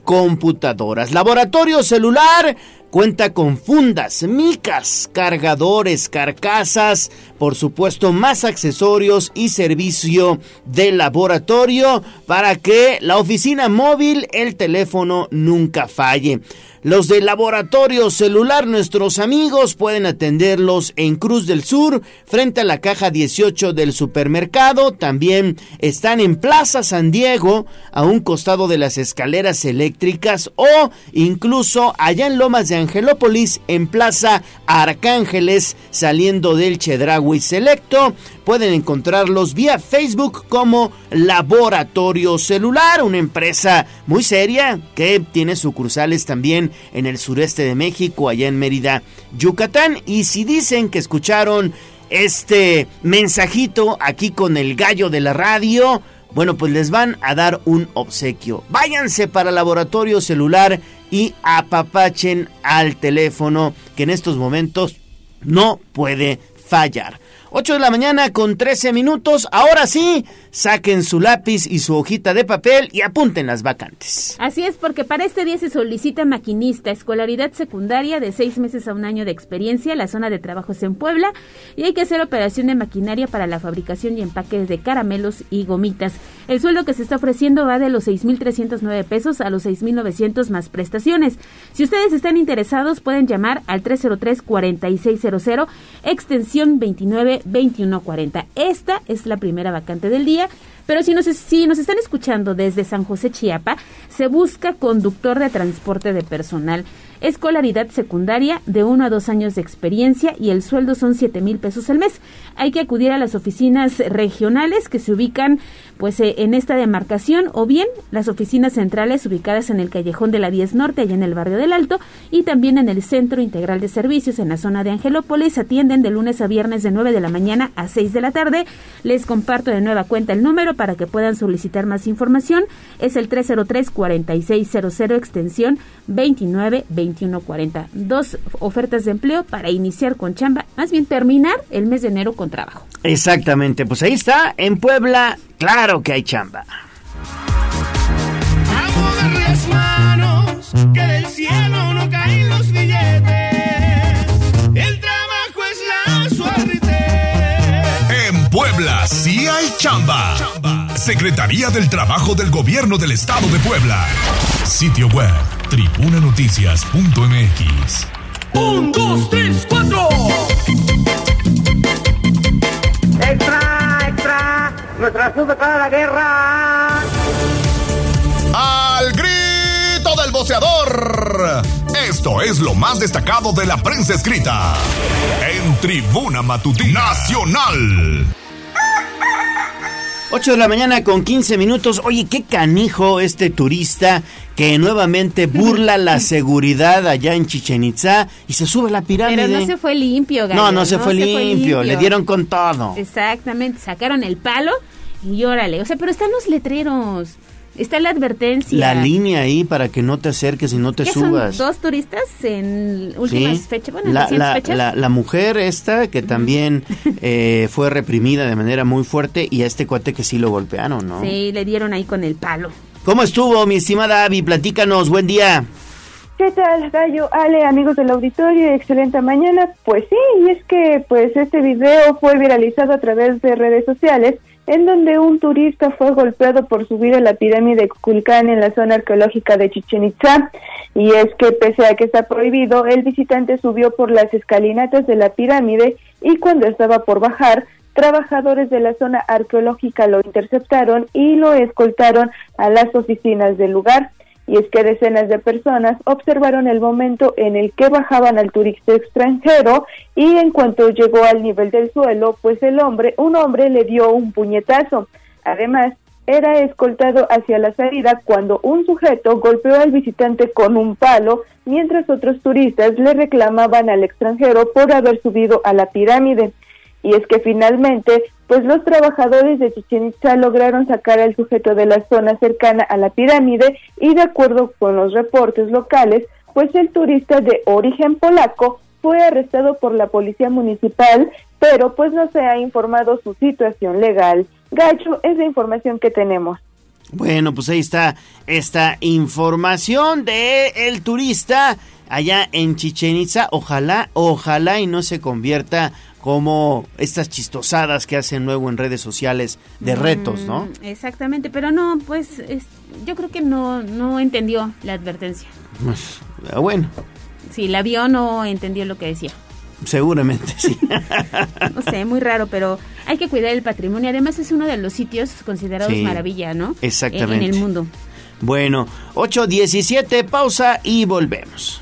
computadoras. Laboratorio celular cuenta con fundas, micas, cargadores, carcasas, por supuesto más accesorios y servicio de laboratorio para que la oficina móvil, el teléfono nunca falle. Los de Laboratorio Celular, nuestros amigos, pueden atenderlos en Cruz del Sur, frente a la caja 18 del supermercado. También están en Plaza San Diego, a un costado de las escaleras eléctricas, o incluso allá en Lomas de Angelópolis, en Plaza Arcángeles, saliendo del Chedraui Selecto. Pueden encontrarlos vía Facebook como Laboratorio Celular, una empresa muy seria que tiene sucursales también en el sureste de México, allá en Mérida, Yucatán. Y si dicen que escucharon este mensajito aquí con el gallo de la radio, bueno, pues les van a dar un obsequio. Váyanse para Laboratorio Celular y apapachen al teléfono que en estos momentos no puede fallar. 8 de la mañana con 13 minutos. Ahora sí, saquen su lápiz y su hojita de papel y apunten las vacantes. Así es, porque para este día se solicita maquinista, escolaridad secundaria de seis meses a un año de experiencia. La zona de trabajo es en Puebla y hay que hacer operación de maquinaria para la fabricación y empaque de caramelos y gomitas. El sueldo que se está ofreciendo va de los 6.309 pesos a los 6.900 más prestaciones. Si ustedes están interesados, pueden llamar al 303-4600, extensión 292140. Esta es la primera vacante del día. Pero si nos, si nos están escuchando desde San José Chiapa, se busca conductor de transporte de personal. Escolaridad secundaria de uno a dos años de experiencia y el sueldo son siete mil pesos al mes. Hay que acudir a las oficinas regionales que se ubican pues eh, en esta demarcación o bien las oficinas centrales ubicadas en el callejón de la 10 Norte, allá en el barrio del Alto, y también en el Centro Integral de Servicios en la zona de Angelópolis. Atienden de lunes a viernes de 9 de la mañana a 6 de la tarde. Les comparto de nueva cuenta el número para que puedan solicitar más información. Es el 303-4600 extensión 292140. Dos ofertas de empleo para iniciar con chamba, más bien terminar el mes de enero con trabajo. Exactamente, pues ahí está, en Puebla, claro que hay chamba. las manos, que del cielo no caen los billetes. El trabajo es la suerte. En Puebla sí hay chamba. Secretaría del Trabajo del Gobierno del Estado de Puebla. Sitio web tribunanoticias.mx. Un, dos, tres, cuatro. ¡Extra, extra! ¡Nuestra sube para la guerra! Al grito del boceador. Esto es lo más destacado de la prensa escrita. En Tribuna Matutina Nacional. 8 de la mañana con 15 minutos. Oye, qué canijo este turista que nuevamente burla la seguridad allá en Chichen Itza y se sube a la pirámide. Pero no se fue limpio, gallo, No, no se fue limpio, le dieron con todo. Exactamente, sacaron el palo y órale. O sea, pero están los letreros. Está la advertencia. La línea ahí para que no te acerques y no te ¿Qué subas. son dos turistas en últimas Sí. fechas? Bueno, en la, recientes la- fechas. la- la mujer esta que también eh, fue reprimida de manera muy fuerte y a este cuate que sí lo golpearon, ¿no? Sí, le dieron ahí con el palo. ¿Cómo estuvo, mi estimada Abby? Platícanos, buen día. ¿Qué tal, Gallo? Ale, amigos del auditorio, excelente mañana. Pues sí, y es que pues este video fue viralizado a través de redes sociales en donde un turista fue golpeado por subir a la pirámide Kukulcán en la zona arqueológica de Chichen Itza. Y es que pese a que está prohibido, el visitante subió por las escalinatas de la pirámide y cuando estaba por bajar, trabajadores de la zona arqueológica lo interceptaron y lo escoltaron a las oficinas del lugar. Y es que decenas de personas observaron el momento en el que bajaban al turista extranjero y en cuanto llegó al nivel del suelo, pues el hombre, un hombre le dio un puñetazo. Además, era escoltado hacia la salida cuando un sujeto golpeó al visitante con un palo, mientras otros turistas le reclamaban al extranjero por haber subido a la pirámide. Y es que finalmente, pues los trabajadores de Chichen Itza lograron sacar al sujeto de la zona cercana a la pirámide y de acuerdo con los reportes locales, pues el turista de origen polaco fue arrestado por la policía municipal, pero pues no se ha informado su situación legal. Gacho, es la información que tenemos. Bueno, pues ahí está esta información de el turista allá en Chichen Itza. Ojalá, ojalá y no se convierta como estas chistosadas que hacen luego en redes sociales de retos, ¿no? Mm, Exactamente, pero no, pues es- yo creo que no, no entendió la advertencia. Pues, ah, bueno, Sí, la vio, no entendió lo que decía. seguramente sí. No sé, muy raro, pero hay que cuidar el patrimonio. Además es uno de los sitios considerados Sí, maravilla, ¿no? exactamente. En, en el mundo. Bueno, 8.17, pausa y volvemos.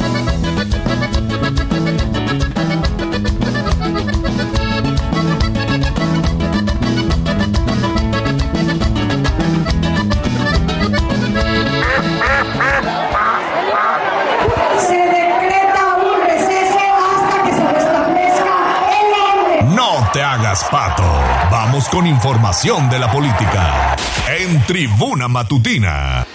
Pato. Vamos con información de la política. En Tribuna Matutina.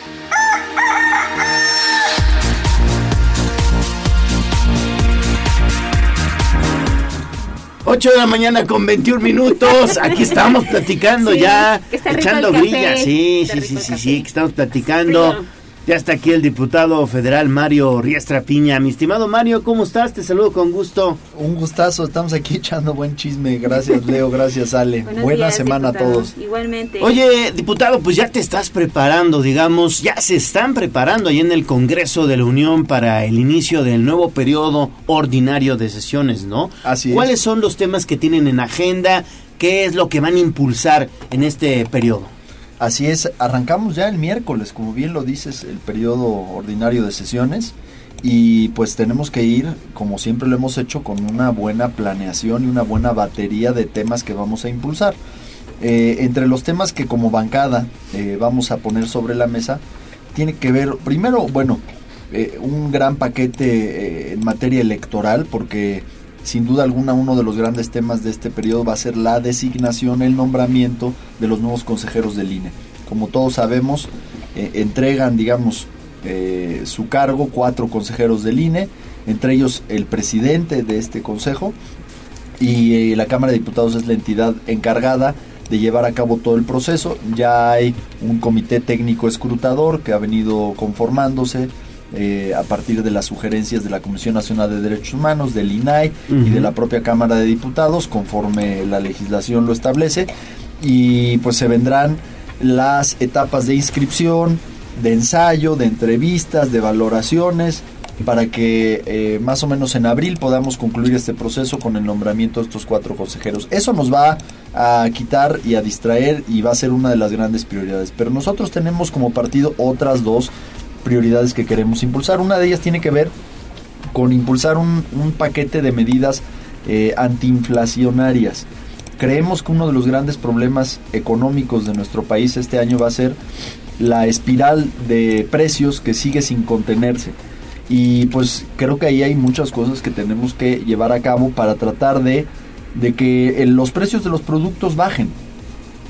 8 de la mañana con 21 minutos. Aquí estamos platicando Sí, ya, que está rico echando el café. grilla. Sí, Está sí, rico sí, sí, sí, que estamos platicando. Ya está aquí el diputado federal Mario Riestra Piña. Mi estimado Mario, ¿cómo estás? Te saludo con gusto. Un gustazo, estamos aquí echando buen chisme. Gracias Leo, gracias Ale. Buenos Buena días, semana diputado. a todos. Igualmente. Oye, diputado, pues ya te estás preparando, digamos, ya se están preparando ahí en el Congreso de la Unión para el inicio del nuevo periodo ordinario de sesiones, ¿no? Así es. ¿Cuáles son los temas que tienen en agenda? ¿Qué es lo que van a impulsar en este periodo? Así es, arrancamos ya el miércoles, como bien lo dices, el periodo ordinario de sesiones. Y pues tenemos que ir, como siempre lo hemos hecho, con una buena planeación y una buena batería de temas que vamos a impulsar. Eh, entre los temas que como bancada eh, vamos a poner sobre la mesa, tiene que ver, primero, bueno, eh, un gran paquete eh, en materia electoral, porque sin duda alguna uno de los grandes temas de este periodo va a ser la designación, el nombramiento de los nuevos consejeros del INE. Como todos sabemos, eh, entregan, digamos, eh, su cargo cuatro consejeros del INE, entre ellos el presidente de este consejo, y eh, la Cámara de Diputados es la entidad encargada de llevar a cabo todo el proceso. Ya hay un comité técnico escrutador que ha venido conformándose eh, a partir de las sugerencias de la Comisión Nacional de Derechos Humanos, del INAI y de la propia Cámara de Diputados, conforme la legislación lo establece. Y pues se vendrán las etapas de inscripción, de ensayo, de entrevistas, de valoraciones, para que eh, más o menos en abril podamos concluir este proceso con el nombramiento de estos cuatro consejeros. Eso nos va a quitar y a distraer y va a ser una de las grandes prioridades. Pero nosotros tenemos como partido otras dos prioridades que queremos impulsar. Una de ellas tiene que ver con impulsar un, un paquete de medidas eh, antiinflacionarias. Creemos que uno de los grandes problemas económicos de nuestro país este año va a ser la espiral de precios que sigue sin contenerse. Y pues creo que ahí hay muchas cosas que tenemos que llevar a cabo para tratar de, de que eh, los precios de los productos bajen.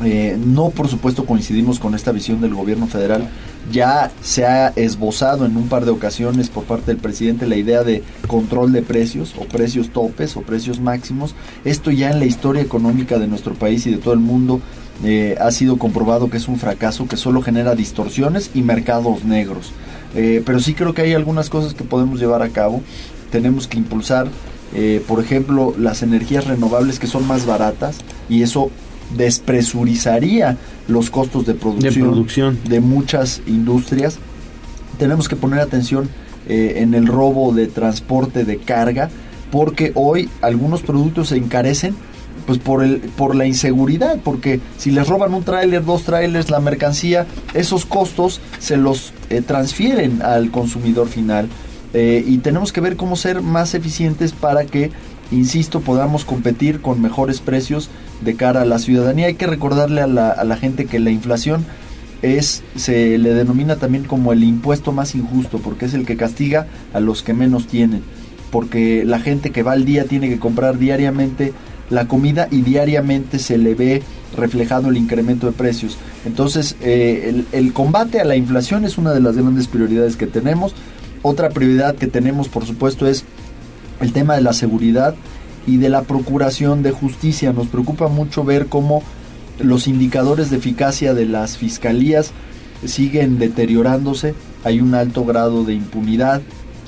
Eh, no, por supuesto, coincidimos con esta visión del gobierno federal. Ya se ha esbozado en un par de ocasiones por parte del presidente la idea de control de precios o precios topes o precios máximos. Esto ya en la historia económica de nuestro país y de todo el mundo eh, ha sido comprobado que es un fracaso que solo genera distorsiones y mercados negros. Eh, pero sí creo que hay algunas cosas que podemos llevar a cabo. Tenemos que impulsar, por ejemplo, las energías renovables que son más baratas y eso despresurizaría los costos de producción, de, muchas industrias. Tenemos que poner atención eh, en el robo de transporte de carga, porque hoy algunos productos se encarecen pues por el por la inseguridad, porque si les roban un tráiler, dos tráilers, la mercancía, esos costos se los eh, transfieren al consumidor final. Eh, y tenemos que ver cómo ser más eficientes para que insisto, podamos competir con mejores precios de cara a la ciudadanía. Hay que recordarle a la, gente que la inflación es se le denomina también como el impuesto más injusto porque es el que castiga a los que menos tienen porque la gente que va al día tiene que comprar diariamente la comida y diariamente se le ve reflejado el incremento de precios entonces eh, el combate a la inflación es una de las grandes prioridades que tenemos otra prioridad que tenemos por supuesto es el tema de la seguridad y de la procuración de justicia. Nos preocupa mucho ver cómo los indicadores de eficacia de las fiscalías siguen deteriorándose, hay un alto grado de impunidad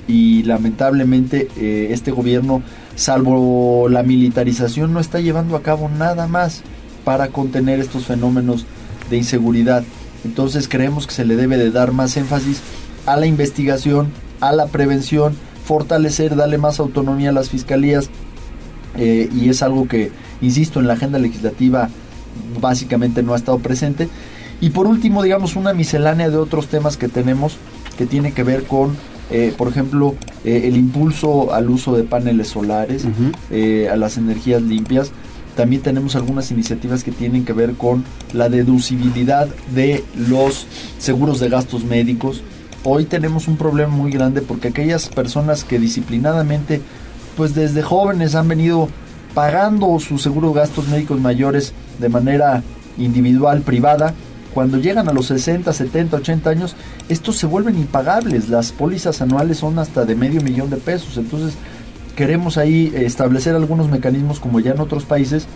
y lamentablemente eh, este gobierno, salvo la militarización, no está llevando a cabo nada más para contener estos fenómenos de inseguridad. Entonces creemos que se le debe de dar más énfasis a la investigación, a la prevención, fortalecer, darle más autonomía a las fiscalías eh, y es algo que, insisto, en la agenda legislativa básicamente no ha estado presente. Y por último, digamos, una miscelánea de otros temas que tenemos que tiene que ver con, eh, por ejemplo, eh, el impulso al uso de paneles solares, a las energías limpias. También tenemos algunas iniciativas que tienen que ver con la deducibilidad de los seguros de gastos médicos, hoy tenemos un problema muy grande porque aquellas personas que disciplinadamente, pues desde jóvenes han venido pagando sus seguros gastos médicos mayores de manera individual, privada, cuando llegan a los 60, 70, 80 años, estos se vuelven impagables. Las pólizas anuales son hasta de medio millón de pesos. Entonces, queremos ahí establecer algunos mecanismos, como ya en otros países,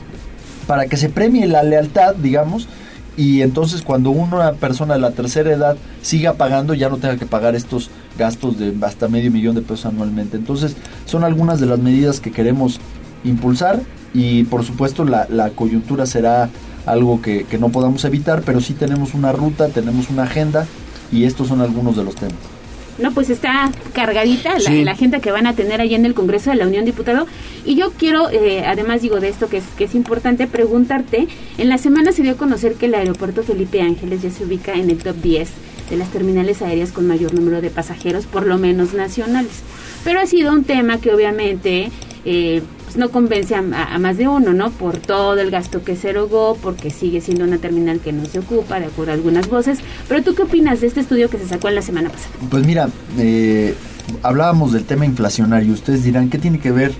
para que se premie la lealtad, digamos, y entonces cuando una persona de la tercera edad siga pagando ya no tenga que pagar estos gastos de hasta medio millón de pesos anualmente. Entonces son algunas de las medidas que queremos impulsar y por supuesto la, coyuntura será algo que no podamos evitar, pero sí tenemos una ruta, tenemos una agenda y estos son algunos de los temas. No, pues está cargadita la, agenda que van a tener allá en el Congreso de la Unión Diputado. Y yo quiero, eh, además digo de esto que es, que es importante, preguntarte, en la semana se dio a conocer que el aeropuerto Felipe Ángeles ya se ubica en el top 10 de las terminales aéreas con mayor número de pasajeros, por lo menos nacionales. Pero ha sido un tema que obviamente eh, pues, no convence a, más de uno, ¿no? Por todo el gasto que se erogó, porque sigue siendo una terminal que no se ocupa, de acuerdo a algunas voces. Pero tú qué opinas de este estudio que se sacó en la semana pasada? Pues mira, eh, hablábamos del tema inflacionario. Ustedes dirán, ¿qué tiene que ver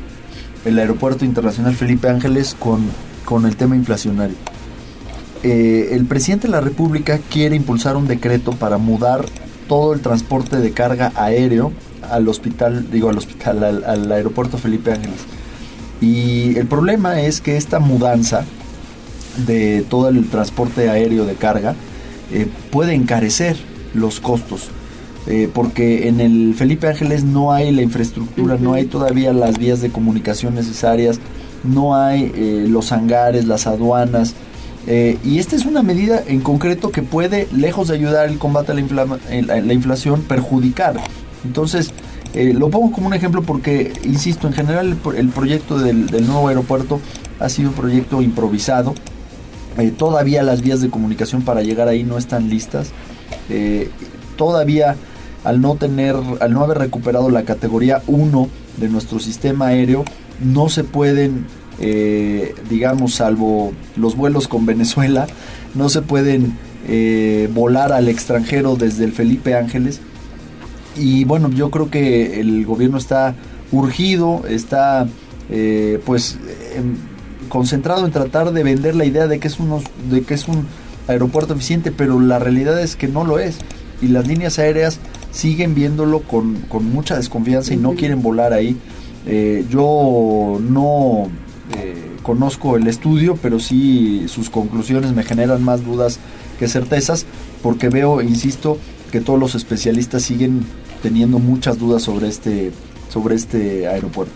el Aeropuerto Internacional Felipe Ángeles con, con el tema inflacionario? Eh, el presidente de la República quiere impulsar un decreto para mudar todo el transporte de carga aéreo al hospital, digo al hospital, al, aeropuerto Felipe Ángeles. Y el problema es que esta mudanza de todo el transporte aéreo de carga eh, puede encarecer los costos. Eh, porque en el Felipe Ángeles no hay la infraestructura, no hay todavía las vías de comunicación necesarias, no hay eh, los hangares, las aduanas. y esta es una medida en concreto que puede, lejos de ayudar el combate a la, la inflación, perjudicar. Entonces, eh, lo pongo como un ejemplo porque, insisto, en general el, proyecto del, nuevo aeropuerto ha sido un proyecto improvisado. Eh, todavía las vías de comunicación para llegar ahí no están listas. Eh, todavía al no tener, al no haber recuperado la categoría 1 de nuestro sistema aéreo, no se pueden, digamos, salvo los vuelos con Venezuela, no se pueden volar al extranjero desde el Felipe Ángeles y bueno, yo creo que el gobierno está urgido, está eh, pues em, concentrado en tratar de vender la idea de que es unos, de que es un aeropuerto eficiente, pero la realidad es que no lo es. Y las líneas aéreas siguen viéndolo con, con mucha desconfianza y no quieren volar ahí. Eh, yo no eh, conozco el estudio, pero sí sus conclusiones me generan más dudas que certezas, porque veo, insisto, que todos los especialistas siguen teniendo muchas dudas sobre este, sobre este aeropuerto.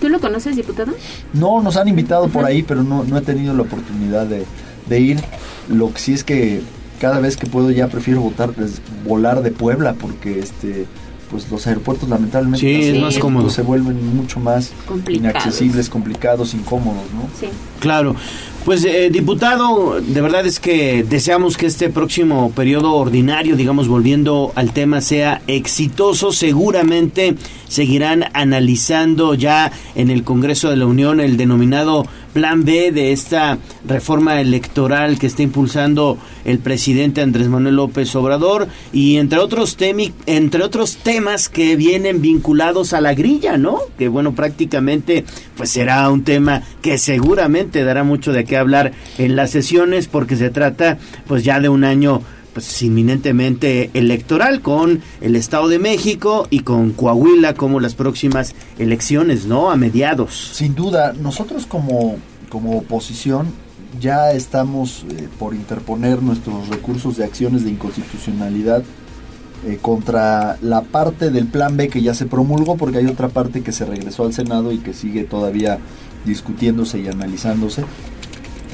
¿Tú lo conoces, diputado? No, nos han invitado por ahí, pero no, no he tenido la oportunidad de, de ir. Lo que sí es que cada vez que puedo ya prefiero votar, pues, volar de Puebla porque este pues los aeropuertos lamentablemente Sí, es así, más cómodo. se vuelven mucho más Complicados. inaccesibles, complicados, incómodos, ¿no? Sí. Claro. Pues eh, diputado, de verdad es que deseamos que este próximo periodo ordinario, digamos, volviendo al tema, sea exitoso. Seguramente seguirán analizando ya en el Congreso de la Unión el denominado Plan B de esta reforma electoral que está impulsando el presidente Andrés Manuel López Obrador y entre otros temi- entre otros temas que vienen vinculados a la grilla, ¿no? Que bueno, prácticamente pues será un tema que seguramente dará mucho de qué hablar en las sesiones porque se trata pues ya de un año pues inminentemente electoral con el Estado de México y con Coahuila como las próximas elecciones, ¿no? A mediados. Sin duda, nosotros como, como oposición ya estamos eh, por interponer nuestros recursos de acciones de inconstitucionalidad eh, contra la parte del plan B que ya se promulgó, porque hay otra parte que se regresó al Senado y que sigue todavía discutiéndose y analizándose.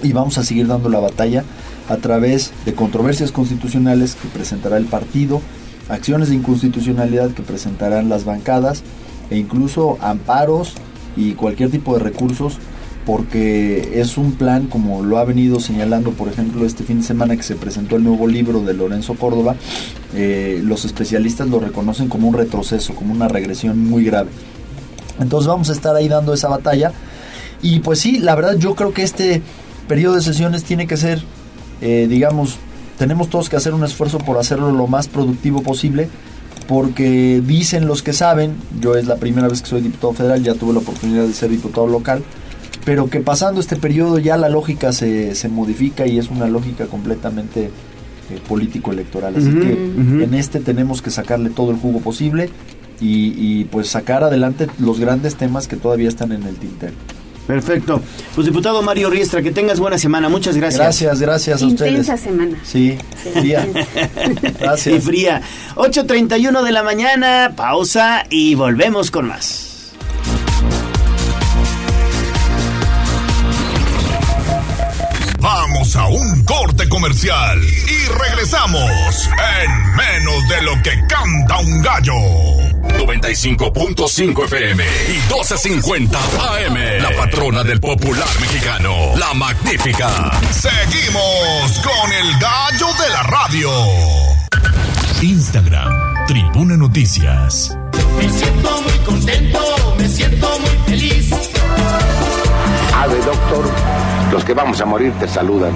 Y vamos a seguir dando la batalla a través de controversias constitucionales que presentará el partido, acciones de inconstitucionalidad que presentarán las bancadas e incluso amparos y cualquier tipo de recursos porque es un plan como lo ha venido señalando por ejemplo este fin de semana que se presentó el nuevo libro de Lorenzo Córdoba eh, los especialistas lo reconocen como un retroceso como una regresión muy grave. Entonces vamos a estar ahí dando esa batalla. Y pues sí la verdad yo creo que este periodo de sesiones tiene que ser eh, digamos tenemos todos que hacer un esfuerzo por hacerlo lo más productivo posible porque dicen los que saben, yo es la primera vez que soy diputado federal, ya tuve la oportunidad de ser diputado local, pero que pasando este periodo ya la lógica se, se modifica y es una lógica completamente eh, político-electoral. Así que en este tenemos que sacarle todo el jugo posible y, y, pues sacar adelante los grandes temas que todavía están en el tintero. Perfecto. Pues diputado Mario Riestra, que tengas buena semana. Muchas gracias. Gracias, gracias a ustedes. Intensa semana. Sí, fría. Gracias. Y fría. 8.31 de la mañana, pausa y volvemos con más. Vamos a un corte comercial y regresamos en menos de lo que canta un gallo. 95.5 FM y 12.50 AM. La patrona del popular mexicano, la magnífica. Seguimos con el gallo de la radio. Instagram, Tribuna Noticias. Me siento muy contento, me siento muy feliz. Ave, doctor. Los que vamos a morir te saludan.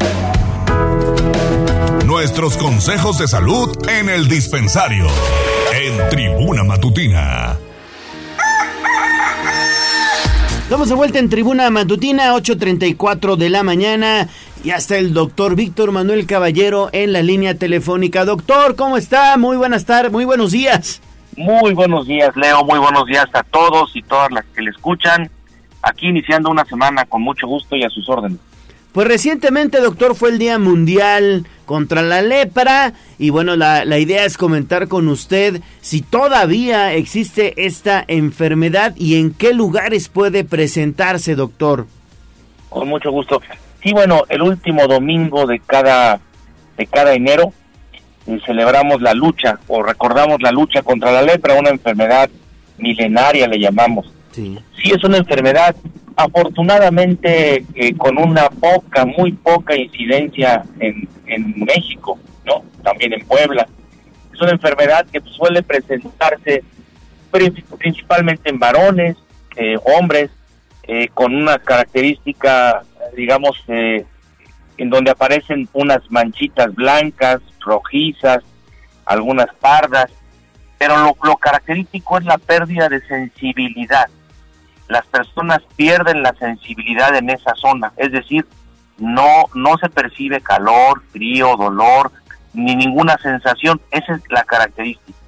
Nuestros consejos de salud en el dispensario. En Tribuna Matutina. Estamos de vuelta en Tribuna Matutina, 8.34 de la mañana. Y hasta el doctor Víctor Manuel Caballero en la línea telefónica. Doctor, ¿cómo está? Muy buenas tardes, muy buenos días. Muy buenos días, Leo. Muy buenos días a todos y todas las que le escuchan. Aquí iniciando una semana con mucho gusto y a sus órdenes. Pues recientemente, doctor, fue el Día Mundial contra la Lepra y bueno, la, la idea es comentar con usted si todavía existe esta enfermedad y en qué lugares puede presentarse, doctor. Con mucho gusto. Sí, bueno, el último domingo de cada de cada enero eh, celebramos la lucha o recordamos la lucha contra la lepra, una enfermedad milenaria le llamamos. Sí. Sí, es una enfermedad afortunadamente eh, con una poca, muy poca incidencia en, en México, ¿no? También en Puebla. Es una enfermedad que suele presentarse pri- principalmente en varones, eh, hombres, eh, con una característica, digamos, en donde aparecen unas manchitas blancas, rojizas, algunas pardas, pero lo característico es la pérdida de sensibilidad. Las personas pierden la sensibilidad en esa zona, es decir, no, no se percibe calor, frío, dolor, ni ninguna sensación, esa es la característica.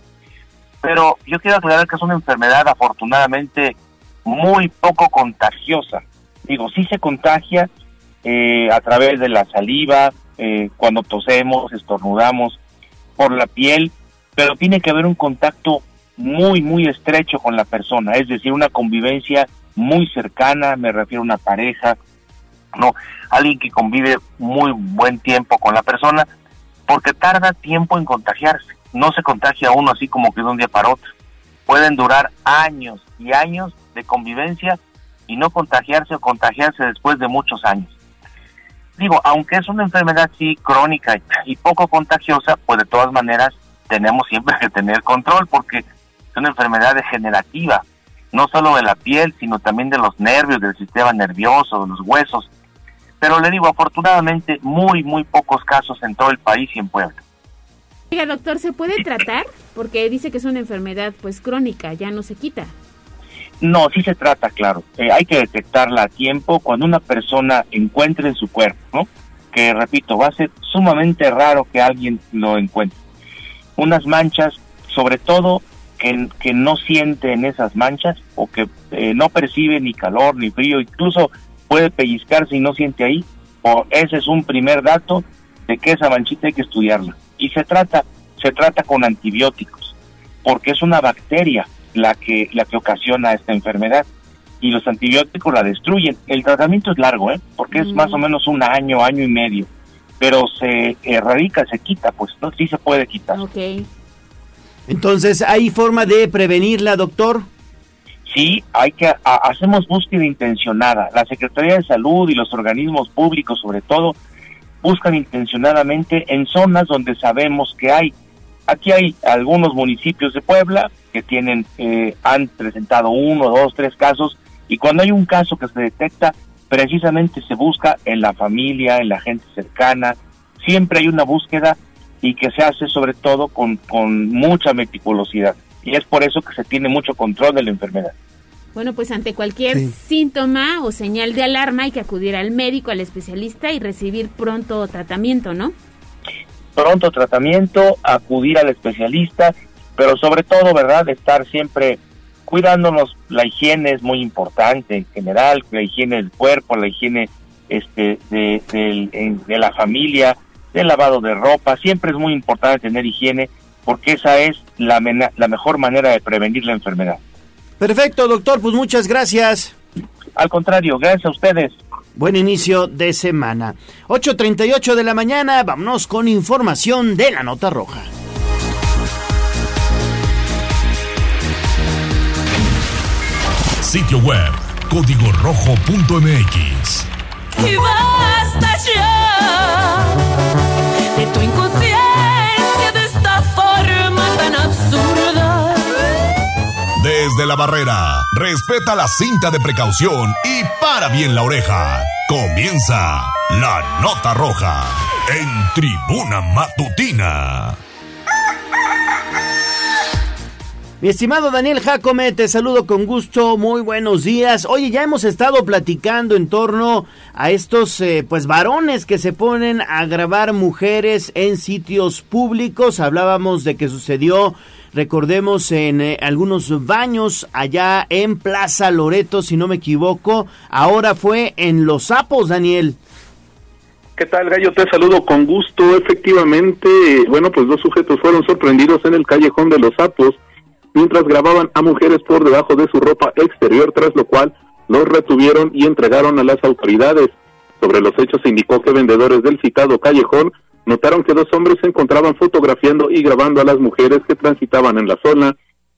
Pero yo quiero aclarar que es una enfermedad afortunadamente muy poco contagiosa. Digo, sí se contagia eh, a través de la saliva, eh, cuando tosemos, estornudamos, por la piel, pero tiene que haber un contacto muy, muy estrecho con la persona, es decir, una convivencia muy cercana, me refiero a una pareja, no, alguien que convive muy buen tiempo con la persona, porque tarda tiempo en contagiarse, no se contagia uno así como que de un día para otro, pueden durar años y años de convivencia y no contagiarse o contagiarse después de muchos años. Digo, aunque es una enfermedad sí crónica y poco contagiosa, pues de todas maneras tenemos siempre que tener control porque es una enfermedad degenerativa, no solo de la piel, sino también de los nervios, del sistema nervioso, de los huesos. Pero le digo, afortunadamente, muy, muy pocos casos en todo el país y en Puebla. Oiga, doctor, ¿se puede tratar? Porque dice que es una enfermedad pues crónica, ya no se quita. No, sí se trata, claro. Eh, hay que detectarla a tiempo cuando una persona encuentre en su cuerpo, ¿no? Que, repito, va a ser sumamente raro que alguien lo encuentre. Unas manchas, sobre todo que, que no siente en esas manchas o que eh, no percibe ni calor ni frío, incluso puede pellizcarse y no siente ahí, o ese es un primer dato de que esa manchita hay que estudiarla. Y se trata, se trata con antibióticos, porque es una bacteria la que, la que ocasiona esta enfermedad y los antibióticos la destruyen. El tratamiento es largo, ¿eh? porque es más o menos un año, año y medio, pero se erradica, se quita, pues no, sí se puede quitar. Entonces, ¿hay forma de prevenirla, doctor? Sí, hay que hacemos búsqueda intencionada. La Secretaría de Salud y los organismos públicos, sobre todo, buscan intencionadamente en zonas donde sabemos que hay. Aquí hay algunos municipios de Puebla que tienen eh, han presentado uno, dos, tres casos y cuando hay un caso que se detecta, precisamente se busca en la familia, en la gente cercana. Siempre hay una búsqueda y que se hace sobre todo con, con mucha meticulosidad. Y es por eso que se tiene mucho control de la enfermedad. Bueno, pues ante cualquier síntoma o señal de alarma hay que acudir al médico, al especialista y recibir pronto tratamiento, ¿no? Pronto tratamiento, acudir al especialista, pero sobre todo, ¿verdad? Estar siempre cuidándonos. La higiene es muy importante en general, la higiene del cuerpo, la higiene este, de, de la familia, del lavado de ropa. Siempre es muy importante tener higiene porque esa es la, la mejor manera de prevenir la enfermedad. Perfecto, doctor, pues muchas gracias. Al contrario, gracias a ustedes. Buen inicio de semana. 8.38 de la mañana, vámonos con información de la nota roja. Sitio web, código rojo.mx. Y basta ya de tu inconsciencia de esta forma tan absurda. Desde la barrera, respeta la cinta de precaución y para bien la oreja. Comienza la nota roja en tribuna matutina. Mi estimado Daniel Jacome, te saludo con gusto, muy buenos días. Oye, ya hemos estado platicando en torno a estos eh, pues varones que se ponen a grabar mujeres en sitios públicos. Hablábamos de que sucedió, recordemos, en eh, algunos baños allá en Plaza Loreto, si no me equivoco. Ahora fue en Los Sapos, Daniel. ¿Qué tal, Gallo? Te saludo con gusto. Efectivamente, bueno, pues dos sujetos fueron sorprendidos en el callejón de Los Sapos mientras grababan a mujeres por debajo de su ropa exterior, tras lo cual los retuvieron y entregaron a las autoridades. Sobre los hechos indicó que vendedores del citado callejón notaron que dos hombres se encontraban fotografiando y grabando a las mujeres que transitaban en la zona,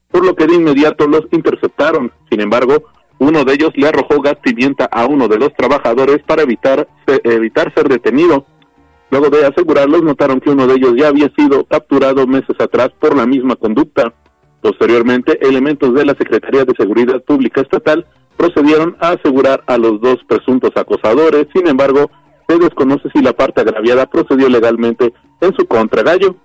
por lo que de inmediato los interceptaron. Sin embargo, uno de ellos le arrojó gas pimienta a uno de los trabajadores para evitar, evitar ser detenido. Luego de asegurarlos, notaron que uno de ellos ya había sido capturado meses atrás por la misma conducta. Posteriormente, elementos de la Secretaría de Seguridad Pública Estatal procedieron a asegurar a los dos presuntos acosadores. Sin embargo, se desconoce si la parte agraviada procedió legalmente en su contra. Gallo.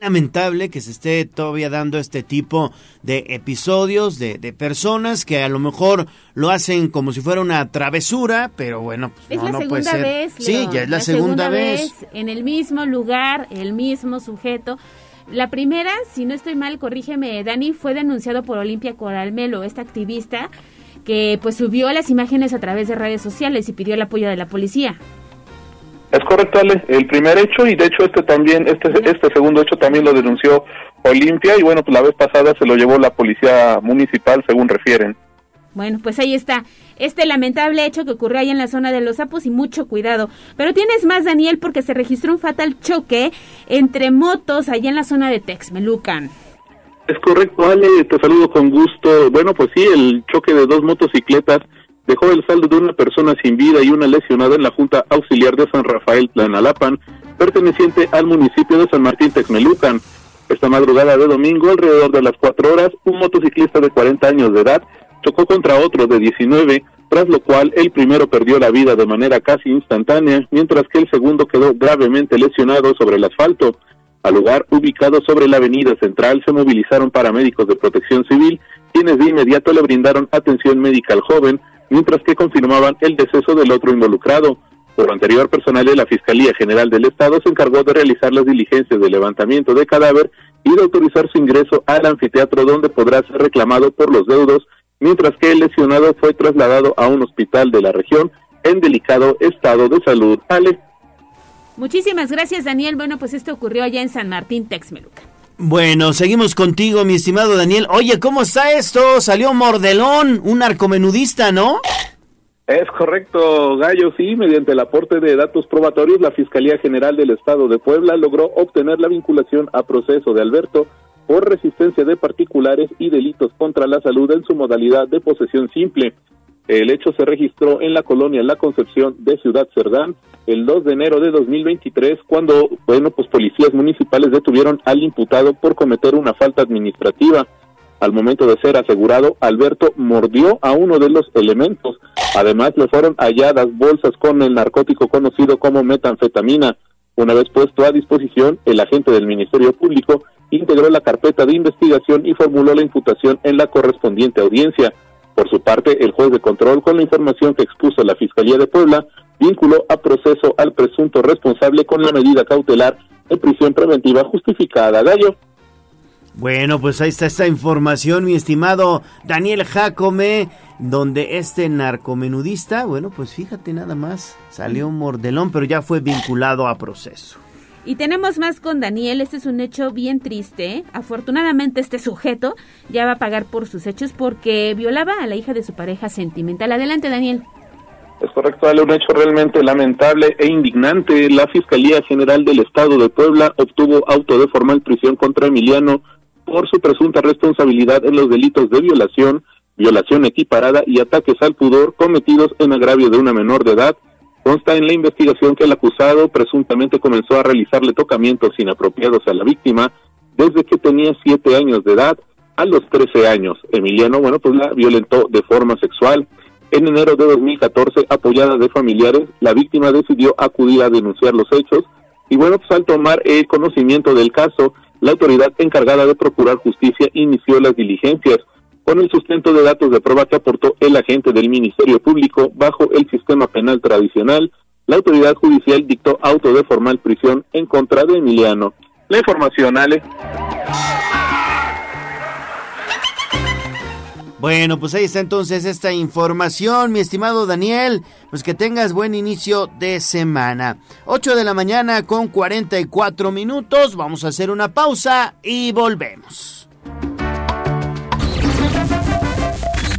lamentable que se esté todavía dando este tipo de episodios de, de personas que a lo mejor lo hacen como si fuera una travesura, pero bueno, pues Es no, la no segunda puede ser. vez. sí, ya es la, segunda, vez. En el mismo lugar, el mismo sujeto. La primera, si no estoy mal, corrígeme, Dani, fue denunciado por Olimpia Coralmelo, esta activista que pues subió las imágenes a través de redes sociales y pidió el apoyo de la policía. Es correcto, Ale. El primer hecho y de hecho este también, este, este segundo hecho también lo denunció Olimpia y bueno, pues la vez pasada se lo llevó la policía municipal, según refieren. Bueno, pues ahí está. Este lamentable hecho que ocurrió ahí en la zona de los sapos y mucho cuidado. Pero tienes más, Daniel, porque se registró un fatal choque entre motos allá en la zona de Texmelucan. Es correcto, Ale, te saludo con gusto. Bueno, pues sí, el choque de dos motocicletas dejó el saldo de una persona sin vida y una lesionada en la Junta Auxiliar de San Rafael Tlanalapan, perteneciente al municipio de San Martín Texmelucan. Esta madrugada de domingo, alrededor de las cuatro horas, un motociclista de 40 años de edad chocó contra otro de 19, tras lo cual el primero perdió la vida de manera casi instantánea, mientras que el segundo quedó gravemente lesionado sobre el asfalto. Al lugar, ubicado sobre la avenida central, se movilizaron paramédicos de protección civil, quienes de inmediato le brindaron atención médica al joven, mientras que confirmaban el deceso del otro involucrado. Por lo anterior, personal de la Fiscalía General del Estado se encargó de realizar las diligencias de levantamiento de cadáver y de autorizar su ingreso al anfiteatro donde podrá ser reclamado por los deudos, mientras que el lesionado fue trasladado a un hospital de la región en delicado estado de salud. Ale. Muchísimas gracias, Daniel. Bueno, pues esto ocurrió allá en San Martín, Texmelucan. Bueno, seguimos contigo, mi estimado Daniel. Oye, ¿cómo está esto? Salió Mordelón, un narcomenudista, ¿no? Es correcto, Gallo, sí, mediante el aporte de datos probatorios, la Fiscalía General del Estado de Puebla logró obtener la vinculación a proceso de Alberto por resistencia de particulares y delitos contra la salud en su modalidad de posesión simple. El hecho se registró en la colonia La Concepción de Ciudad Cerdán el 2 de enero de 2023, cuando, bueno, pues policías municipales detuvieron al imputado por cometer una falta administrativa. Al momento de ser asegurado, Alberto mordió a uno de los elementos. Además, le fueron halladas bolsas con el narcótico conocido como metanfetamina. Una vez puesto a disposición, el agente del Ministerio Público integró la carpeta de investigación y formuló la imputación en la correspondiente audiencia. Por su parte, el juez de control, con la información que expuso la Fiscalía de Puebla, vinculó a proceso al presunto responsable con la medida cautelar de prisión preventiva justificada. Gallo. Bueno, pues ahí está esta información, mi estimado Daniel Jacome, donde este narcomenudista, bueno, pues fíjate nada más, salió un mordelón, pero ya fue vinculado a proceso. Y tenemos más con Daniel, este es un hecho bien triste. Afortunadamente este sujeto ya va a pagar por sus hechos porque violaba a la hija de su pareja sentimental. Adelante, Daniel. Es correcto, dale un hecho realmente lamentable e indignante. La Fiscalía General del Estado de Puebla obtuvo auto de formal prisión contra Emiliano por su presunta responsabilidad en los delitos de violación, violación equiparada y ataques al pudor cometidos en agravio de una menor de edad. Consta en la investigación que el acusado presuntamente comenzó a realizarle tocamientos inapropiados a la víctima desde que tenía siete años de edad a los 13 años. Emiliano, bueno, pues la violentó de forma sexual. En enero de 2014, apoyada de familiares, la víctima decidió acudir a denunciar los hechos y bueno, pues al tomar el conocimiento del caso, la autoridad encargada de procurar justicia inició las diligencias con el sustento de datos de prueba que aportó el agente del Ministerio Público bajo el sistema penal tradicional. La autoridad judicial dictó auto de formal prisión en contra de Emiliano. La información, Ale. Bueno, pues ahí está entonces esta información, mi estimado Daniel. Pues que tengas buen inicio de semana. 8 de la mañana con 44 minutos. Vamos a hacer una pausa y volvemos.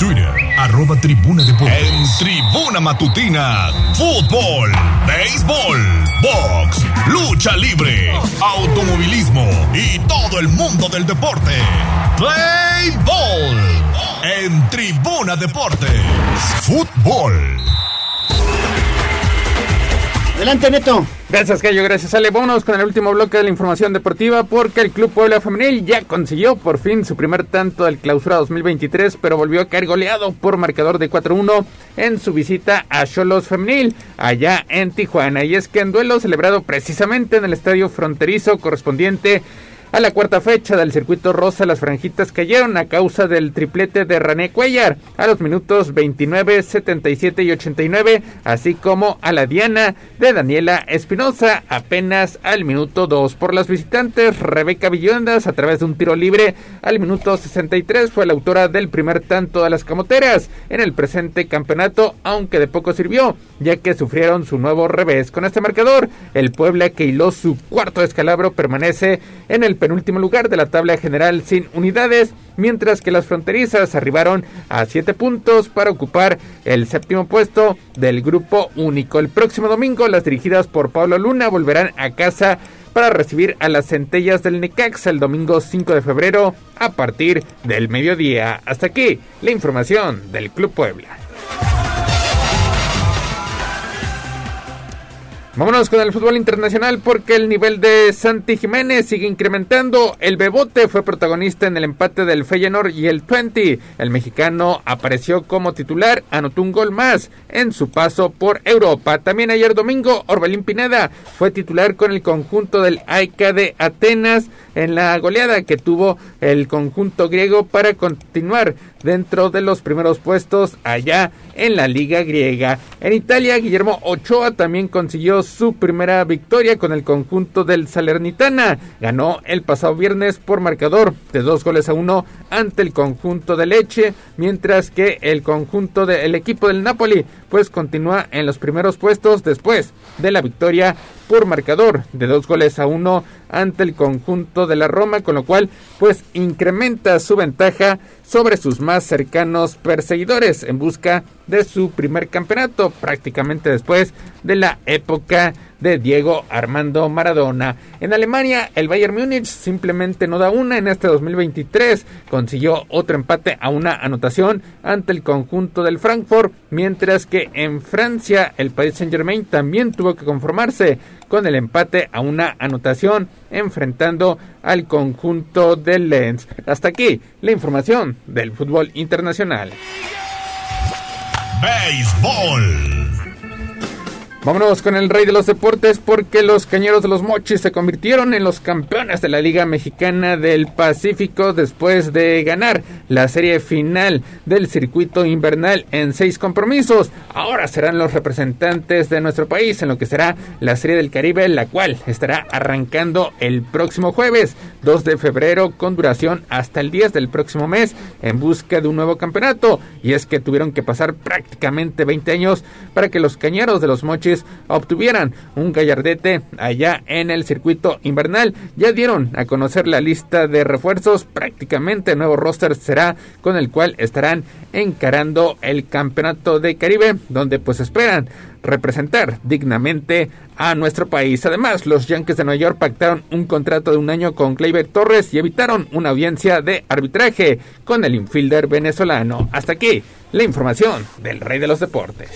Twitter, arroba tribuna deportes. En tribuna matutina, fútbol, béisbol, box, lucha libre, automovilismo y todo el mundo del deporte. Play Ball. En tribuna deportes, fútbol. Adelante, Neto. Gracias, Cayo. Gracias, Ale. Vámonos con el último bloque de la información deportiva porque el Club Puebla Femenil ya consiguió por fin su primer tanto del clausura 2023, pero volvió a caer goleado por marcador de 4-1 en su visita a Cholos Femenil, allá en Tijuana. Y es que en duelo celebrado precisamente en el estadio fronterizo correspondiente a la cuarta fecha del circuito rosa, las franjitas cayeron a causa del triplete de René Cuellar a los minutos 29, 77 y 89, así como a la diana de Daniela Espinosa apenas al minuto 2. Por las visitantes, Rebeca Villondas a través de un tiro libre al minuto 63 fue la autora del primer tanto de las camoteras en el presente campeonato, aunque de poco sirvió, ya que sufrieron su nuevo revés. Con este marcador, el Puebla que hiló su cuarto descalabro permanece en el penúltimo lugar de la tabla general sin unidades, mientras que las fronterizas arribaron a 7 puntos para ocupar el séptimo puesto del grupo único. El próximo domingo las dirigidas por Pablo Luna volverán a casa para recibir a las centellas del Necaxa el domingo 5 de febrero a partir del mediodía. Hasta aquí la información del Club Puebla. Vámonos con el fútbol internacional porque el nivel de Santi Jiménez sigue incrementando. El Bebote fue protagonista en el empate del Feyenoord y el 20. El mexicano apareció como titular, anotó un gol más en su paso por Europa. También ayer domingo, Orbelín Pineda fue titular con el conjunto del AECA de Atenas en la goleada que tuvo el conjunto griego para continuar dentro de los primeros puestos allá en la liga griega. En Italia, Guillermo Ochoa también consiguió su primera victoria con el conjunto del Salernitana. Ganó el pasado viernes por marcador de dos goles a uno ante el conjunto de Leche, mientras que el conjunto del equipo del Napoli pues continúa en los primeros puestos después de la victoria por marcador de dos goles a uno ante el conjunto de la Roma, con lo cual pues incrementa su ventaja sobre sus más cercanos perseguidores en busca de su primer campeonato, prácticamente después de la época de Diego Armando Maradona. En Alemania, el Bayern Múnich simplemente no da una en este 2023. Consiguió otro empate a una anotación ante el conjunto del Frankfurt, mientras que en Francia, el Paris Saint-Germain también tuvo que conformarse con el empate a una anotación enfrentando al conjunto del Lens. Hasta aquí la información del fútbol internacional. Béisbol. Vámonos con el rey de los deportes porque los cañeros de los mochis se convirtieron en los campeones de la Liga Mexicana del Pacífico después de ganar la serie final del circuito invernal en seis compromisos. Ahora serán los representantes de nuestro país en lo que será la serie del Caribe, la cual estará arrancando el próximo jueves 2 de febrero con duración hasta el 10 del próximo mes en busca de un nuevo campeonato. Y es que tuvieron que pasar prácticamente 20 años para que los cañeros de los mochis obtuvieran un gallardete allá en el circuito invernal. Ya dieron a conocer la lista de refuerzos, prácticamente nuevo roster será con el cual estarán encarando el campeonato de Caribe, donde pues esperan representar dignamente a nuestro país. Además, los Yankees de Nueva York pactaron un contrato de un año con Gleyber Torres y evitaron una audiencia de arbitraje con el infielder venezolano. Hasta aquí la información del rey de los deportes.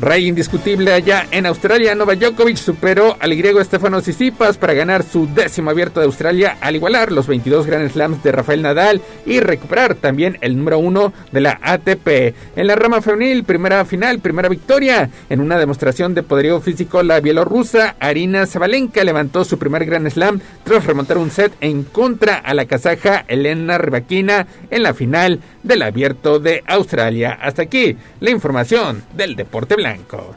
Rey indiscutible allá en Australia, Novak Djokovic superó al griego Stefano Tsitsipas para ganar su décimo abierto de Australia al igualar los 22 Grand Slams de Rafael Nadal y recuperar también el número uno de la ATP. En la rama femenil, primera final, primera victoria. En una demostración de poderío físico, la bielorrusa Arina Zabalenka levantó su primer Grand Slam tras remontar un set en contra a la kazaja Elena Rybakina en la final del abierto de Australia. Hasta aquí la información del deporte blanco.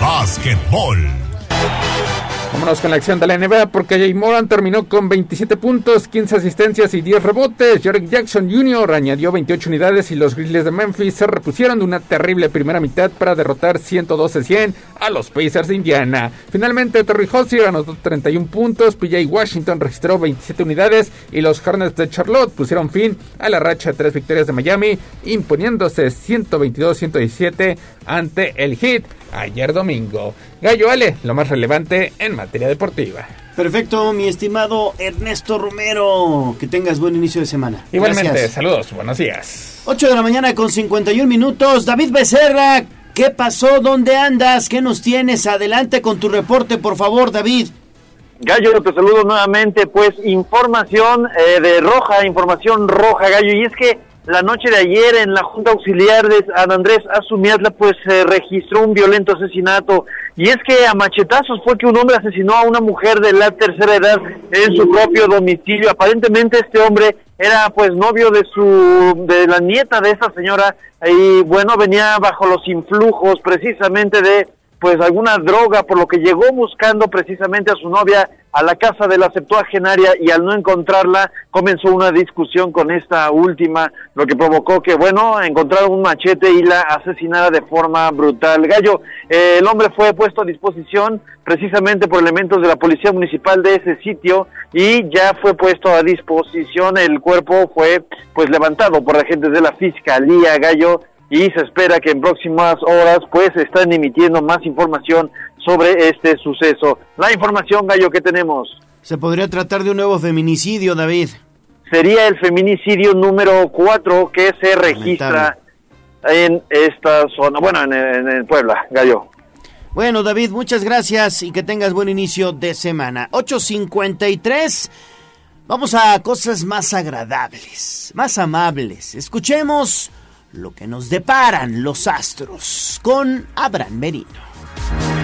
Básquetbol. Vámonos con la acción de la NBA porque Jay Moran terminó con 27 puntos, 15 asistencias y 10 rebotes. Jordan Jackson Jr. añadió 28 unidades y los Grizzlies de Memphis se repusieron de una terrible primera mitad para derrotar 112-100 a los Pacers de Indiana. Finalmente Terry Hosier anotó 31 puntos, PJ Washington registró 27 unidades y los Hornets de Charlotte pusieron fin a la racha de tres victorias de Miami, imponiéndose 122-117 ante el Heat ayer domingo. Gallo Ale, lo más relevante en materia deportiva. Perfecto, mi estimado Ernesto Romero. Que tengas buen inicio de semana. Igualmente, Gracias. saludos, buenos días. 8 de la mañana con 51 minutos. David Becerra, ¿qué pasó? ¿Dónde andas? ¿Qué nos tienes? Adelante con tu reporte, por favor, David. Gallo, te saludo nuevamente. Pues información eh, de roja, información roja, Gallo. Y es que la noche de ayer en la Junta Auxiliar de San Andrés Azumiatla, pues se registró un violento asesinato. Y es que a machetazos fue que un hombre asesinó a una mujer de la tercera edad en su propio domicilio. Aparentemente este hombre era pues novio de su de la nieta de esa señora y bueno venía bajo los influjos precisamente de pues alguna droga, por lo que llegó buscando precisamente a su novia a la casa de la septuagenaria y al no encontrarla comenzó una discusión con esta última, lo que provocó que, bueno, encontraron un machete y la asesinara de forma brutal. Gallo, eh, el hombre fue puesto a disposición precisamente por elementos de la policía municipal de ese sitio y ya fue puesto a disposición, el cuerpo fue pues levantado por agentes de la fiscalía, Gallo, y se espera que en próximas horas pues están emitiendo más información sobre este suceso. La información, Gallo, que tenemos. Se podría tratar de un nuevo feminicidio, David. Sería el feminicidio número 4 que se registra en esta zona, bueno, en, en, en Puebla, Gallo. Bueno, David, muchas gracias y que tengas buen inicio de semana. 8.53. Vamos a cosas más agradables, más amables. Escuchemos lo que nos deparan los astros con Abraham Merino.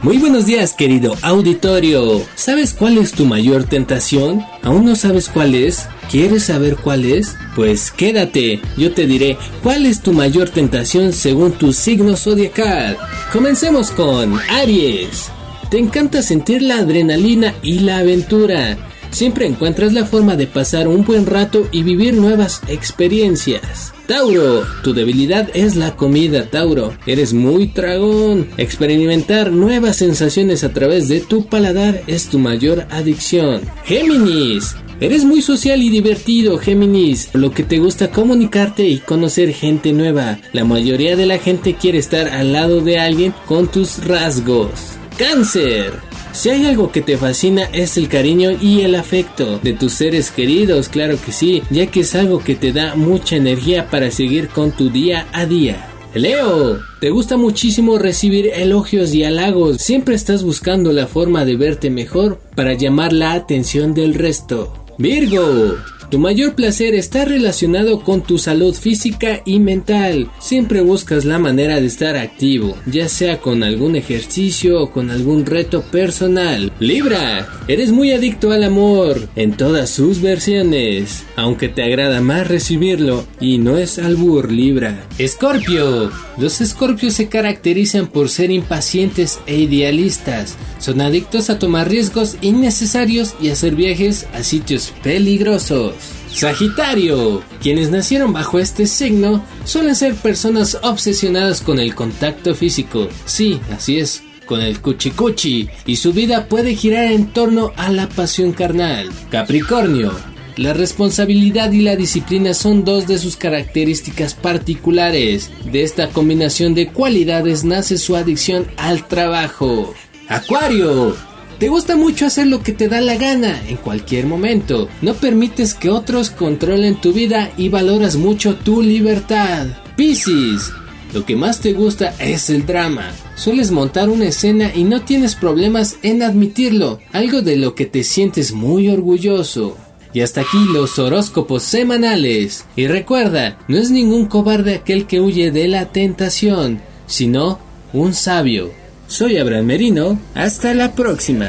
Muy buenos días querido auditorio. ¿Sabes cuál es tu mayor tentación? ¿Aún no sabes cuál es? ¿Quieres saber cuál es? Pues quédate, yo te diré cuál es tu mayor tentación según tu signo zodiacal. Comencemos con Aries. Te encanta sentir la adrenalina y la aventura. Siempre encuentras la forma de pasar un buen rato y vivir nuevas experiencias. Tauro, tu debilidad es la comida, Tauro. Eres muy tragón. Experimentar nuevas sensaciones a través de tu paladar es tu mayor adicción. Géminis, Eres muy social y divertido, Géminis, lo que te gusta comunicarte y conocer gente nueva. La mayoría de la gente quiere estar al lado de alguien con tus rasgos. Cáncer. Si hay algo que te fascina es el cariño y el afecto de tus seres queridos, claro que sí, ya que es algo que te da mucha energía para seguir con tu día a día. Leo, te gusta muchísimo recibir elogios y halagos, siempre estás buscando la forma de verte mejor para llamar la atención del resto. Virgo, tu mayor placer está relacionado con tu salud física y mental. Siempre buscas la manera de estar activo, ya sea con algún ejercicio o con algún reto personal. Libra, eres muy adicto al amor en todas sus versiones, aunque te agrada más recibirlo y no es albur Libra. Escorpio, los escorpios se caracterizan por ser impacientes e idealistas. Son adictos a tomar riesgos innecesarios y hacer viajes a sitios peligrosos. Sagitario. Quienes nacieron bajo este signo suelen ser personas obsesionadas con el contacto físico. Sí, así es, con el cuchicuchi. Y su vida puede girar en torno a la pasión carnal. Capricornio. La responsabilidad y la disciplina son dos de sus características particulares. De esta combinación de cualidades nace su adicción al trabajo. Acuario. Te gusta mucho hacer lo que te da la gana en cualquier momento. No permites que otros controlen tu vida y valoras mucho tu libertad. Piscis. Lo que más te gusta es el drama. Sueles montar una escena y no tienes problemas en admitirlo, algo de lo que te sientes muy orgulloso. Y hasta aquí los horóscopos semanales. Y recuerda, no es ningún cobarde aquel que huye de la tentación, sino un sabio. Soy Abraham Merino, hasta la próxima.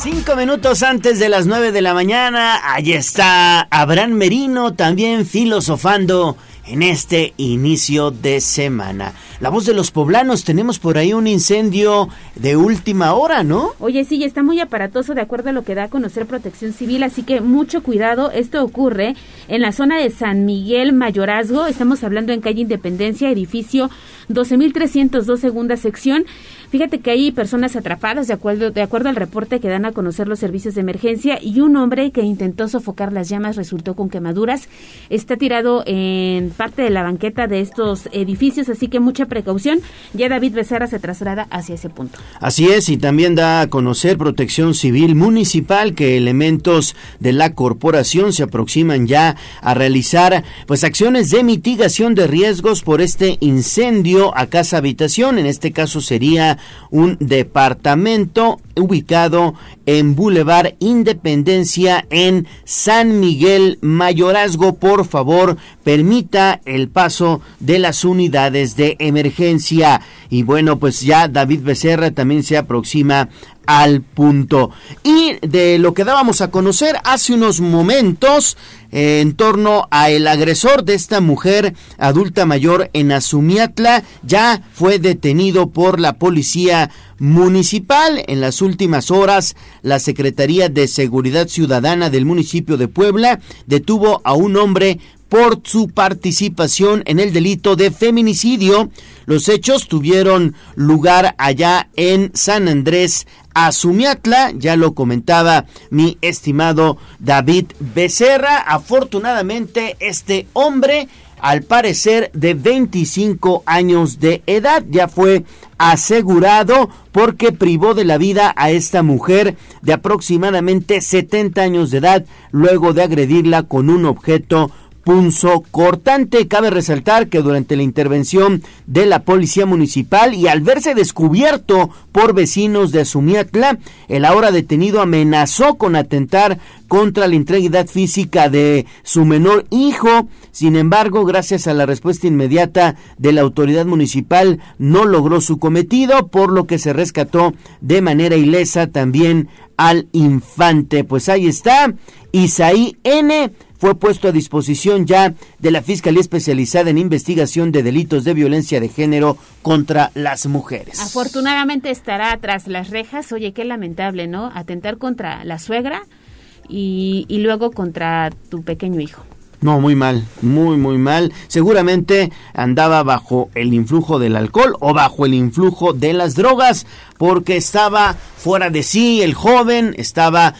Cinco minutos antes de las nueve de la mañana, allí está Abraham Merino también filosofando en este inicio de semana. La voz de los poblanos, tenemos por ahí un incendio de última hora, ¿no? Oye, sí, está muy aparatoso de acuerdo a lo que da a conocer Protección Civil, así que mucho cuidado. Esto ocurre en la zona de San Miguel Mayorazgo. Estamos hablando en calle Independencia, edificio 12.302, segunda sección. Fíjate que hay personas atrapadas, de acuerdo, de acuerdo al reporte que dan a conocer los servicios de emergencia, y un hombre que intentó sofocar las llamas resultó con quemaduras. Está tirado en parte de la banqueta de estos edificios, así que mucha precaución. Ya David Becerra se traslada hacia ese punto. Así es, y también da a conocer Protección Civil Municipal que elementos de la corporación se aproximan ya a realizar pues acciones de mitigación de riesgos por este incendio a casa habitación. En este caso sería un departamento ubicado en Boulevard Independencia en San Miguel Mayorazgo. Por favor, permita el paso de las unidades de emergencia. Y bueno, pues ya David Becerra también se aproxima al punto. Y de lo que dábamos a conocer hace unos momentos eh, en torno a el agresor de esta mujer adulta mayor en Azumiatla, ya fue detenido por la policía municipal. En las últimas horas, la Secretaría de Seguridad Ciudadana del municipio de Puebla detuvo a un hombre por su participación en el delito de feminicidio. Los hechos tuvieron lugar allá en San Andrés Azumiatla, ya lo comentaba mi estimado David Becerra. Afortunadamente, este hombre, al parecer de 25 años de edad, ya fue asegurado porque privó de la vida a esta mujer de aproximadamente 70 años de edad luego de agredirla con un objeto punzo cortante. Cabe resaltar que durante la intervención de la policía municipal y al verse descubierto por vecinos de Azumiatla, el ahora detenido amenazó con atentar contra la integridad física de su menor hijo. Sin embargo, gracias a la respuesta inmediata de la autoridad municipal, no logró su cometido, por lo que se rescató de manera ilesa también al infante. Pues ahí está, Isaí N fue puesto a disposición ya de la Fiscalía Especializada en Investigación de Delitos de Violencia de Género contra las mujeres. Afortunadamente estará tras las rejas. Oye, qué lamentable, ¿no? Atentar contra la suegra y, y luego contra tu pequeño hijo. No, muy mal, muy, muy mal. Seguramente andaba bajo el influjo del alcohol o bajo el influjo de las drogas, porque estaba fuera de sí el joven, estaba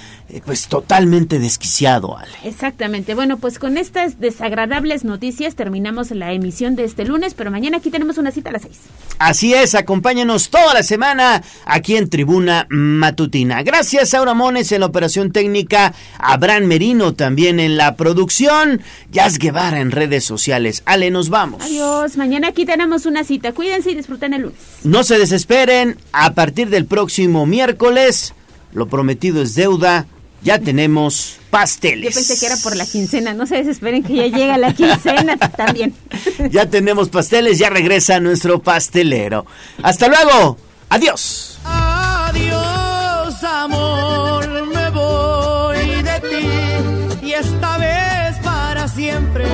pues totalmente desquiciado, Ale. Exactamente. Bueno, pues con estas desagradables noticias terminamos la emisión de este lunes, pero mañana aquí tenemos una cita a las seis. Así es, acompáñanos toda la semana aquí en Tribuna Matutina. Gracias a Mones en la operación técnica, Abraham Merino también en la producción, Jazz Guevara en redes sociales. Ale, nos vamos. Adiós, mañana aquí tenemos una cita. Cuídense y disfruten el lunes. No se desesperen, a partir del próximo miércoles, lo prometido es deuda, ya tenemos pasteles. Yo pensé que era por la quincena, no se desesperen que ya llega la quincena también. Ya tenemos pasteles, ya regresa nuestro pastelero. Hasta luego, adiós. Adiós, amor, me voy de ti y esta vez para siempre.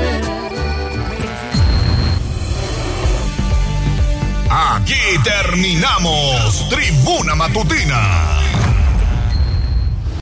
Aquí terminamos Tribuna Matutina